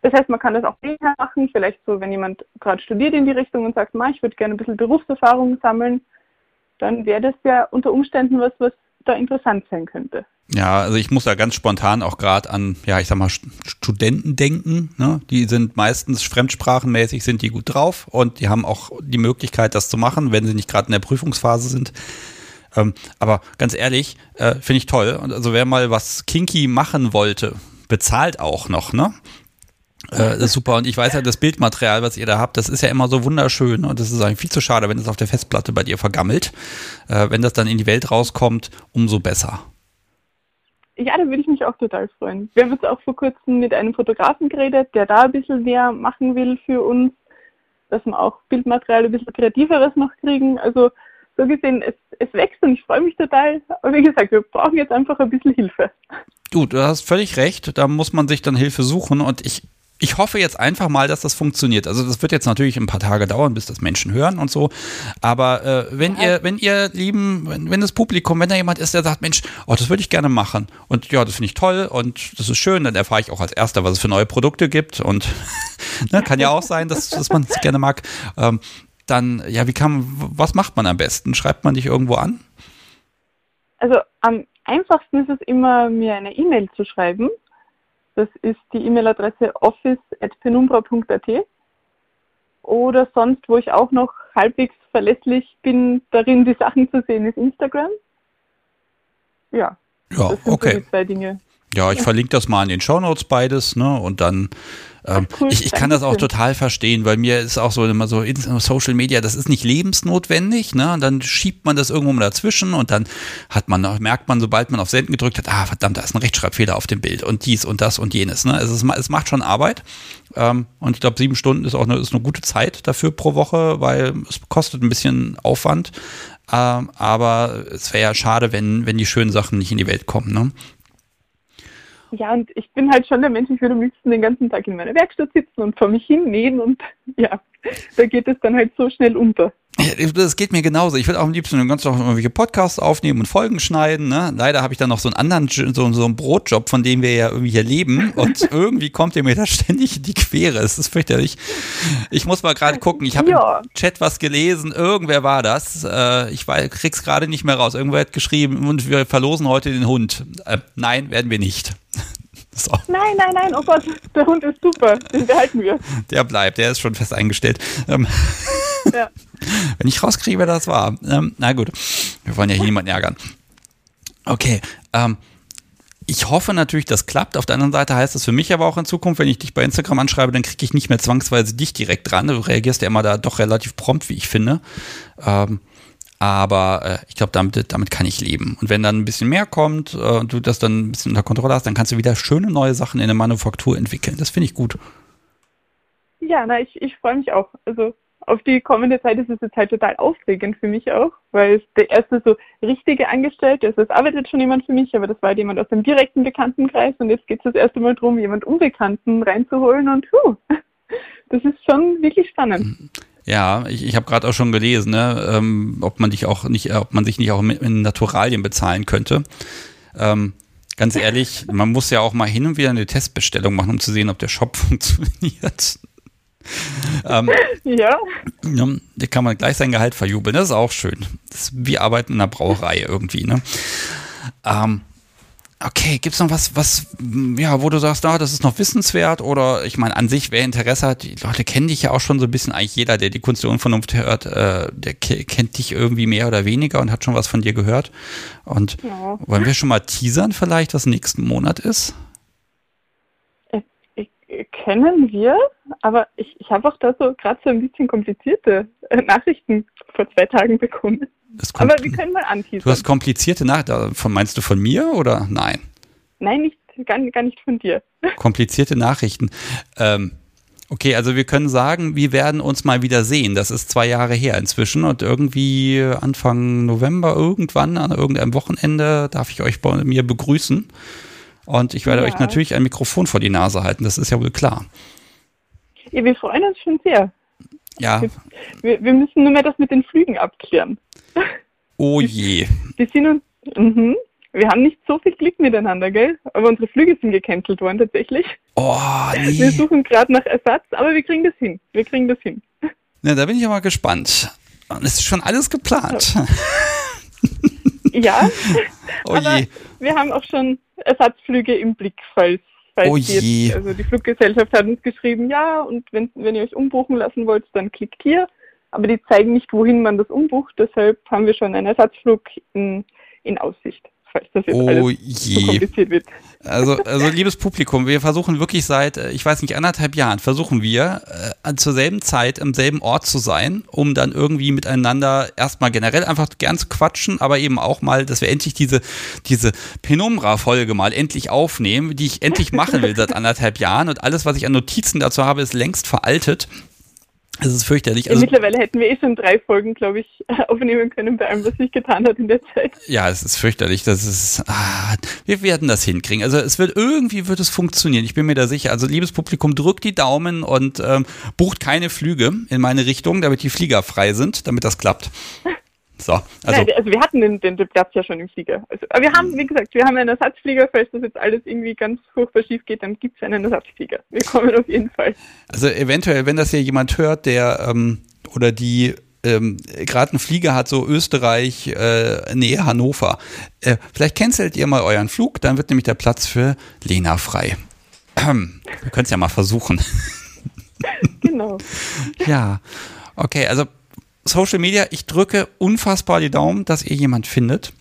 Das heißt, man kann das auch nebenher machen, vielleicht so, wenn jemand gerade studiert in die Richtung und sagt, ich würde gerne ein bisschen Berufserfahrung sammeln, dann wäre das ja unter Umständen was, was da interessant sein könnte. Ja, also ich muss da ganz spontan auch gerade an, ja, ich sag mal, Studenten denken. Ne? Die sind meistens fremdsprachenmäßig, sind die gut drauf und die haben auch die Möglichkeit, das zu machen, wenn sie nicht gerade in der Prüfungsphase sind. Ähm, aber ganz ehrlich, äh, finde ich toll. Und also wer mal was kinky machen wollte, bezahlt auch noch, ne? Äh, das ist super. Und ich weiß ja, das Bildmaterial, was ihr da habt, das ist ja immer so wunderschön. Und das ist eigentlich viel zu schade, wenn es auf der Festplatte bei dir vergammelt. Äh, wenn das dann in die Welt rauskommt, umso besser. Ja, da würde ich mich auch total freuen. Wir haben jetzt auch vor kurzem mit einem Fotografen geredet, der da ein bisschen mehr machen will für uns, dass wir auch Bildmaterial ein bisschen kreativeres noch kriegen. Also so gesehen, es, es wächst und ich freue mich total. Aber wie gesagt, wir brauchen jetzt einfach ein bisschen Hilfe. Du, du hast völlig recht. Da muss man sich dann Hilfe suchen und ich ich hoffe jetzt einfach mal, dass das funktioniert. Also das wird jetzt natürlich ein paar Tage dauern, bis das Menschen hören und so. Aber äh, wenn ja. ihr, wenn ihr lieben, wenn, wenn das Publikum, wenn da jemand ist, der sagt, Mensch, oh, das würde ich gerne machen und ja, das finde ich toll und das ist schön, dann erfahre ich auch als Erster, was es für neue Produkte gibt und ne, kann ja auch sein, dass, dass man es gerne mag. Ähm, dann, ja, wie kann, was macht man am besten? Schreibt man dich irgendwo an? Also am einfachsten ist es immer, mir eine E-Mail zu schreiben das ist die E-Mail-Adresse office.penumbra.at. Oder sonst, wo ich auch noch halbwegs verlässlich bin, darin die Sachen zu sehen, ist Instagram. Ja, ja das sind okay. so die zwei Dinge. Ja, ich verlinke das mal in den Shownotes beides, ne? Und dann ähm, cool, ich, ich kann das auch total verstehen, weil mir ist auch so immer so Social Media, das ist nicht lebensnotwendig, ne? Und dann schiebt man das irgendwo mal dazwischen und dann hat man, merkt man, sobald man auf Senden gedrückt hat, ah, verdammt, da ist ein Rechtschreibfehler auf dem Bild und dies und das und jenes, ne? Es, es macht schon Arbeit. Ähm, und ich glaube, sieben Stunden ist auch eine, ist eine gute Zeit dafür pro Woche, weil es kostet ein bisschen Aufwand. Ähm, aber es wäre ja schade, wenn, wenn die schönen Sachen nicht in die Welt kommen, ne? Ja, und ich bin halt schon der Mensch, ich würde am liebsten den ganzen Tag in meiner Werkstatt sitzen und vor mich hin nähen und ja, da geht es dann halt so schnell unter. Das geht mir genauso. Ich würde auch am liebsten den ganzen Tag irgendwelche Podcasts aufnehmen und Folgen schneiden. Ne? Leider habe ich dann noch so einen anderen, so, so einen Brotjob, von dem wir ja irgendwie hier leben. Und irgendwie kommt ihr mir da ständig in die Quere. Es ist fürchterlich. Ich muss mal gerade gucken. Ich habe ja. im Chat was gelesen. Irgendwer war das. Äh, ich krieg's gerade nicht mehr raus. Irgendwer hat geschrieben und wir verlosen heute den Hund. Äh, nein, werden wir nicht. So. Nein, nein, nein, oh Gott, der Hund ist super, den behalten wir. Der bleibt, der ist schon fest eingestellt. Ähm, ja. Wenn ich rauskriege, wer das war. Ähm, na gut, wir wollen ja hier niemanden ärgern. Okay, ähm, ich hoffe natürlich, das klappt. Auf der anderen Seite heißt das für mich aber auch in Zukunft, wenn ich dich bei Instagram anschreibe, dann kriege ich nicht mehr zwangsweise dich direkt dran. Du reagierst ja immer da doch relativ prompt, wie ich finde. Ähm, aber äh, ich glaube, damit, damit kann ich leben. Und wenn dann ein bisschen mehr kommt äh, und du das dann ein bisschen unter Kontrolle hast, dann kannst du wieder schöne neue Sachen in der Manufaktur entwickeln. Das finde ich gut. Ja, na, ich, ich freue mich auch. Also auf die kommende Zeit ist es jetzt halt total aufregend für mich auch, weil es der erste so richtige Angestellte ist. Es arbeitet schon jemand für mich, aber das war halt jemand aus dem direkten Bekanntenkreis und jetzt geht es das erste Mal darum, jemand Unbekannten reinzuholen und puh, das ist schon wirklich spannend. Ja, ich, ich habe gerade auch schon gelesen, ne, ähm, ob man dich auch nicht, ob man sich nicht auch in Naturalien bezahlen könnte. Ähm, ganz ehrlich, man muss ja auch mal hin und wieder eine Testbestellung machen, um zu sehen, ob der Shop funktioniert. ähm, ja. ja. Da kann man gleich sein Gehalt verjubeln. Das ist auch schön. Das ist wie Arbeiten in einer Brauerei irgendwie, ne? Ähm, okay, gibt es noch was, was, ja, wo du sagst, na, das ist noch wissenswert oder ich meine, an sich, wer Interesse hat, die Leute kennen dich ja auch schon so ein bisschen, eigentlich jeder, der die Kunst der Unvernunft hört, äh, der kennt dich irgendwie mehr oder weniger und hat schon was von dir gehört. Und ja. wollen wir schon mal teasern vielleicht, was nächsten Monat ist? kennen wir, aber ich, ich habe auch da so gerade so ein bisschen komplizierte äh, Nachrichten vor zwei Tagen bekommen. Aber wir können mal anteasern. Du hast komplizierte Nachrichten, meinst du von mir oder nein? Nein, nicht, gar, gar nicht von dir. Komplizierte Nachrichten. Ähm, okay, also wir können sagen, wir werden uns mal wieder sehen. Das ist zwei Jahre her inzwischen und irgendwie Anfang November irgendwann an irgendeinem Wochenende darf ich euch bei mir begrüßen. Und ich werde ja. euch natürlich ein Mikrofon vor die Nase halten, das ist ja wohl klar. Ja, wir freuen uns schon sehr. Ja. Wir, wir müssen nur mehr das mit den Flügen abklären. Oh je. Wir, sind uns, mh, wir haben nicht so viel Glück miteinander, gell? Aber unsere Flüge sind gecancelt worden tatsächlich. Oh, nee. Wir suchen gerade nach Ersatz, aber wir kriegen das hin. Wir kriegen das hin. Na, da bin ich aber gespannt. Es ist schon alles geplant. Ja, oh aber je. wir haben auch schon Ersatzflüge im Blick, falls oh jetzt, also die Fluggesellschaft hat uns geschrieben, ja, und wenn, wenn ihr euch umbuchen lassen wollt, dann klickt hier. Aber die zeigen nicht, wohin man das umbucht, deshalb haben wir schon einen Ersatzflug in, in Aussicht falls das jetzt oh je. kompliziert wird. Also, also liebes Publikum, wir versuchen wirklich seit, äh, ich weiß nicht, anderthalb Jahren, versuchen wir äh, zur selben Zeit am selben Ort zu sein, um dann irgendwie miteinander erstmal generell einfach gern zu quatschen, aber eben auch mal, dass wir endlich diese, diese Penumbra-Folge mal endlich aufnehmen, die ich endlich machen will seit anderthalb Jahren und alles, was ich an Notizen dazu habe, ist längst veraltet. Es ist fürchterlich. Also, Mittlerweile hätten wir eh schon drei Folgen, glaube ich, aufnehmen können bei allem, was sich getan hat in der Zeit. Ja, es ist fürchterlich. Das ist, ah, wir werden das hinkriegen. Also es wird irgendwie wird es funktionieren. Ich bin mir da sicher. Also liebes Publikum, drückt die Daumen und ähm, bucht keine Flüge in meine Richtung, damit die Flieger frei sind, damit das klappt. So, also, Nein, also wir hatten den, den, Platz ja schon im Flieger. Also, aber wir haben, wie gesagt, wir haben einen Ersatzflieger, falls das jetzt alles irgendwie ganz furchtbar schief geht, dann gibt es einen Ersatzflieger. Wir kommen auf jeden Fall. Also eventuell, wenn das hier jemand hört, der ähm, oder die ähm, gerade einen Flieger hat, so Österreich, äh, Nähe Hannover. Äh, vielleicht cancelt ihr mal euren Flug, dann wird nämlich der Platz für Lena frei. Wir können es ja mal versuchen. Genau. ja, okay, also Social Media, ich drücke unfassbar die Daumen, dass ihr jemand findet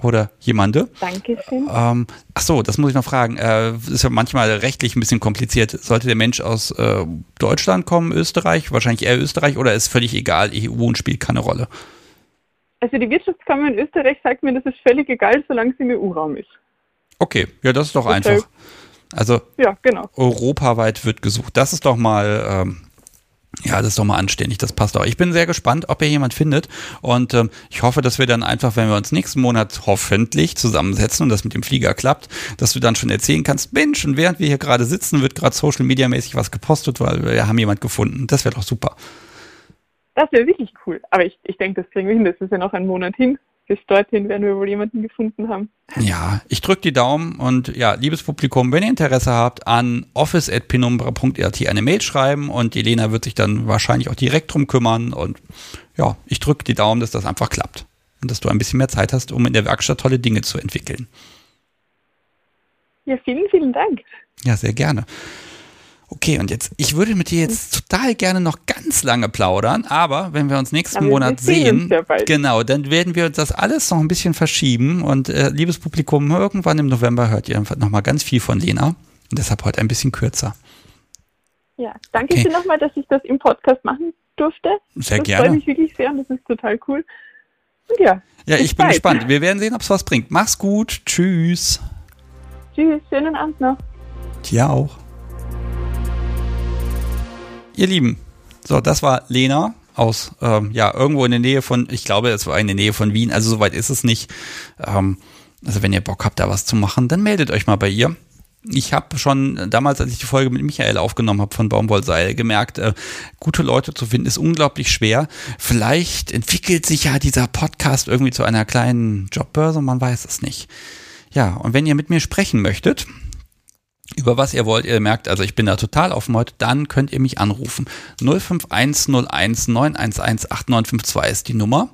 oder jemande. Dankeschön. Ähm, ach so, das muss ich noch fragen. Äh, ist ja manchmal rechtlich ein bisschen kompliziert. Sollte der Mensch aus äh, Deutschland kommen, Österreich, wahrscheinlich eher Österreich oder ist völlig egal, EU und spielt keine Rolle? Also die Wirtschaftskammer in Österreich sagt mir, das ist völlig egal, solange sie im EU-Raum ist. Okay, ja, das ist doch Deshalb, einfach. Also ja, genau. europaweit wird gesucht. Das ist doch mal ähm, ja, das ist doch mal anständig, das passt auch. Ich bin sehr gespannt, ob ihr jemand findet und ähm, ich hoffe, dass wir dann einfach, wenn wir uns nächsten Monat hoffentlich zusammensetzen und das mit dem Flieger klappt, dass du dann schon erzählen kannst, Mensch, und während wir hier gerade sitzen, wird gerade Social Media mäßig was gepostet, weil wir haben jemand gefunden. Das wäre doch super. Das wäre wirklich cool. Aber ich, ich denke, das kriegen wir hin. Das ist ja noch ein Monat hin bis dorthin werden wir wohl jemanden gefunden haben. Ja, ich drücke die Daumen und ja, liebes Publikum, wenn ihr Interesse habt, an office.penumbra.rt eine Mail schreiben und die Lena wird sich dann wahrscheinlich auch direkt drum kümmern und ja, ich drücke die Daumen, dass das einfach klappt und dass du ein bisschen mehr Zeit hast, um in der Werkstatt tolle Dinge zu entwickeln. Ja, vielen, vielen Dank. Ja, sehr gerne. Okay, und jetzt, ich würde mit dir jetzt total gerne noch ganz lange plaudern, aber wenn wir uns nächsten aber Monat sehen, ja genau, dann werden wir uns das alles noch ein bisschen verschieben und äh, liebes Publikum, irgendwann im November hört ihr einfach nochmal ganz viel von Lena und deshalb heute ein bisschen kürzer. Ja, danke okay. dir nochmal, dass ich das im Podcast machen durfte. Sehr das gerne. Das freut mich wirklich sehr und das ist total cool. Und ja. Ja, ich bin bald. gespannt. Wir werden sehen, ob es was bringt. Mach's gut. Tschüss. Tschüss. Schönen Abend noch. Dir auch. Ihr Lieben, so, das war Lena. aus, ähm, ja, irgendwo in der Nähe von, ich glaube, es war in der Nähe von Wien, also soweit ist es nicht. Ähm, also wenn ihr Bock habt, da was zu machen, dann meldet euch mal bei ihr. Ich habe schon damals, als ich die Folge mit Michael aufgenommen habe von Baumwollseil, gemerkt, äh, gute Leute zu finden ist unglaublich schwer. Vielleicht entwickelt sich ja dieser Podcast irgendwie zu einer kleinen Jobbörse, man weiß es nicht. Ja, und wenn ihr mit mir sprechen möchtet, über was ihr wollt, ihr merkt, also ich bin da total offen heute, dann könnt ihr mich anrufen. 05101 911 8952 ist die Nummer.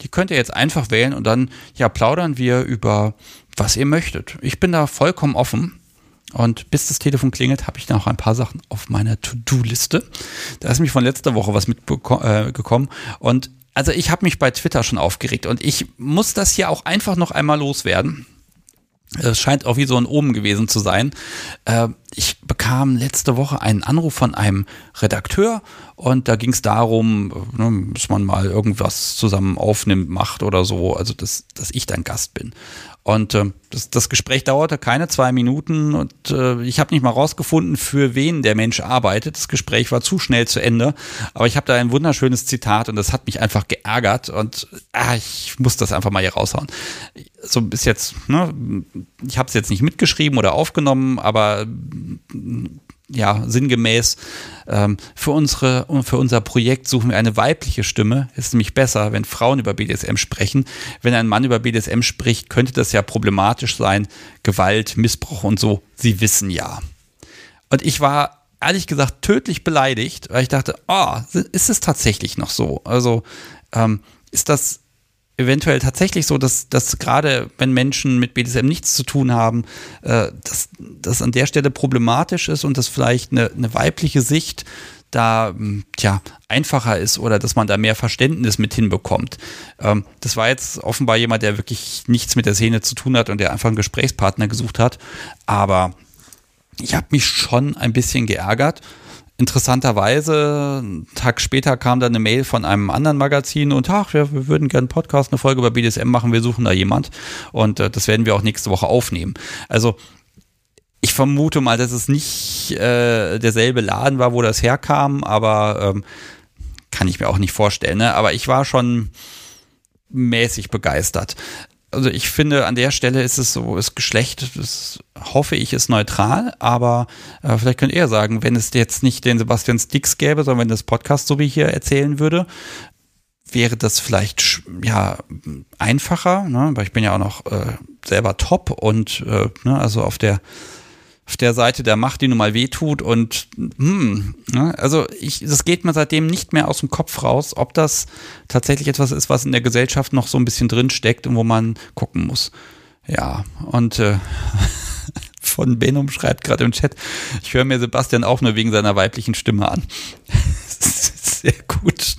Die könnt ihr jetzt einfach wählen und dann ja plaudern wir über was ihr möchtet. Ich bin da vollkommen offen. Und bis das Telefon klingelt, habe ich noch ein paar Sachen auf meiner To-Do-Liste. Da ist mich von letzter Woche was mitgekommen. Äh, und also ich habe mich bei Twitter schon aufgeregt und ich muss das hier auch einfach noch einmal loswerden. Es scheint auch wie so ein Omen gewesen zu sein. Äh, ich bekam letzte Woche einen Anruf von einem Redakteur und da ging es darum, ne, dass man mal irgendwas zusammen aufnimmt, macht oder so, also dass, dass ich dein Gast bin. Und äh, das, das Gespräch dauerte keine zwei Minuten und äh, ich habe nicht mal rausgefunden, für wen der Mensch arbeitet. Das Gespräch war zu schnell zu Ende, aber ich habe da ein wunderschönes Zitat und das hat mich einfach geärgert und ah, ich muss das einfach mal hier raushauen. So bis jetzt, ne, ich habe es jetzt nicht mitgeschrieben oder aufgenommen, aber ja, sinngemäß, ähm, für, unsere, für unser Projekt suchen wir eine weibliche Stimme. Ist nämlich besser, wenn Frauen über BDSM sprechen. Wenn ein Mann über BDSM spricht, könnte das ja problematisch sein. Gewalt, Missbrauch und so. Sie wissen ja. Und ich war ehrlich gesagt tödlich beleidigt, weil ich dachte, oh, ist es tatsächlich noch so? Also ähm, ist das eventuell tatsächlich so, dass, dass gerade wenn Menschen mit BDSM nichts zu tun haben, äh, dass das an der Stelle problematisch ist und dass vielleicht eine, eine weibliche Sicht da hm, tja, einfacher ist oder dass man da mehr Verständnis mit hinbekommt. Ähm, das war jetzt offenbar jemand, der wirklich nichts mit der Szene zu tun hat und der einfach einen Gesprächspartner gesucht hat. Aber ich habe mich schon ein bisschen geärgert Interessanterweise, einen Tag später kam dann eine Mail von einem anderen Magazin und ach, wir, wir würden gerne einen Podcast, eine Folge über BDSM machen, wir suchen da jemand und äh, das werden wir auch nächste Woche aufnehmen. Also ich vermute mal, dass es nicht äh, derselbe Laden war, wo das herkam, aber ähm, kann ich mir auch nicht vorstellen. Ne? Aber ich war schon mäßig begeistert also ich finde, an der Stelle ist es so, das Geschlecht, das hoffe ich, ist neutral, aber äh, vielleicht könnt ihr sagen, wenn es jetzt nicht den Sebastian Sticks gäbe, sondern wenn das Podcast so wie hier erzählen würde, wäre das vielleicht ja einfacher, ne? weil ich bin ja auch noch äh, selber top und äh, ne, also auf der auf der Seite der Macht, die nun mal wehtut und hm, ne? also ich, das geht mir seitdem nicht mehr aus dem Kopf raus, ob das tatsächlich etwas ist, was in der Gesellschaft noch so ein bisschen drin steckt und wo man gucken muss. Ja, und äh, von Benum schreibt gerade im Chat, ich höre mir Sebastian auch nur wegen seiner weiblichen Stimme an. Sehr gut.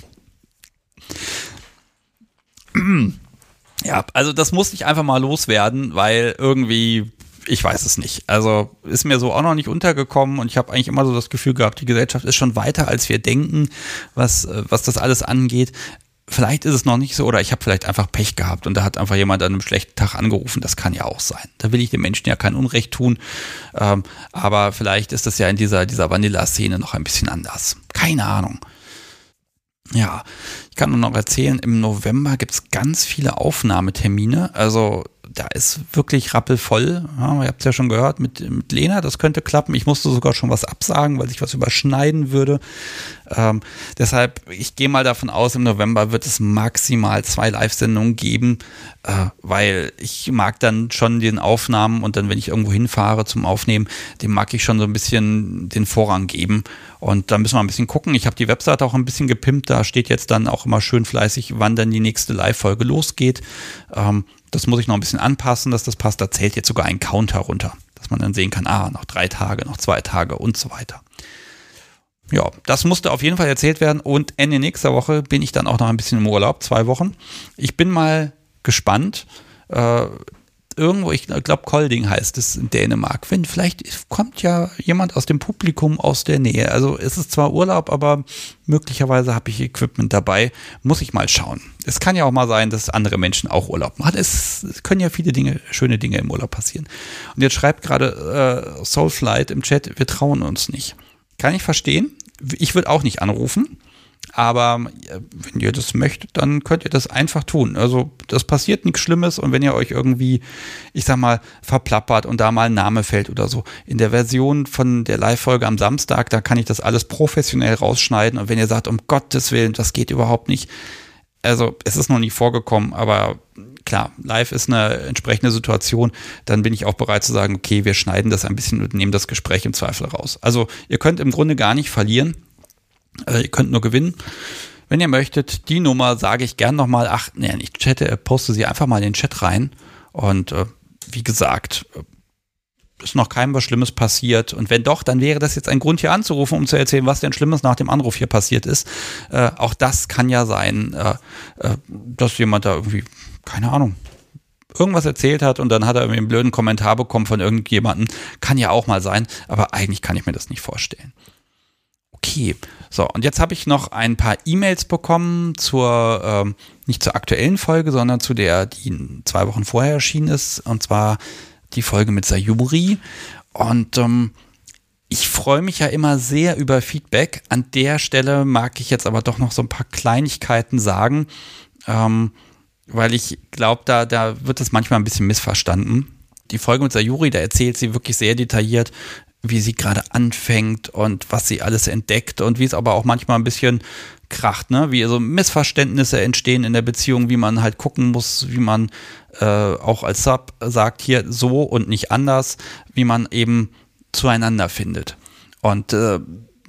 Ja, also das musste ich einfach mal loswerden, weil irgendwie ich weiß es nicht. Also ist mir so auch noch nicht untergekommen und ich habe eigentlich immer so das Gefühl gehabt, die Gesellschaft ist schon weiter, als wir denken, was, äh, was das alles angeht. Vielleicht ist es noch nicht so oder ich habe vielleicht einfach Pech gehabt und da hat einfach jemand an einem schlechten Tag angerufen. Das kann ja auch sein. Da will ich den Menschen ja kein Unrecht tun. Ähm, aber vielleicht ist das ja in dieser, dieser Vanilla-Szene noch ein bisschen anders. Keine Ahnung. Ja, ich kann nur noch erzählen, im November gibt es ganz viele Aufnahmetermine. Also da ist wirklich rappelvoll. Ja, ihr habt es ja schon gehört mit, mit Lena, das könnte klappen. Ich musste sogar schon was absagen, weil sich was überschneiden würde. Ähm, deshalb, ich gehe mal davon aus, im November wird es maximal zwei Live-Sendungen geben, äh, weil ich mag dann schon den Aufnahmen und dann, wenn ich irgendwo hinfahre zum Aufnehmen, dem mag ich schon so ein bisschen den Vorrang geben. Und da müssen wir ein bisschen gucken. Ich habe die Webseite auch ein bisschen gepimpt. Da steht jetzt dann auch immer schön fleißig, wann dann die nächste Live-Folge losgeht. Ähm, das muss ich noch ein bisschen anpassen, dass das passt. Da zählt jetzt sogar ein Counter runter, dass man dann sehen kann, ah, noch drei Tage, noch zwei Tage und so weiter. Ja, das musste auf jeden Fall erzählt werden und Ende nächster Woche bin ich dann auch noch ein bisschen im Urlaub, zwei Wochen. Ich bin mal gespannt. Äh, irgendwo, ich glaube Kolding heißt es in Dänemark. Wenn vielleicht kommt ja jemand aus dem Publikum aus der Nähe. Also es ist zwar Urlaub, aber möglicherweise habe ich Equipment dabei. Muss ich mal schauen. Es kann ja auch mal sein, dass andere Menschen auch Urlaub machen. Es, können ja viele Dinge, schöne Dinge im Urlaub passieren. Und jetzt schreibt gerade äh, Soulflight im Chat, wir trauen uns nicht. Kann ich verstehen. Ich würde auch nicht anrufen. Aber wenn ihr das möchtet, dann könnt ihr das einfach tun. Also das passiert nichts Schlimmes und wenn ihr euch irgendwie, ich sag mal, verplappert und da mal ein Name fällt oder so. In der Version von der Live-Folge am Samstag, da kann ich das alles professionell rausschneiden. Und wenn ihr sagt, um Gottes Willen, das geht überhaupt nicht. Also es ist noch nie vorgekommen, aber klar, live ist eine entsprechende Situation, dann bin ich auch bereit zu sagen, okay, wir schneiden das ein bisschen und nehmen das Gespräch im Zweifel raus. Also ihr könnt im Grunde gar nicht verlieren. Äh, ihr könnt nur gewinnen. Wenn ihr möchtet, die Nummer sage ich gern nochmal. Ach, nee, ich chatte, äh, poste sie einfach mal in den Chat rein. Und äh, wie gesagt, äh, ist noch keinem was Schlimmes passiert. Und wenn doch, dann wäre das jetzt ein Grund, hier anzurufen, um zu erzählen, was denn Schlimmes nach dem Anruf hier passiert ist. Äh, auch das kann ja sein, äh, äh, dass jemand da irgendwie, keine Ahnung, irgendwas erzählt hat und dann hat er irgendwie einen blöden Kommentar bekommen von irgendjemandem. Kann ja auch mal sein, aber eigentlich kann ich mir das nicht vorstellen. Okay, so, und jetzt habe ich noch ein paar E-Mails bekommen zur, ähm, nicht zur aktuellen Folge, sondern zu der, die zwei Wochen vorher erschienen ist, und zwar die Folge mit Sayuri. Und ähm, ich freue mich ja immer sehr über Feedback. An der Stelle mag ich jetzt aber doch noch so ein paar Kleinigkeiten sagen, ähm, weil ich glaube, da, da wird es manchmal ein bisschen missverstanden. Die Folge mit Sayuri, da erzählt sie wirklich sehr detailliert, wie sie gerade anfängt und was sie alles entdeckt und wie es aber auch manchmal ein bisschen kracht, ne? Wie so Missverständnisse entstehen in der Beziehung, wie man halt gucken muss, wie man äh, auch als Sub sagt, hier so und nicht anders, wie man eben zueinander findet. Und äh,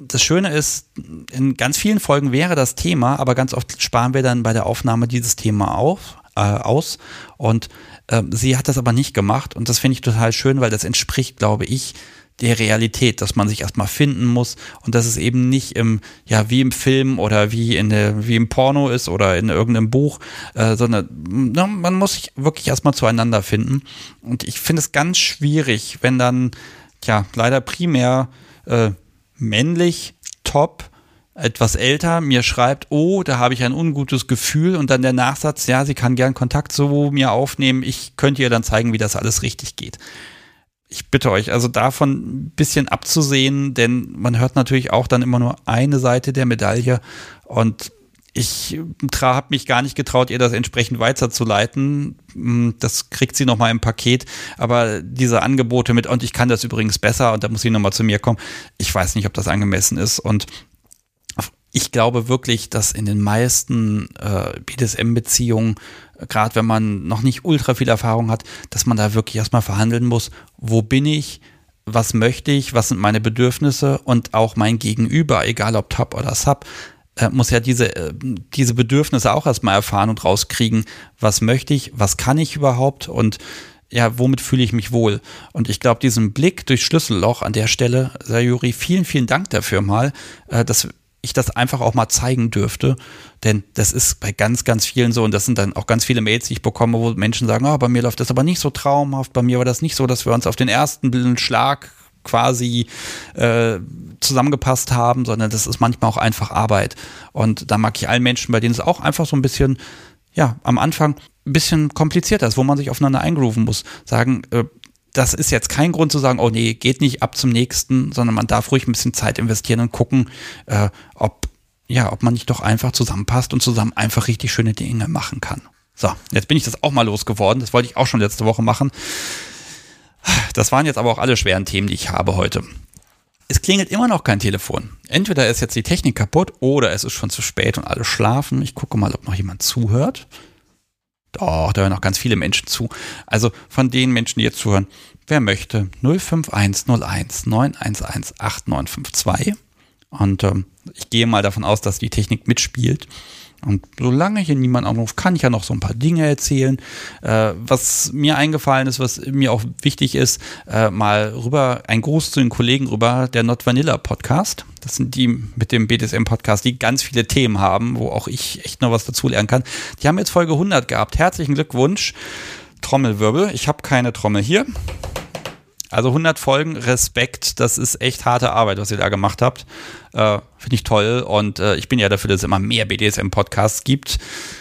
das Schöne ist, in ganz vielen Folgen wäre das Thema, aber ganz oft sparen wir dann bei der Aufnahme dieses Thema auf, äh, aus. Und äh, sie hat das aber nicht gemacht und das finde ich total schön, weil das entspricht, glaube ich, der Realität, dass man sich erstmal finden muss und dass es eben nicht im, ja, wie im Film oder wie in der, wie im Porno ist oder in irgendeinem Buch, äh, sondern na, man muss sich wirklich erstmal zueinander finden. Und ich finde es ganz schwierig, wenn dann, ja, leider primär äh, männlich, top, etwas älter mir schreibt, oh, da habe ich ein ungutes Gefühl und dann der Nachsatz, ja, sie kann gern Kontakt zu mir aufnehmen, ich könnte ihr dann zeigen, wie das alles richtig geht ich bitte euch, also davon ein bisschen abzusehen, denn man hört natürlich auch dann immer nur eine Seite der Medaille und ich habe mich gar nicht getraut, ihr das entsprechend weiterzuleiten. Hm, das kriegt sie nochmal im Paket. Aber diese Angebote mit, und ich kann das übrigens besser und da muss sie nochmal zu mir kommen, ich weiß nicht, ob das angemessen ist. Und ich glaube wirklich, dass in den meisten äh, BDSM-Beziehungen gerade wenn man noch nicht ultra viel Erfahrung hat, dass man da wirklich erstmal verhandeln muss, wo bin ich, was möchte ich, was sind meine Bedürfnisse und auch mein Gegenüber, egal ob Top oder Sub, äh, muss ja diese, äh, diese Bedürfnisse auch erstmal erfahren und rauskriegen, was möchte ich, was kann ich überhaupt und ja, womit fühle ich mich wohl? Und ich glaube, diesen Blick durch Schlüsselloch an der Stelle, Sayuri, vielen, vielen Dank dafür mal. Äh, das ich das einfach auch mal zeigen dürfte. Denn das ist bei ganz, ganz vielen so. Und das sind dann auch ganz viele Mails, die ich bekomme, wo Menschen sagen, oh, bei mir läuft das aber nicht so traumhaft. Bei mir war das nicht so, dass wir uns auf den ersten Schlag quasi äh, zusammengepasst haben, sondern das ist manchmal auch einfach Arbeit. Und da mag ich allen Menschen, bei denen es auch einfach so ein bisschen, ja, am Anfang ein bisschen komplizierter ist, wo man sich aufeinander eingrooven muss. Sagen, äh, das ist jetzt kein Grund zu sagen, oh nee, geht nicht ab zum nächsten, sondern man darf ruhig ein bisschen Zeit investieren und gucken, äh, ob, ja, ob man nicht doch einfach zusammenpasst und zusammen einfach richtig schöne Dinge machen kann. So, jetzt bin ich das auch mal losgeworden. Das wollte ich auch schon letzte Woche machen. Das waren jetzt aber auch alle schweren Themen, die ich habe heute. Es klingelt immer noch kein Telefon. Entweder ist jetzt die Technik kaputt oder es ist schon zu spät und alle schlafen. Ich gucke mal, ob noch jemand zuhört. Doch, da hören auch ganz viele Menschen zu. Also von den Menschen, die jetzt zuhören, wer möchte, 05101 911 8952. Und ähm, ich gehe mal davon aus, dass die Technik mitspielt. Und solange hier niemand anruft, kann ich ja noch so ein paar Dinge erzählen. Äh, was mir eingefallen ist, was mir auch wichtig ist, äh, mal rüber, ein Gruß zu den Kollegen rüber, der Not Vanilla Podcast. Das sind die mit dem BDSM Podcast, die ganz viele Themen haben, wo auch ich echt noch was dazu lernen kann. Die haben jetzt Folge 100 gehabt. Herzlichen Glückwunsch. Trommelwirbel. Ich habe keine Trommel hier. Also 100 Folgen, Respekt, das ist echt harte Arbeit, was ihr da gemacht habt. Äh, Finde ich toll und äh, ich bin ja dafür, dass es immer mehr BDSM-Podcasts gibt.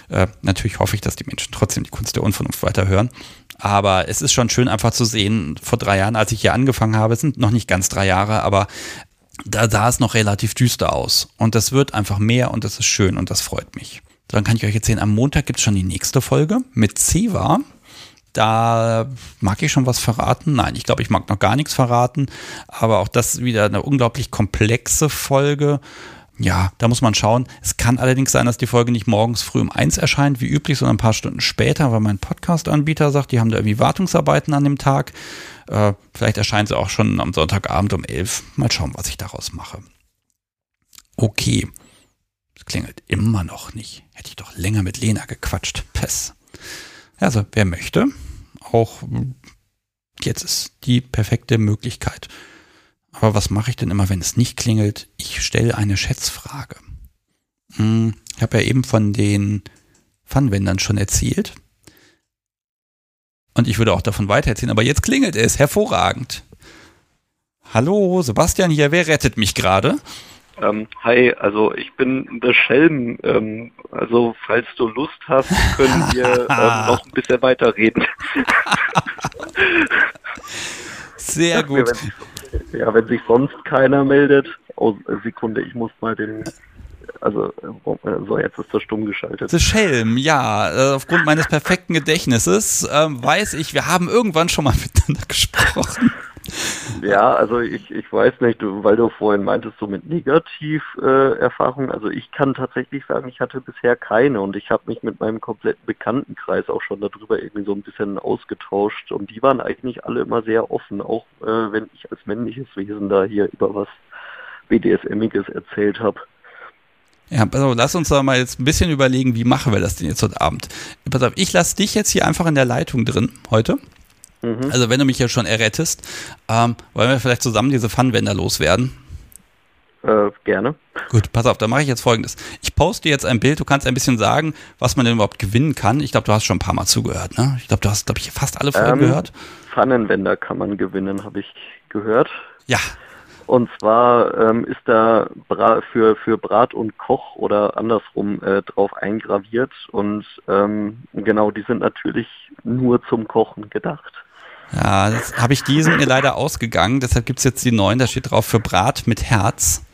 Äh, natürlich hoffe ich, dass die Menschen trotzdem die Kunst der Unvernunft weiterhören. Aber es ist schon schön einfach zu sehen, vor drei Jahren, als ich hier angefangen habe, es sind noch nicht ganz drei Jahre, aber da sah es noch relativ düster aus. Und das wird einfach mehr und das ist schön und das freut mich. Dann kann ich euch erzählen, am Montag gibt es schon die nächste Folge mit Ceva. Da mag ich schon was verraten. Nein, ich glaube, ich mag noch gar nichts verraten. Aber auch das wieder eine unglaublich komplexe Folge. Ja, da muss man schauen. Es kann allerdings sein, dass die Folge nicht morgens früh um eins erscheint, wie üblich, sondern ein paar Stunden später, weil mein Podcast-Anbieter sagt, die haben da irgendwie Wartungsarbeiten an dem Tag. Äh, vielleicht erscheint sie auch schon am Sonntagabend um elf. Mal schauen, was ich daraus mache. Okay. Es klingelt immer noch nicht. Hätte ich doch länger mit Lena gequatscht. Pess. Also, wer möchte, auch jetzt ist die perfekte Möglichkeit. Aber was mache ich denn immer, wenn es nicht klingelt? Ich stelle eine Schätzfrage. Hm, ich habe ja eben von den Pfannwändern schon erzählt. Und ich würde auch davon weitererzählen, aber jetzt klingelt es. Hervorragend. Hallo, Sebastian hier. Wer rettet mich gerade? Ähm, hi, also ich bin der Schelm. Ähm, also falls du Lust hast, können wir ähm, noch ein bisschen weiterreden. Sehr gut. Ja, wenn sich sonst keiner meldet. Oh, Sekunde, ich muss mal den also so jetzt ist er stumm geschaltet. The Schelm, ja. Äh, aufgrund meines perfekten Gedächtnisses ähm, weiß ich, wir haben irgendwann schon mal miteinander gesprochen. Ja, also ich, ich weiß nicht, weil du vorhin meintest, so mit Negativerfahrung, äh, also ich kann tatsächlich sagen, ich hatte bisher keine und ich habe mich mit meinem kompletten Bekanntenkreis auch schon darüber irgendwie so ein bisschen ausgetauscht und die waren eigentlich alle immer sehr offen, auch äh, wenn ich als männliches Wesen da hier über was BDSMiges erzählt habe. Ja, also lass uns doch mal jetzt ein bisschen überlegen, wie machen wir das denn jetzt heute Abend? Pass auf, ich lasse dich jetzt hier einfach in der Leitung drin heute. Mhm. Also wenn du mich ja schon errettest, ähm, wollen wir vielleicht zusammen diese Pfannwender loswerden? Äh, gerne. Gut, pass auf, dann mache ich jetzt folgendes. Ich poste jetzt ein Bild, du kannst ein bisschen sagen, was man denn überhaupt gewinnen kann. Ich glaube, du hast schon ein paar Mal zugehört, ne? Ich glaube, du hast, glaube ich, fast alle Folgen ähm, gehört. Pfannenwender kann man gewinnen, habe ich gehört. Ja. Und zwar ähm, ist da Bra für, für Brat und Koch oder andersrum äh, drauf eingraviert. Und ähm, genau, die sind natürlich nur zum Kochen gedacht. Ja, das habe ich diesen mir leider ausgegangen, deshalb gibt es jetzt die neuen, da steht drauf für Brat mit Herz.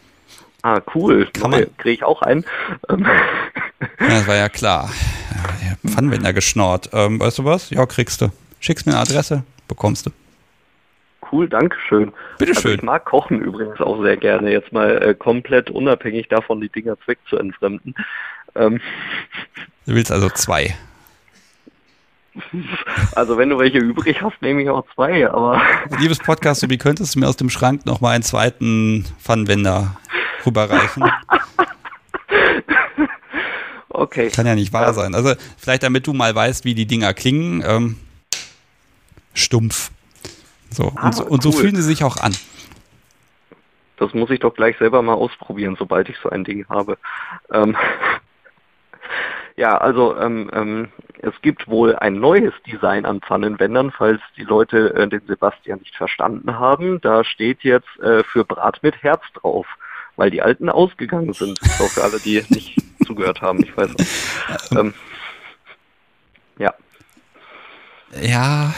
Ah, cool. Kann man. Kriege ich auch einen. Ähm. Ja, das war ja klar. Ja, Pfannwender geschnort. Ähm, weißt du was? Ja, kriegst du. Schickst mir eine Adresse, bekommst du. Cool, danke schön. Bitteschön. Also ich mag Kochen übrigens auch sehr gerne, jetzt mal äh, komplett unabhängig davon, die Dinger zweck zu entfremden. Ähm. Du willst also zwei. Also wenn du welche übrig hast, nehme ich auch zwei, aber. Liebes Podcast, wie könntest du mir aus dem Schrank nochmal einen zweiten Pfannwender rüberreichen? okay. Kann ja nicht wahr sein. Also vielleicht damit du mal weißt, wie die Dinger klingen. Ähm, stumpf. So. Ah, und, so, und so fühlen sie sich auch an. Das muss ich doch gleich selber mal ausprobieren, sobald ich so ein Ding habe. Ähm, ja, also ähm, ähm, es gibt wohl ein neues Design an Pfannenwändern, falls die Leute äh, den Sebastian nicht verstanden haben. Da steht jetzt äh, für Brat mit Herz drauf, weil die alten ausgegangen sind. So für alle, die nicht zugehört haben, ich weiß nicht. Ähm, ja. Ja.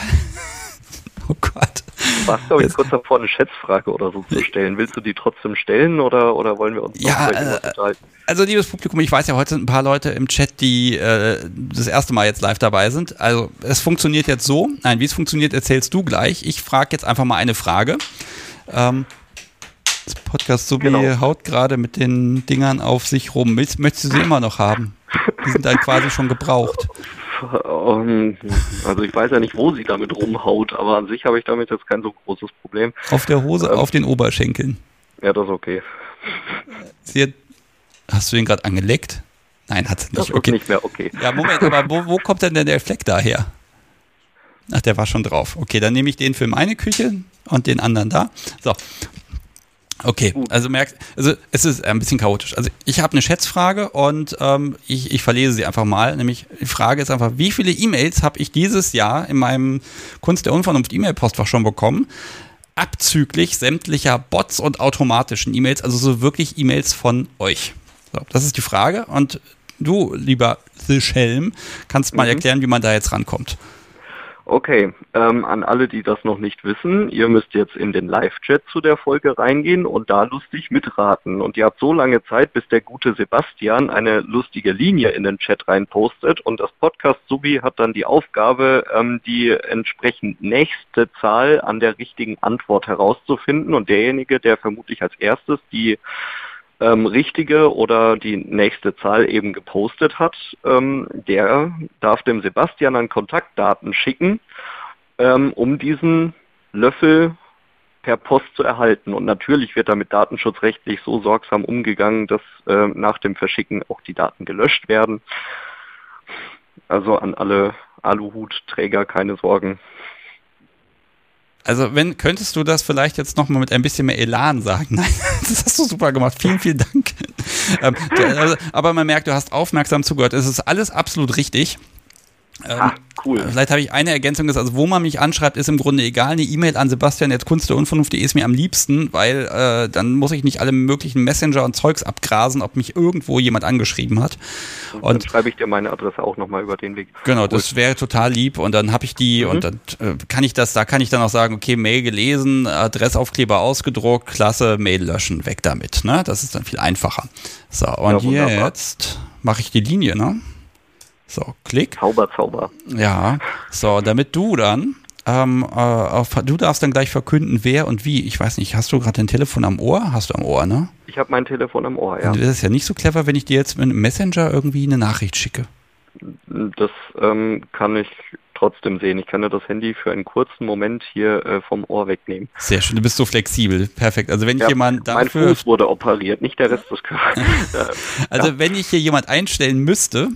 Warst, glaube ich, kurz davor, eine Schätzfrage oder so zu stellen. Willst du die trotzdem stellen oder, oder wollen wir uns ja, äh, Also, liebes Publikum, ich weiß ja, heute sind ein paar Leute im Chat, die äh, das erste Mal jetzt live dabei sind. Also, es funktioniert jetzt so. Nein, wie es funktioniert, erzählst du gleich. Ich frage jetzt einfach mal eine Frage. Ähm, das Podcast Subi genau. haut gerade mit den Dingern auf sich rum. Willst, möchtest du sie immer noch haben? Die sind dann quasi schon gebraucht. Ähm, also ich weiß ja nicht, wo sie damit rumhaut, aber an sich habe ich damit jetzt kein so großes Problem. Auf der Hose, ähm, auf den Oberschenkeln. Ja, das ist okay. Sie hat, hast du ihn gerade angeleckt? Nein, hat sie nicht. Das ist okay. nicht mehr okay. Ja, Moment, aber wo, wo kommt denn der Fleck daher? Ach, der war schon drauf. Okay, dann nehme ich den für meine Küche und den anderen da. So, Okay, also merkt, also es ist ein bisschen chaotisch. Also ich habe eine Schätzfrage und ähm, ich, ich verlese sie einfach mal. Nämlich die Frage ist einfach, wie viele E-Mails habe ich dieses Jahr in meinem Kunst der Unvernunft E-Mail-Postfach schon bekommen? Abzüglich sämtlicher Bots und automatischen E-Mails, also so wirklich E-Mails von euch. So, das ist die Frage. Und du, lieber The Schelm, kannst mal mhm. erklären, wie man da jetzt rankommt. Okay, ähm, an alle, die das noch nicht wissen, ihr müsst jetzt in den Live-Chat zu der Folge reingehen und da lustig mitraten. Und ihr habt so lange Zeit, bis der gute Sebastian eine lustige Linie in den Chat reinpostet und das Podcast Subi hat dann die Aufgabe, ähm, die entsprechend nächste Zahl an der richtigen Antwort herauszufinden und derjenige, der vermutlich als erstes die ähm, richtige oder die nächste Zahl eben gepostet hat, ähm, der darf dem Sebastian dann Kontaktdaten schicken, ähm, um diesen Löffel per Post zu erhalten. Und natürlich wird damit datenschutzrechtlich so sorgsam umgegangen, dass äh, nach dem Verschicken auch die Daten gelöscht werden. Also an alle Aluhutträger keine Sorgen. Also wenn, könntest du das vielleicht jetzt nochmal mit ein bisschen mehr Elan sagen? Nein, das hast du super gemacht. Vielen, vielen Dank. ähm, also, aber man merkt, du hast aufmerksam zugehört. Es ist alles absolut richtig. Ähm, ah, cool. Vielleicht habe ich eine Ergänzung, dass also wo man mich anschreibt, ist im Grunde egal. Eine E-Mail an Sebastian jetzt Kunst der Unvernunft, die ist mir am liebsten, weil äh, dann muss ich nicht alle möglichen Messenger und Zeugs abgrasen, ob mich irgendwo jemand angeschrieben hat. Und, und dann schreibe ich dir meine Adresse auch nochmal über den Weg. Genau, das wäre total lieb und dann habe ich die mhm. und dann äh, kann ich das, da kann ich dann auch sagen, okay, Mail gelesen, Adressaufkleber ausgedruckt, klasse, Mail löschen, weg damit. Ne? Das ist dann viel einfacher. So, und ja, jetzt mache ich die Linie, ne? So, klick. Zauber, Zauber. Ja, so, damit du dann, ähm, äh, auf, du darfst dann gleich verkünden, wer und wie. Ich weiß nicht, hast du gerade dein Telefon am Ohr? Hast du am Ohr, ne? Ich habe mein Telefon am Ohr, ja. Das ist ja nicht so clever, wenn ich dir jetzt mit einem Messenger irgendwie eine Nachricht schicke. Das ähm, kann ich trotzdem sehen. Ich kann ja das Handy für einen kurzen Moment hier äh, vom Ohr wegnehmen. Sehr schön, du bist so flexibel. Perfekt. Also wenn ja, ich jemand dafür... Mein Fuß wurde operiert, nicht der Rest des Körpers. also ja. wenn ich hier jemand einstellen müsste,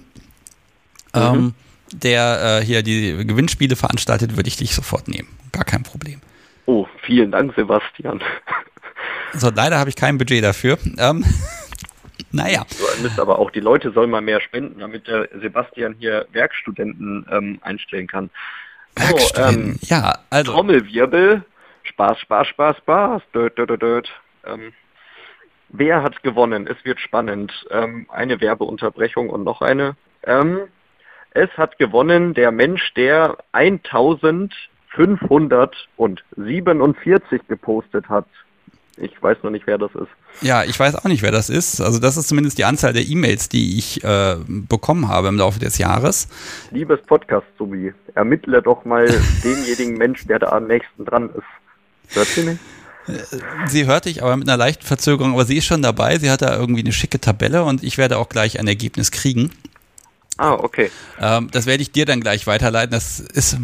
ähm, mhm. der äh, hier die Gewinnspiele veranstaltet, würde ich dich sofort nehmen. Gar kein Problem. Oh, vielen Dank, Sebastian. So, leider habe ich kein Budget dafür. Ähm, naja. So, aber auch die Leute sollen mal mehr spenden, damit der Sebastian hier Werkstudenten ähm, einstellen kann. So, ähm, ja, also. Trommelwirbel, Spaß, Spaß, Spaß, Spaß, död, död, död. Ähm, wer hat gewonnen? Es wird spannend. Ähm, eine Werbeunterbrechung und noch eine. Ähm, es hat gewonnen der Mensch, der 1547 gepostet hat. Ich weiß noch nicht, wer das ist. Ja, ich weiß auch nicht, wer das ist. Also das ist zumindest die Anzahl der E-Mails, die ich äh, bekommen habe im Laufe des Jahres. Liebes Podcast-Subi, ermittle doch mal denjenigen Mensch, der da am nächsten dran ist. Hört sie nicht? Äh, sie hört dich aber mit einer leichten Verzögerung, aber sie ist schon dabei. Sie hat da irgendwie eine schicke Tabelle und ich werde auch gleich ein Ergebnis kriegen. Ah, okay. Ähm, das werde ich dir dann gleich weiterleiten. Das ist.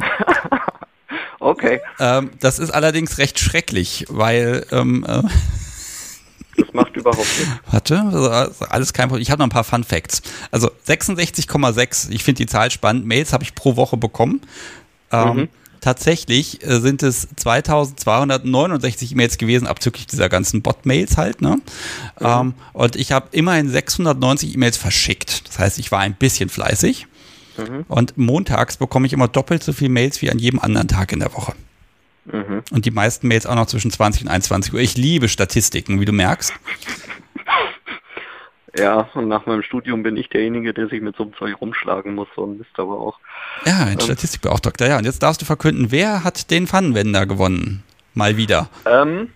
okay. Ähm, das ist allerdings recht schrecklich, weil. Ähm, äh, das macht überhaupt nichts. Warte, alles kein Problem. Ich habe noch ein paar Fun Facts. Also 66,6, ich finde die Zahl spannend. Mails habe ich pro Woche bekommen. Ähm, mhm tatsächlich äh, sind es 2269 E-Mails gewesen, abzüglich dieser ganzen Bot-Mails halt. Ne? Mhm. Ähm, und ich habe immerhin 690 E-Mails verschickt. Das heißt, ich war ein bisschen fleißig. Mhm. Und montags bekomme ich immer doppelt so viele Mails wie an jedem anderen Tag in der Woche. Mhm. Und die meisten Mails auch noch zwischen 20 und 21 Uhr. Ich liebe Statistiken, wie du merkst. Ja, und nach meinem Studium bin ich derjenige, der sich mit so einem Zeug rumschlagen muss und ist aber auch. Ja, ein ähm, Statistikbeauftragter, ja. Und jetzt darfst du verkünden, wer hat den Pfannenwender gewonnen? Mal wieder. Ähm,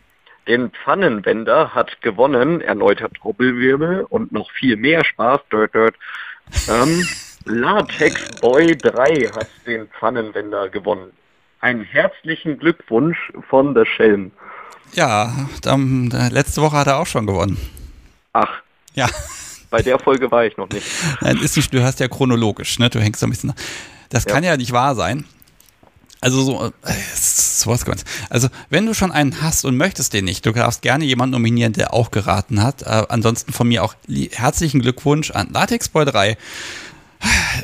den Pfannenwender hat gewonnen, erneuter Trommelwirbel und noch viel mehr Spaß, dirt, dirt. Ähm, Latex Boy 3 hat den Pfannenwender gewonnen. Einen herzlichen Glückwunsch von der Schelm. Ja, dann, letzte Woche hat er auch schon gewonnen. Ach, ja. Bei der Folge war ich noch nicht. Nein, ist nicht, du hast ja chronologisch, ne? Du hängst so ein bisschen. Das ja. kann ja nicht wahr sein. Also so, äh, sowas gemeint. Also, wenn du schon einen hast und möchtest den nicht, du darfst gerne jemanden nominieren, der auch geraten hat. Äh, ansonsten von mir auch herzlichen Glückwunsch an Latexboy 3.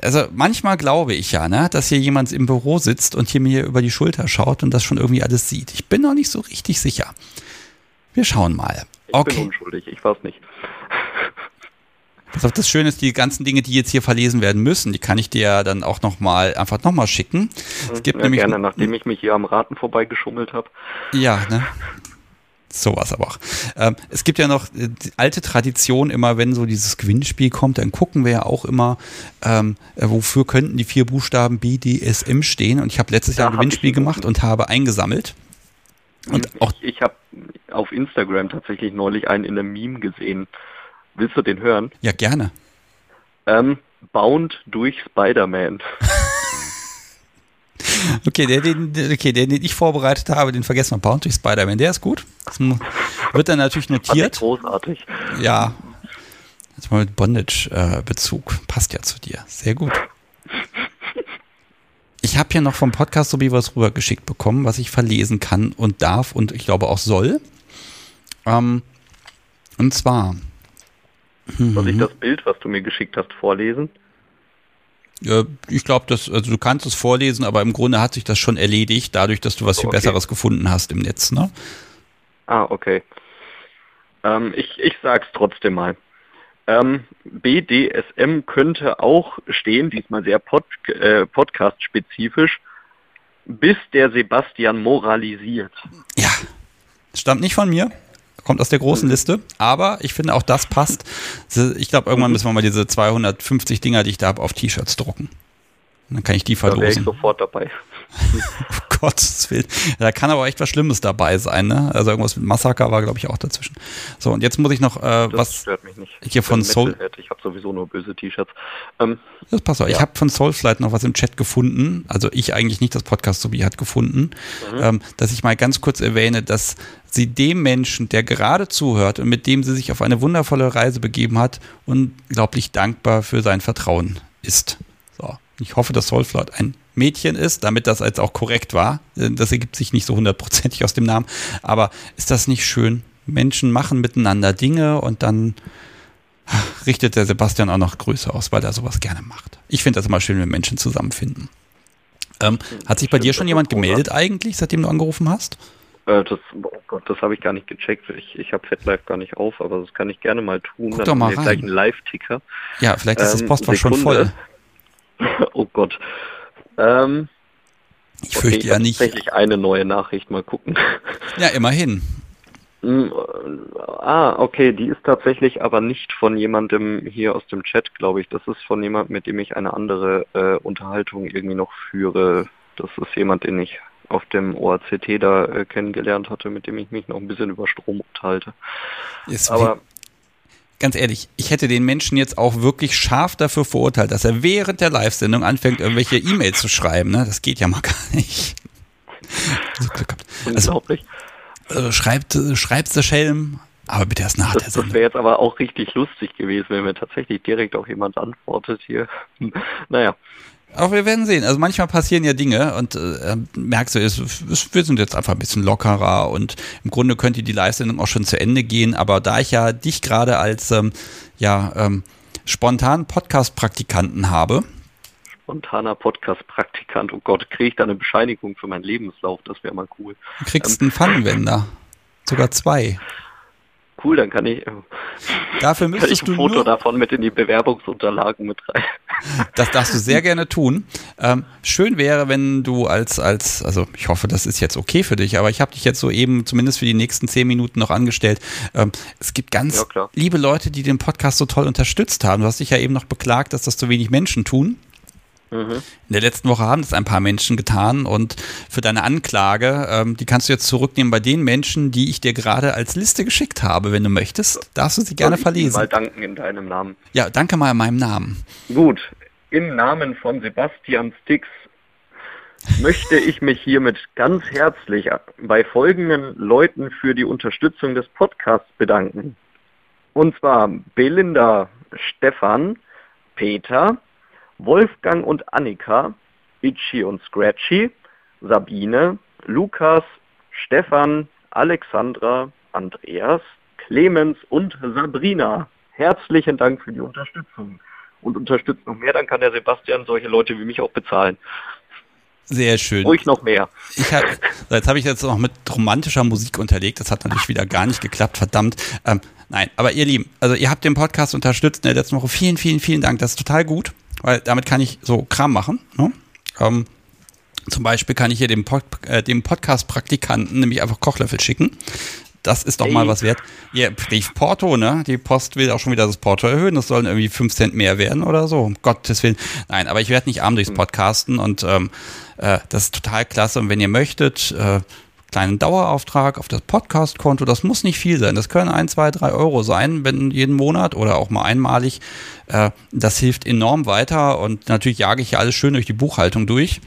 Also manchmal glaube ich ja, ne, dass hier jemand im Büro sitzt und hier mir über die Schulter schaut und das schon irgendwie alles sieht. Ich bin noch nicht so richtig sicher. Wir schauen mal. Ich okay. bin unschuldig, ich weiß nicht. Pass auf, das Schöne ist, die ganzen Dinge, die jetzt hier verlesen werden müssen, die kann ich dir dann auch nochmal, einfach nochmal schicken. Es gibt ja, nämlich, gerne, nachdem ich mich hier am Raten vorbeigeschummelt habe. Ja, ne? Sowas aber auch. Ähm, es gibt ja noch äh, die alte Tradition, immer wenn so dieses Gewinnspiel kommt, dann gucken wir ja auch immer, ähm, äh, wofür könnten die vier Buchstaben BDSM stehen. Und ich habe letztes Da Jahr ein Gewinnspiel gemacht und habe eingesammelt. Und auch ich ich habe auf Instagram tatsächlich neulich einen in einem Meme gesehen. Willst du den hören? ja gerne. Ähm, Bound durch Spider-Man. Okay, der, den, okay, der, den ich vorbereitet habe, den vergessen wir. Bound durch Spider-Man, der ist gut. Das wird dann natürlich notiert. großartig. Ja. Jetzt mal mit Bondage-Bezug. Passt ja zu dir. Sehr gut. Ich habe hier noch vom Podcast so wie was rübergeschickt bekommen, was ich verlesen kann und darf und ich glaube auch soll. Ähm, und zwar, Soll Mhm. ich das Bild, was du mir geschickt hast, vorlesen? äh, ich glaube, dass also du kannst es vorlesen, aber im Grunde hat sich das schon erledigt, dadurch, dass du was viel Okay. Besseres gefunden hast im Netz. Ne? Ah, okay. Ähm, ich, ich sag's trotzdem mal. Ähm, BDSM könnte auch stehen, diesmal sehr pod, äh, podcast-spezifisch, bis der Sebastian moralisiert. Ja, stammt nicht von mir, kommt aus der großen Liste, aber ich finde auch das passt. Ich glaube, irgendwann müssen wir mal diese 250 Dinger, die ich da habe, auf T-Shirts drucken. Und dann kann ich die Da wäre ich sofort dabei. Oh Gottes Willen. Da kann aber echt was Schlimmes dabei sein, ne? Also irgendwas mit Massaker war, glaube ich, auch dazwischen. So, und jetzt muss ich noch äh, Das was. stört mich nicht. hier Ich von Soul- Ich habe sowieso nur böse T-Shirts. Ähm, Das passt auch. Ich Ja. habe von Soulflight noch was im Chat gefunden. Also ich eigentlich nicht, das Podcast Sobi hat gefunden. Ähm, dass ich mal ganz kurz erwähne, dass sie dem Menschen, der gerade zuhört und mit dem sie sich auf eine wundervolle Reise begeben hat, unglaublich dankbar für sein Vertrauen ist. Ich hoffe, dass Soulflight ein Mädchen ist, damit das als auch korrekt war. Äh, Das ergibt sich nicht so hundertprozentig aus dem Namen. Aber ist das nicht schön? Menschen machen miteinander Dinge und dann richtet der Sebastian auch noch Grüße aus, weil er sowas gerne macht. Ich finde das immer schön, wenn Menschen zusammenfinden. Ähm, hat sich bei dir schon jemand gemeldet eigentlich, seitdem du angerufen hast? äh, das, oh Gott, das habe ich gar nicht gecheckt. Ich, ich habe FetLife gar nicht auf, aber das kann ich gerne mal tun. Guck Dann doch mal wir gleich rein. einen Live-Ticker. Ja, vielleicht ist das Ähm, Postfach schon Sekunde. voll. oh Gott. Ähm, Ich okay, fürchte ich ja nicht. tatsächlich eine neue Nachricht. Mal gucken. Ja, immerhin. Hm, äh, ah, okay, die ist tatsächlich aber nicht von jemandem hier aus dem Chat, glaube ich. Das ist von jemandem, mit dem ich eine andere äh, Unterhaltung irgendwie noch führe. Das ist jemand, den ich auf dem OACT da äh, kennengelernt hatte, mit dem ich mich noch ein bisschen über Strom unterhalte. Ist Aber ganz ehrlich, ich hätte den Menschen jetzt auch wirklich scharf dafür verurteilt, dass er während der Live-Sendung anfängt, irgendwelche E-Mails zu schreiben. Ne? Das geht ja mal gar nicht. So Glück gehabt. Also, unglaublich. äh, schreibt, äh, schreibt der Schelm, aber bitte erst nach Das, der das Sendung. wäre jetzt aber auch richtig lustig gewesen, wenn mir tatsächlich direkt auch jemand antwortet hier. naja, Aber wir werden sehen. Also manchmal passieren ja Dinge und äh, merkst du, es, es, wir sind jetzt einfach ein bisschen lockerer und im Grunde könnte die Live-Sendung auch schon zu Ende gehen. Aber da ich ja dich gerade als ähm, ja, ähm, spontan Podcast-Praktikanten habe, spontaner Podcast-Praktikant. Oh Gott, kriege ich da eine Bescheinigung für meinen Lebenslauf? Das wäre mal cool. du kriegst einen Pfannenwender. Sogar zwei. Cool, dann kann ich, Dafür kann ich müsstest ein Foto nur, davon mit in die Bewerbungsunterlagen mit rein. das darfst du sehr gerne tun. Ähm, schön wäre, wenn du als, als, also ich hoffe, das ist jetzt okay für dich, aber ich habe dich jetzt so eben zumindest für die nächsten zehn Minuten noch angestellt. Ähm, es gibt ganz Ja, liebe Leute, die den Podcast so toll unterstützt haben. Du hast dich ja eben noch beklagt, dass das so wenig Menschen tun. Mhm. In der letzten Woche haben das ein paar Menschen getan und für deine Anklage, ähm, die kannst du jetzt zurücknehmen bei den Menschen, die ich dir gerade als Liste geschickt habe. Wenn du möchtest, darfst du sie gerne ich Ihnen Mal verlesen. danken in deinem Namen. Ja, danke mal in meinem Namen. Gut, im Namen von Sebastian Stix möchte ich mich hiermit ganz herzlich bei folgenden Leuten für die Unterstützung des Podcasts bedanken. Und zwar Belinda, Stefan, Peter, Wolfgang und Annika, Itchy und Scratchy, Sabine, Lukas, Stefan, Alexandra, Andreas, Clemens und Sabrina. Herzlichen Dank für die Unterstützung. Und unterstützt noch mehr, dann kann der Sebastian solche Leute wie mich auch bezahlen. Sehr schön. Ruhig noch mehr. Ich hab, jetzt habe ich jetzt noch mit romantischer Musik unterlegt. Das hat natürlich wieder gar nicht geklappt, verdammt. Ähm, nein, aber ihr Lieben, also ihr habt den Podcast unterstützt in der letzten Woche. Vielen, vielen, vielen Dank. Das ist total gut, weil damit kann ich so Kram machen. Ne? Ähm, zum Beispiel kann ich hier dem, Pod, äh, dem Podcast-Praktikanten nämlich einfach Kochlöffel schicken. das ist doch mal was wert. Ja, die Porto, ne? Die Post will auch schon wieder das Porto erhöhen. Das sollen irgendwie 5 Cent mehr werden oder so. Um Gottes Willen. Nein, aber ich werde nicht arm durchs hm. Podcasten und ähm, äh, das ist total klasse. Und wenn ihr möchtet, äh, kleinen Dauerauftrag auf das Podcast-Konto. Das muss nicht viel sein. Das können ein, zwei, drei Euro sein, wenn jeden Monat oder auch mal einmalig. Äh, das hilft enorm weiter und natürlich jage ich ja alles schön durch die Buchhaltung durch.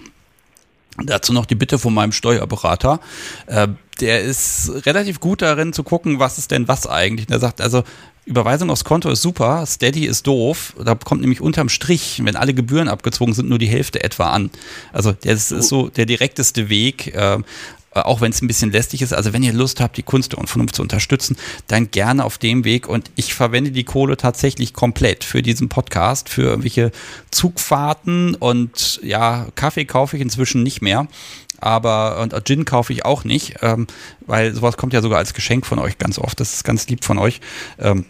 Dazu noch die Bitte von meinem Steuerberater. Äh, der ist relativ gut darin zu gucken, was ist denn was eigentlich. Der sagt also, Überweisung aufs Konto ist super, Steady ist doof. Da kommt nämlich unterm Strich, wenn alle Gebühren abgezogen sind, nur die Hälfte etwa an. Also das ist so der direkteste Weg. Äh, auch wenn es ein bisschen lästig ist. Also wenn ihr Lust habt, die Kunst und Vernunft zu unterstützen, dann gerne auf dem Weg. Und ich verwende die Kohle tatsächlich komplett für diesen Podcast, für irgendwelche Zugfahrten und ja, Kaffee kaufe ich inzwischen nicht mehr. Aber und Gin kaufe ich auch nicht, ähm, weil sowas kommt ja sogar als Geschenk von euch ganz oft. Das ist ganz lieb von euch. Ähm,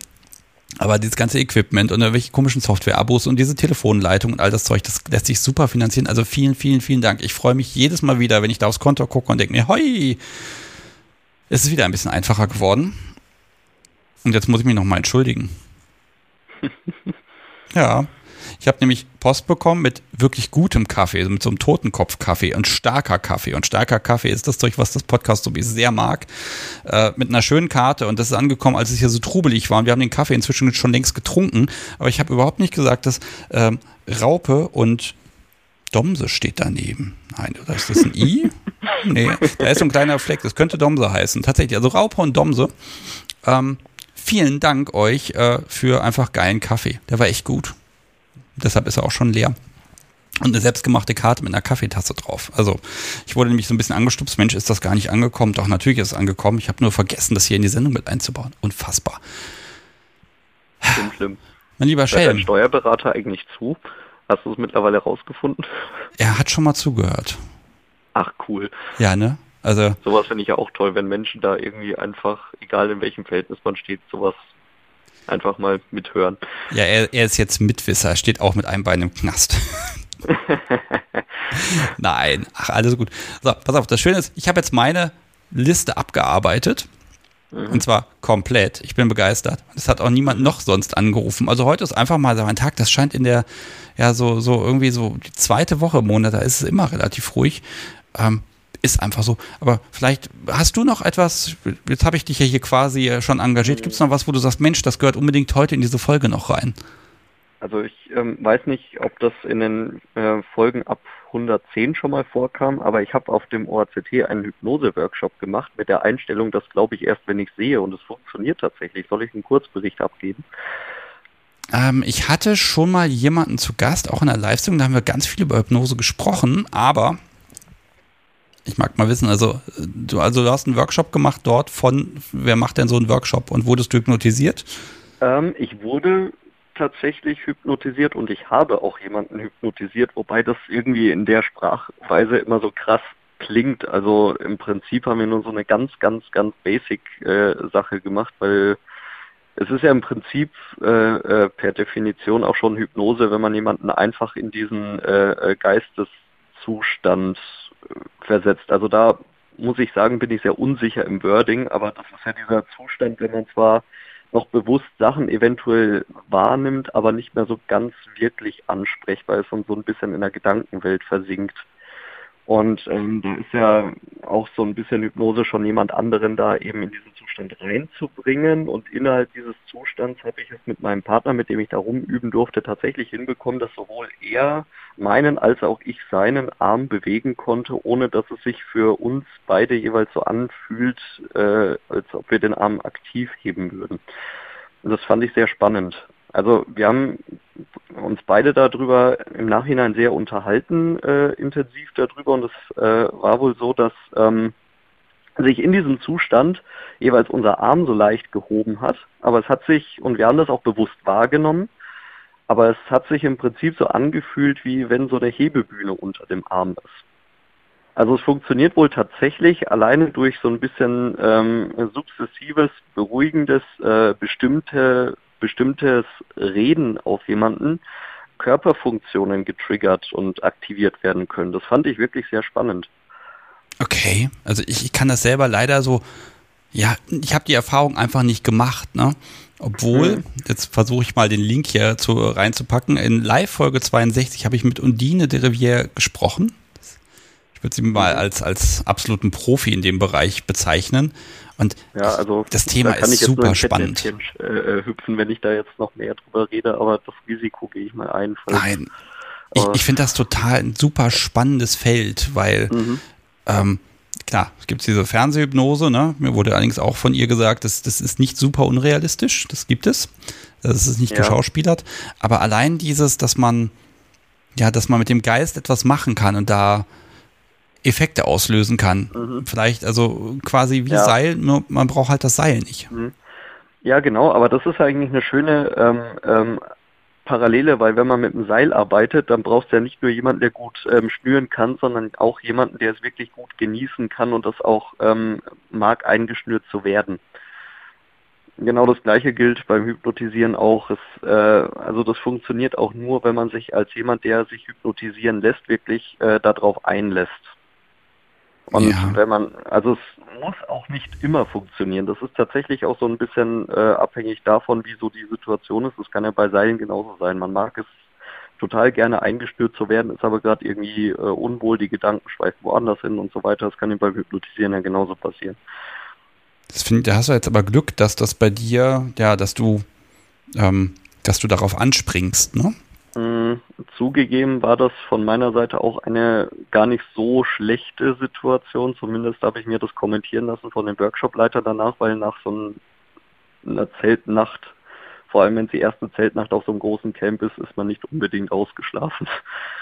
aber dieses ganze Equipment und irgendwelche komischen Software-Abos und diese Telefonleitung und all das Zeug, das lässt sich super finanzieren. Also vielen, vielen, vielen Dank. Ich freue mich jedes Mal wieder, wenn ich da aufs Konto gucke und denke mir, hoi, es ist wieder ein bisschen einfacher geworden. Und jetzt muss ich mich nochmal entschuldigen. ja. Ich habe nämlich Post bekommen mit wirklich gutem Kaffee, also mit so einem Totenkopf-Kaffee und starker Kaffee. Und starker Kaffee ist das Zeug, was das Podcast so sehr mag. Äh, mit einer schönen Karte. Und das ist angekommen, als es hier so trubelig war. Und wir haben den Kaffee inzwischen schon längst getrunken. Aber ich habe überhaupt nicht gesagt, dass ähm, Raupe und Domse steht daneben. Nein, oder ist das ein I? nee, da ist so ein kleiner Fleck. Das könnte Domse heißen. Tatsächlich, also Raupe und Domse. Ähm, vielen Dank euch äh, für einfach geilen Kaffee. Der war echt gut. Deshalb ist er auch schon leer. Und eine selbstgemachte Karte mit einer Kaffeetasse drauf. Also ich wurde nämlich so ein bisschen angestupst, Mensch, ist das gar nicht angekommen? Doch, natürlich ist es angekommen. Ich habe nur vergessen, das hier in die Sendung mit einzubauen. Unfassbar. Schlimm, schlimm. Mein lieber Schelm. Hört dein Steuerberater eigentlich zu? Hast du es mittlerweile rausgefunden? Er hat schon mal zugehört. Ach, cool. Ja, ne? Also. Sowas finde ich ja auch toll, wenn Menschen da irgendwie einfach, egal in welchem Verhältnis man steht, sowas einfach mal mithören. Ja, er, er ist jetzt Mitwisser, er steht auch mit einem Bein im Knast. Nein, ach, alles gut. So, pass auf, das Schöne ist, ich habe jetzt meine Liste abgearbeitet. Mhm. Und zwar komplett. Ich bin begeistert. Es hat auch niemand noch sonst angerufen. Also heute ist einfach mal so ein Tag, das scheint in der, ja, so, so irgendwie so die zweite Woche im Monat, da ist es immer relativ ruhig. Ähm, ist einfach so. Aber vielleicht hast du noch etwas, jetzt habe ich dich ja hier quasi schon engagiert, gibt es noch was, wo du sagst, Mensch, das gehört unbedingt heute in diese Folge noch rein? Also ich ähm, weiß nicht, ob das in den äh, Folgen ab 110 schon mal vorkam, aber ich habe auf dem OACT einen Hypnose-Workshop gemacht mit der Einstellung, das glaube ich erst, wenn ich sehe und es funktioniert tatsächlich. Soll ich einen Kurzbericht abgeben? Ähm, ich hatte schon mal jemanden zu Gast, auch in der Livestream, da haben wir ganz viel über Hypnose gesprochen, aber ich mag mal wissen, also du, also du hast einen Workshop gemacht dort von, wer macht denn so einen Workshop und wurdest du hypnotisiert? Ähm, ich wurde tatsächlich hypnotisiert und ich habe auch jemanden hypnotisiert, wobei das irgendwie in der Sprachweise immer so krass klingt. Also im Prinzip haben wir nur so eine ganz, ganz, ganz basic äh, Sache gemacht, weil es ist ja im Prinzip äh, äh, per Definition auch schon Hypnose, wenn man jemanden einfach in diesen äh, äh Geisteszustand versetzt. Also da muss ich sagen, bin ich sehr unsicher im Wording, aber das ist ja dieser Zustand, wenn man zwar noch bewusst Sachen eventuell wahrnimmt, aber nicht mehr so ganz wirklich ansprechbar ist und so ein bisschen in der Gedankenwelt versinkt. Und ähm, da ist ja auch so ein bisschen Hypnose schon jemand anderen da eben in diesen Zustand reinzubringen. Und innerhalb dieses Zustands habe ich es mit meinem Partner, mit dem ich da rumüben durfte, tatsächlich hinbekommen, dass sowohl er meinen als auch ich seinen Arm bewegen konnte, ohne dass es sich für uns beide jeweils so anfühlt, äh, als ob wir den Arm aktiv heben würden. Und das fand ich sehr spannend. Also wir haben uns beide darüber im Nachhinein sehr unterhalten, äh, intensiv darüber und es äh, war wohl so, dass ähm, sich in diesem Zustand jeweils unser Arm so leicht gehoben hat, aber es hat sich, und wir haben das auch bewusst wahrgenommen, aber es hat sich im Prinzip so angefühlt, wie wenn so eine Hebebühne unter dem Arm ist. Also es funktioniert wohl tatsächlich alleine durch so ein bisschen ähm, sukzessives, beruhigendes, äh, bestimmte bestimmtes Reden auf jemanden Körperfunktionen getriggert und aktiviert werden können. Das fand ich wirklich sehr spannend. Okay, also ich, ich kann das selber leider so Ja, ich habe die Erfahrung einfach nicht gemacht, ne? Obwohl, mhm. jetzt versuche ich mal den Link hier zu, reinzupacken. In Live-Folge 62 habe ich mit Undine de Rivière gesprochen. Ich würde sie mal mhm. als, als absoluten Profi in dem Bereich bezeichnen. Und ja, also das Thema da ist super spannend. Äh, hüpfen, wenn ich da jetzt noch mehr drüber rede, aber das Risiko gehe ich mal ein. Nein, ich, ich finde das total ein super spannendes Feld, weil mhm. ähm, klar, es gibt diese Fernsehhypnose, ne? Mir wurde allerdings auch von ihr gesagt, das, das ist nicht super unrealistisch, das gibt es. Das ist nicht ja. geschauspielert. Aber allein dieses, dass man, ja, dass man mit dem Geist etwas machen kann und da Effekte auslösen kann. Mhm. Vielleicht, also quasi wie ja. Seil, nur man braucht halt das Seil nicht. Mhm. Ja, genau, aber das ist eigentlich eine schöne ähm, ähm, Parallele, weil wenn man mit dem Seil arbeitet, dann brauchst du ja nicht nur jemanden, der gut ähm, schnüren kann, sondern auch jemanden, der es wirklich gut genießen kann und das auch ähm, mag, eingeschnürt zu werden. Genau das gleiche gilt beim Hypnotisieren auch. Es, äh, also das funktioniert auch nur, wenn man sich als jemand, der sich hypnotisieren lässt, wirklich äh, darauf einlässt. Und ja. wenn man, also es muss auch nicht immer funktionieren. Das ist tatsächlich auch so ein bisschen äh, abhängig davon, wie so die Situation ist. Das kann ja bei Seilen genauso sein. Man mag es total gerne eingestürzt zu werden, ist aber gerade irgendwie äh, unwohl, die Gedanken schweifen woanders hin und so weiter. Das kann ihm beim Hypnotisieren ja genauso passieren. Das find, da hast du jetzt aber Glück, dass das bei dir, ja, dass du, ähm, dass du darauf anspringst, ne? Mm, zugegeben war das von meiner Seite auch eine gar nicht so schlechte Situation. Zumindest habe ich mir das kommentieren lassen von dem Workshopleiter danach, weil nach so einer Zeltnacht, vor allem wenn es die erste Zeltnacht auf so einem großen Camp ist, ist man nicht unbedingt ausgeschlafen.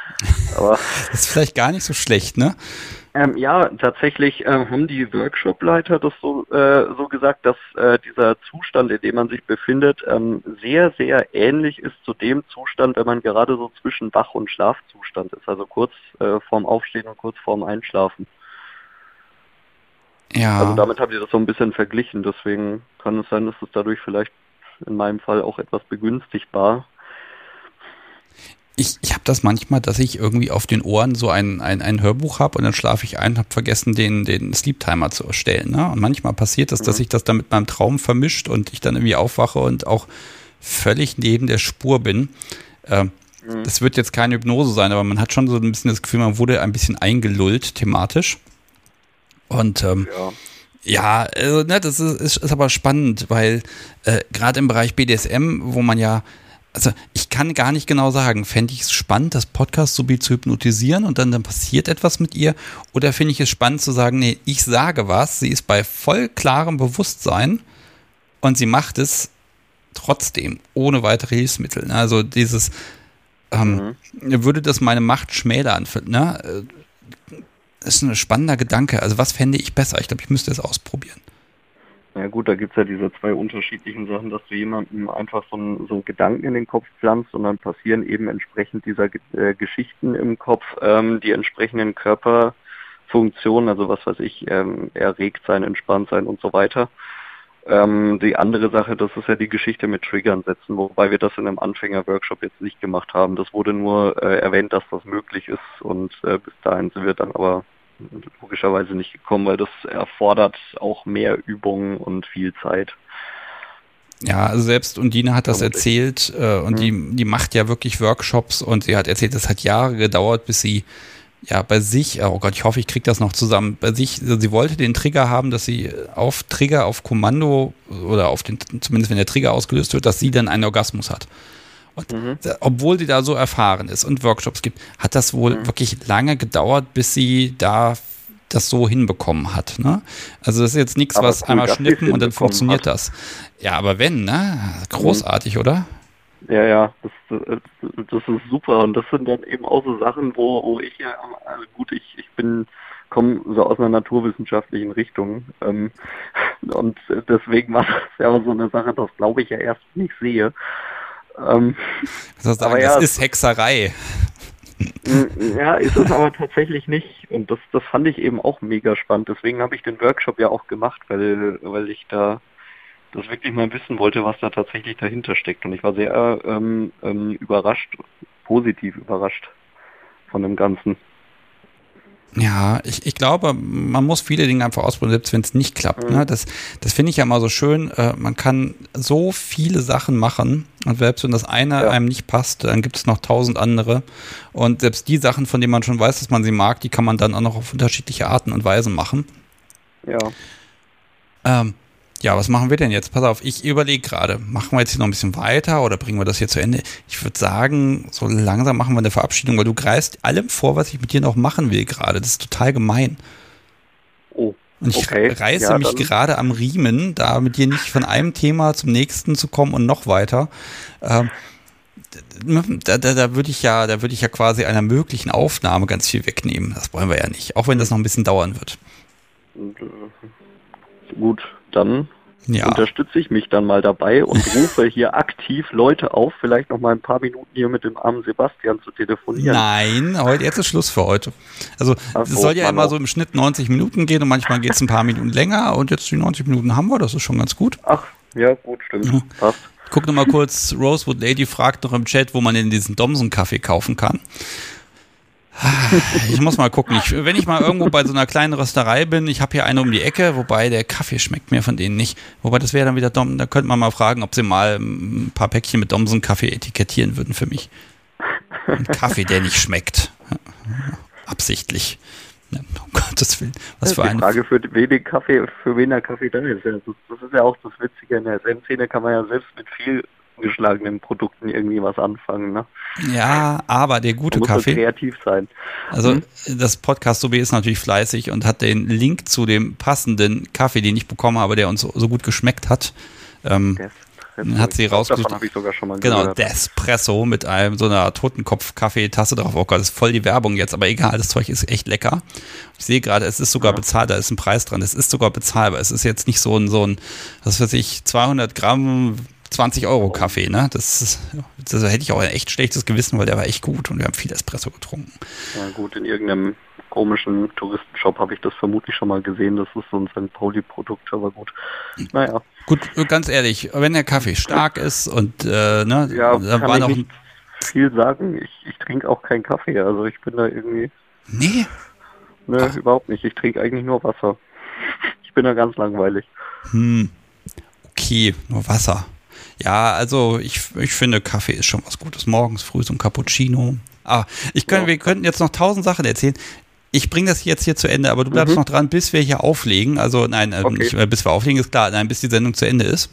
Aber das ist vielleicht gar nicht so schlecht, ne? Ähm, ja, tatsächlich ähm, haben die Workshopleiter das so, äh, so gesagt, dass äh, dieser Zustand, in dem man sich befindet, ähm, sehr, sehr ähnlich ist zu dem Zustand, wenn man gerade so zwischen Wach- und Schlafzustand ist, also kurz äh, vorm Aufstehen und kurz vorm Einschlafen. Ja. Also damit haben die das so ein bisschen verglichen, deswegen kann es sein, dass es dadurch vielleicht in meinem Fall auch etwas begünstigt war, ich, ich habe das manchmal, dass ich irgendwie auf den Ohren so ein, ein, ein Hörbuch habe und dann schlafe ich ein und habe vergessen, den, den Sleep Timer zu erstellen. Ne? Und manchmal passiert das, dass mhm. sich das dann mit meinem Traum vermischt und ich dann irgendwie aufwache und auch völlig neben der Spur bin. Äh, mhm. Das wird jetzt keine Hypnose sein, aber man hat schon so ein bisschen das Gefühl, man wurde ein bisschen eingelullt thematisch. Und ähm, ja. Ja, also, ne, das ist, ist, ist aber spannend, weil äh, gerade im Bereich BDSM, wo man ja also ich kann gar nicht genau sagen, fände ich es spannend, das Podcast so zu hypnotisieren und dann, dann passiert etwas mit ihr? Oder finde ich es spannend zu sagen, nee, ich sage was, sie ist bei voll klarem Bewusstsein und sie macht es trotzdem, ohne weitere Hilfsmittel. Ne? Also dieses, ähm, mhm. würde das meine Macht schmälern? Ne? Das ist ein spannender Gedanke. Also was fände ich besser? Ich glaube, ich müsste es ausprobieren. Ja gut, da gibt's ja diese zwei unterschiedlichen Sachen, dass du jemandem einfach so einen, so Gedanken in den Kopf pflanzt und dann passieren eben entsprechend dieser äh, Geschichten im Kopf ähm, die entsprechenden Körperfunktionen, also was weiß ich, ähm, erregt sein, entspannt sein und so weiter. Ähm, die andere Sache, das ist ja die Geschichte mit Triggern setzen, wobei wir das in einem Anfänger-Workshop jetzt nicht gemacht haben. Das wurde nur äh, erwähnt, dass das möglich ist und äh, bis dahin sind wir dann aber logischerweise nicht gekommen, weil das erfordert auch mehr Übungen und viel Zeit. Ja, also selbst Undine hat das erzählt äh, und mhm. die, die macht ja wirklich Workshops und sie hat erzählt, es hat Jahre gedauert, bis sie ja bei sich, oh Gott, ich hoffe, ich kriege das noch zusammen, bei sich, also sie wollte den Trigger haben, dass sie auf Trigger, auf Kommando oder auf den, zumindest wenn der Trigger ausgelöst wird, dass sie dann einen Orgasmus hat. Und mhm. obwohl sie da so erfahren ist und Workshops gibt, hat das wohl mhm. wirklich lange gedauert, bis sie da das so hinbekommen hat. Ne? Also das ist jetzt nichts, was cool, einmal schnippen und dann funktioniert hat. das. Ja, aber wenn, ne? Großartig, mhm. oder? Ja, ja, das, das ist super. Und das sind dann eben auch so Sachen, wo, wo ich ja, also gut, ich, ich bin, komme so aus einer naturwissenschaftlichen Richtung. Ähm, und deswegen war das ja so eine Sache, das glaube ich ja erst nicht sehe. Ähm, das, sagen, ja, das ist Hexerei. Mm, ja, ist es aber tatsächlich nicht. Und das, das fand ich eben auch mega spannend. Deswegen habe ich den Workshop ja auch gemacht, weil, weil ich da das wirklich mal wissen wollte, was da tatsächlich dahinter steckt. Und ich war sehr ähm, ähm, überrascht, positiv überrascht von dem Ganzen. Ja, ich, ich glaube, man muss viele Dinge einfach ausprobieren, selbst wenn es nicht klappt. Mhm. Ne? Das, das finde ich ja immer so schön. Äh, man kann so viele Sachen machen und selbst wenn das eine ja. einem nicht passt, dann gibt es noch tausend andere. Und selbst die Sachen, von denen man schon weiß, dass man sie mag, die kann man dann auch noch auf unterschiedliche Arten und Weisen machen. Ja. Ähm, ja, was machen wir denn jetzt? Pass auf, ich überlege gerade, machen wir jetzt hier noch ein bisschen weiter oder bringen wir das hier zu Ende? Ich würde sagen, so langsam machen wir eine Verabschiedung, weil du greifst allem vor, was ich mit dir noch machen will gerade. Das ist total gemein. Oh. Und ich okay. reiße ja, mich gerade am Riemen, da mit dir nicht von einem Thema zum nächsten zu kommen und noch weiter. Ähm, da, da, da würde ich ja, da würde ich ja quasi einer möglichen Aufnahme ganz viel wegnehmen. Das wollen wir ja nicht, auch wenn das noch ein bisschen dauern wird. Gut, dann ja. unterstütze ich mich dann mal dabei und rufe hier aktiv Leute auf, vielleicht noch mal ein paar Minuten hier mit dem armen Sebastian zu telefonieren. Nein, heute jetzt ist Schluss für heute. Also es so, soll ja immer auch. so im Schnitt 90 Minuten gehen und manchmal geht es ein paar Minuten länger und jetzt die 90 Minuten haben wir, das ist schon ganz gut. Ach, ja, gut, stimmt. Ja. Passt. Guck noch mal kurz, Rosewood Lady fragt noch im Chat, wo man denn diesen Domsen-Kaffee kaufen kann. Ich muss mal gucken. Ich, wenn ich mal irgendwo bei so einer kleinen Rösterei bin, ich habe hier eine um die Ecke, wobei der Kaffee schmeckt mir von denen nicht. Wobei das wäre dann wieder Dom. Da könnte man mal fragen, ob sie mal ein paar Päckchen mit Domsen-Kaffee etikettieren würden für mich. Ein Kaffee, der nicht schmeckt. Absichtlich. Um Gottes Willen. Was für eine Frage, für wen Kaffee, für wen der Kaffee da ist. Das, ist ja auch das Witzige in der Zen-Szene, kann man ja selbst mit viel geschlagenen Produkten irgendwie was anfangen. Ne? Ja, aber der gute muss Kaffee. kreativ sein. Also hm? das Podcast sob ist natürlich fleißig und hat den Link zu dem passenden Kaffee, den ich bekommen habe, der uns so, so gut geschmeckt hat. Ähm, hat sie rausgesucht. Davon habe ich sogar schon mal genau, gehört. Despresso mit einem so einer Totenkopf-Kaffeetasse drauf. Oh Gott, das ist voll die Werbung jetzt, aber egal, das Zeug ist echt lecker. Ich sehe gerade, es ist sogar ja. bezahlt, da ist ein Preis dran. Es ist sogar bezahlbar. Es ist jetzt nicht so ein, so ein, was weiß ich, 200 Gramm 20 Euro Kaffee, ne? Das, das hätte ich auch ein echt schlechtes Gewissen, weil der war echt gut und wir haben viel Espresso getrunken. Ja gut, in irgendeinem komischen Touristenshop habe ich das vermutlich schon mal gesehen. Das ist so ein St. Pauli-Produkt, aber gut. Naja. Gut, ganz ehrlich, wenn der Kaffee stark ist und äh, ne, ja, da kann war ich noch nicht viel sagen. Ich, ich trinke auch keinen Kaffee, also ich bin da irgendwie. Nee. Ne, Ach. überhaupt nicht. Ich trinke eigentlich nur Wasser. Ich bin da ganz langweilig. Hm. Okay, nur Wasser. Ja, also ich, ich finde, Kaffee ist schon was Gutes. Morgens früh so ein Cappuccino. Ah, ich könnte, ja. wir könnten jetzt noch tausend Sachen erzählen. Ich bringe das jetzt hier zu Ende, aber du bleibst mhm. noch dran, bis wir hier auflegen. Also nein, äh, okay. nicht, bis wir auflegen ist klar, nein, bis die Sendung zu Ende ist.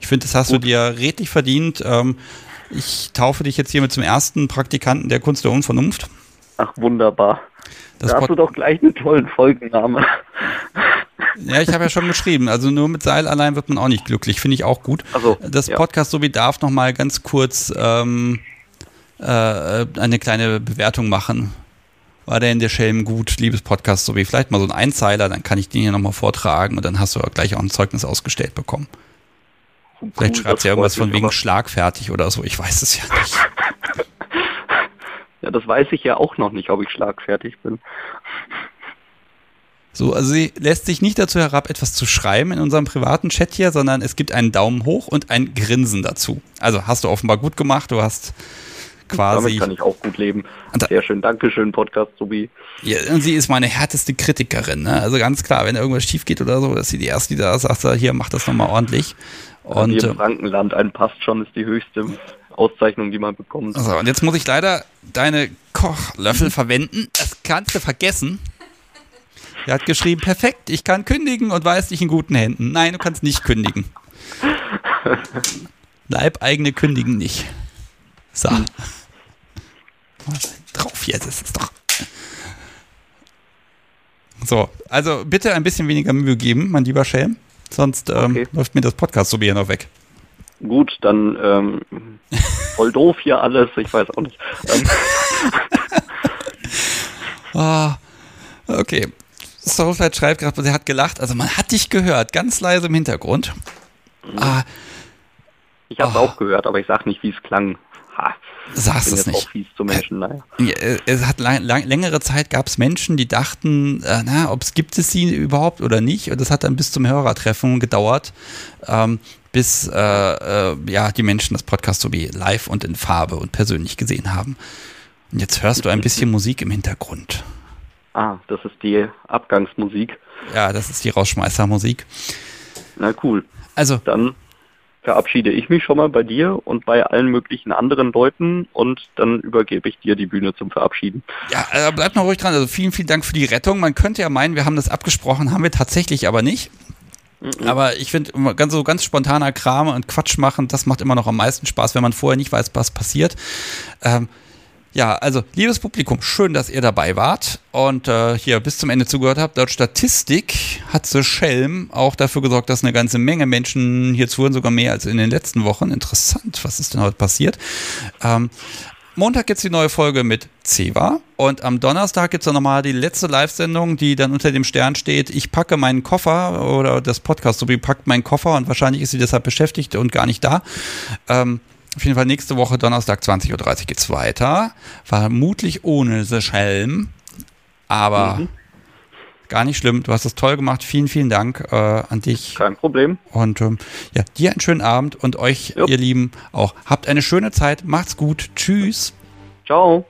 Ich finde, das hast Gut. du dir redlich verdient. Ähm, ich taufe dich jetzt hiermit zum ersten Praktikanten der Kunst der Unvernunft. Ach, wunderbar. Das da hast du doch gleich einen tollen Folgenname. Ja, ich habe ja schon geschrieben. Also nur mit Seil allein wird man auch nicht glücklich. Finde ich auch gut. Also, das ja. Podcast so darf noch mal ganz kurz ähm, äh, eine kleine Bewertung machen. War der in der Schelm gut, liebes Podcast so wie vielleicht mal so ein Einzeiler, dann kann ich den hier nochmal vortragen und dann hast du gleich auch ein Zeugnis ausgestellt bekommen. Vielleicht schreibt sie irgendwas von wegen schlagfertig oder so, ich weiß es ja nicht. ja, das weiß ich ja auch noch nicht, ob ich schlagfertig bin. So, also sie lässt sich nicht dazu herab, etwas zu schreiben in unserem privaten Chat hier, sondern es gibt einen Daumen hoch und ein Grinsen dazu. Also hast du offenbar gut gemacht, du hast quasi. Damit kann ich auch gut leben. Sehr schön, Dankeschön, Podcast Sobi. Ja, und sie ist meine härteste Kritikerin. Ne? Also ganz klar, wenn irgendwas schief geht oder so, dass sie die erste, die da sagt, hier, mach das nochmal ordentlich. Und hier im äh, Frankenland, ein Passt schon ist die höchste Auszeichnung, die man bekommt. Also, und jetzt muss ich leider deine Kochlöffel verwenden. Das kannst du vergessen. Er hat geschrieben, perfekt, ich kann kündigen und weiß dich in guten Händen. Nein, du kannst nicht kündigen. Leibeigene kündigen nicht. So. Drauf jetzt ist es doch. So, also bitte ein bisschen weniger Mühe geben, mein lieber Schelm. Sonst ähm, okay. läuft mir das Podcast so noch weg. Gut, dann ähm, voll doof hier alles, ich weiß auch nicht. Ähm. oh, okay, Soulflight schreibt gerade, sie hat gelacht. Also man hat dich gehört, ganz leise im Hintergrund. Mhm. Ah, ich habe es oh. auch gehört, aber ich sag nicht, wie es klang. Ha. Sagst es nicht. Auch fies zu Menschen, naja. Es hat lang, lang, längere Zeit gab es Menschen, die dachten, äh, na, ob es gibt es sie überhaupt oder nicht. Und das hat dann bis zum Hörertreffen gedauert, ähm, bis äh, äh, ja die Menschen das Podcast so wie live und in Farbe und persönlich gesehen haben. Und jetzt hörst du ein bisschen Musik im Hintergrund. Ah, das ist die Abgangsmusik. Ja, das ist die Rausschmeißermusik. Na cool. Also, Dann verabschiede ich mich schon mal bei dir und bei allen möglichen anderen Leuten und dann übergebe ich dir die Bühne zum Verabschieden. ja, äh, bleibt noch ruhig dran. Also vielen, vielen Dank für die Rettung. Man könnte ja meinen, wir haben das abgesprochen, haben wir tatsächlich aber nicht. Aber ich finde, ganz so ganz spontaner Kram und Quatsch machen, das macht immer noch am meisten Spaß, wenn man vorher nicht weiß, was passiert. Ähm, ja, also liebes Publikum, schön, dass ihr dabei wart und äh, hier bis zum Ende zugehört habt. Laut Statistik hat The Schelm auch dafür gesorgt, dass eine ganze Menge Menschen hier zuhören, sogar mehr als in den letzten Wochen. Interessant, was ist denn heute passiert? Ähm, Montag gibt's die neue Folge mit Ceva und am Donnerstag gibt's dann nochmal die letzte Live-Sendung, die dann unter dem Stern steht, ich packe meinen Koffer oder das Podcast, so wie packt meinen Koffer und wahrscheinlich ist sie deshalb beschäftigt und gar nicht da. Ähm, auf jeden Fall nächste Woche Donnerstag 20.30 Uhr geht's weiter. Vermutlich ohne The Schelm, aber Mhm. gar nicht schlimm. Du hast es toll gemacht. Vielen, vielen Dank äh, an dich. Kein Problem. Und ähm, ja, dir einen schönen Abend und euch, Jo. ihr Lieben, auch. Habt eine schöne Zeit. Macht's gut. Tschüss. Ciao.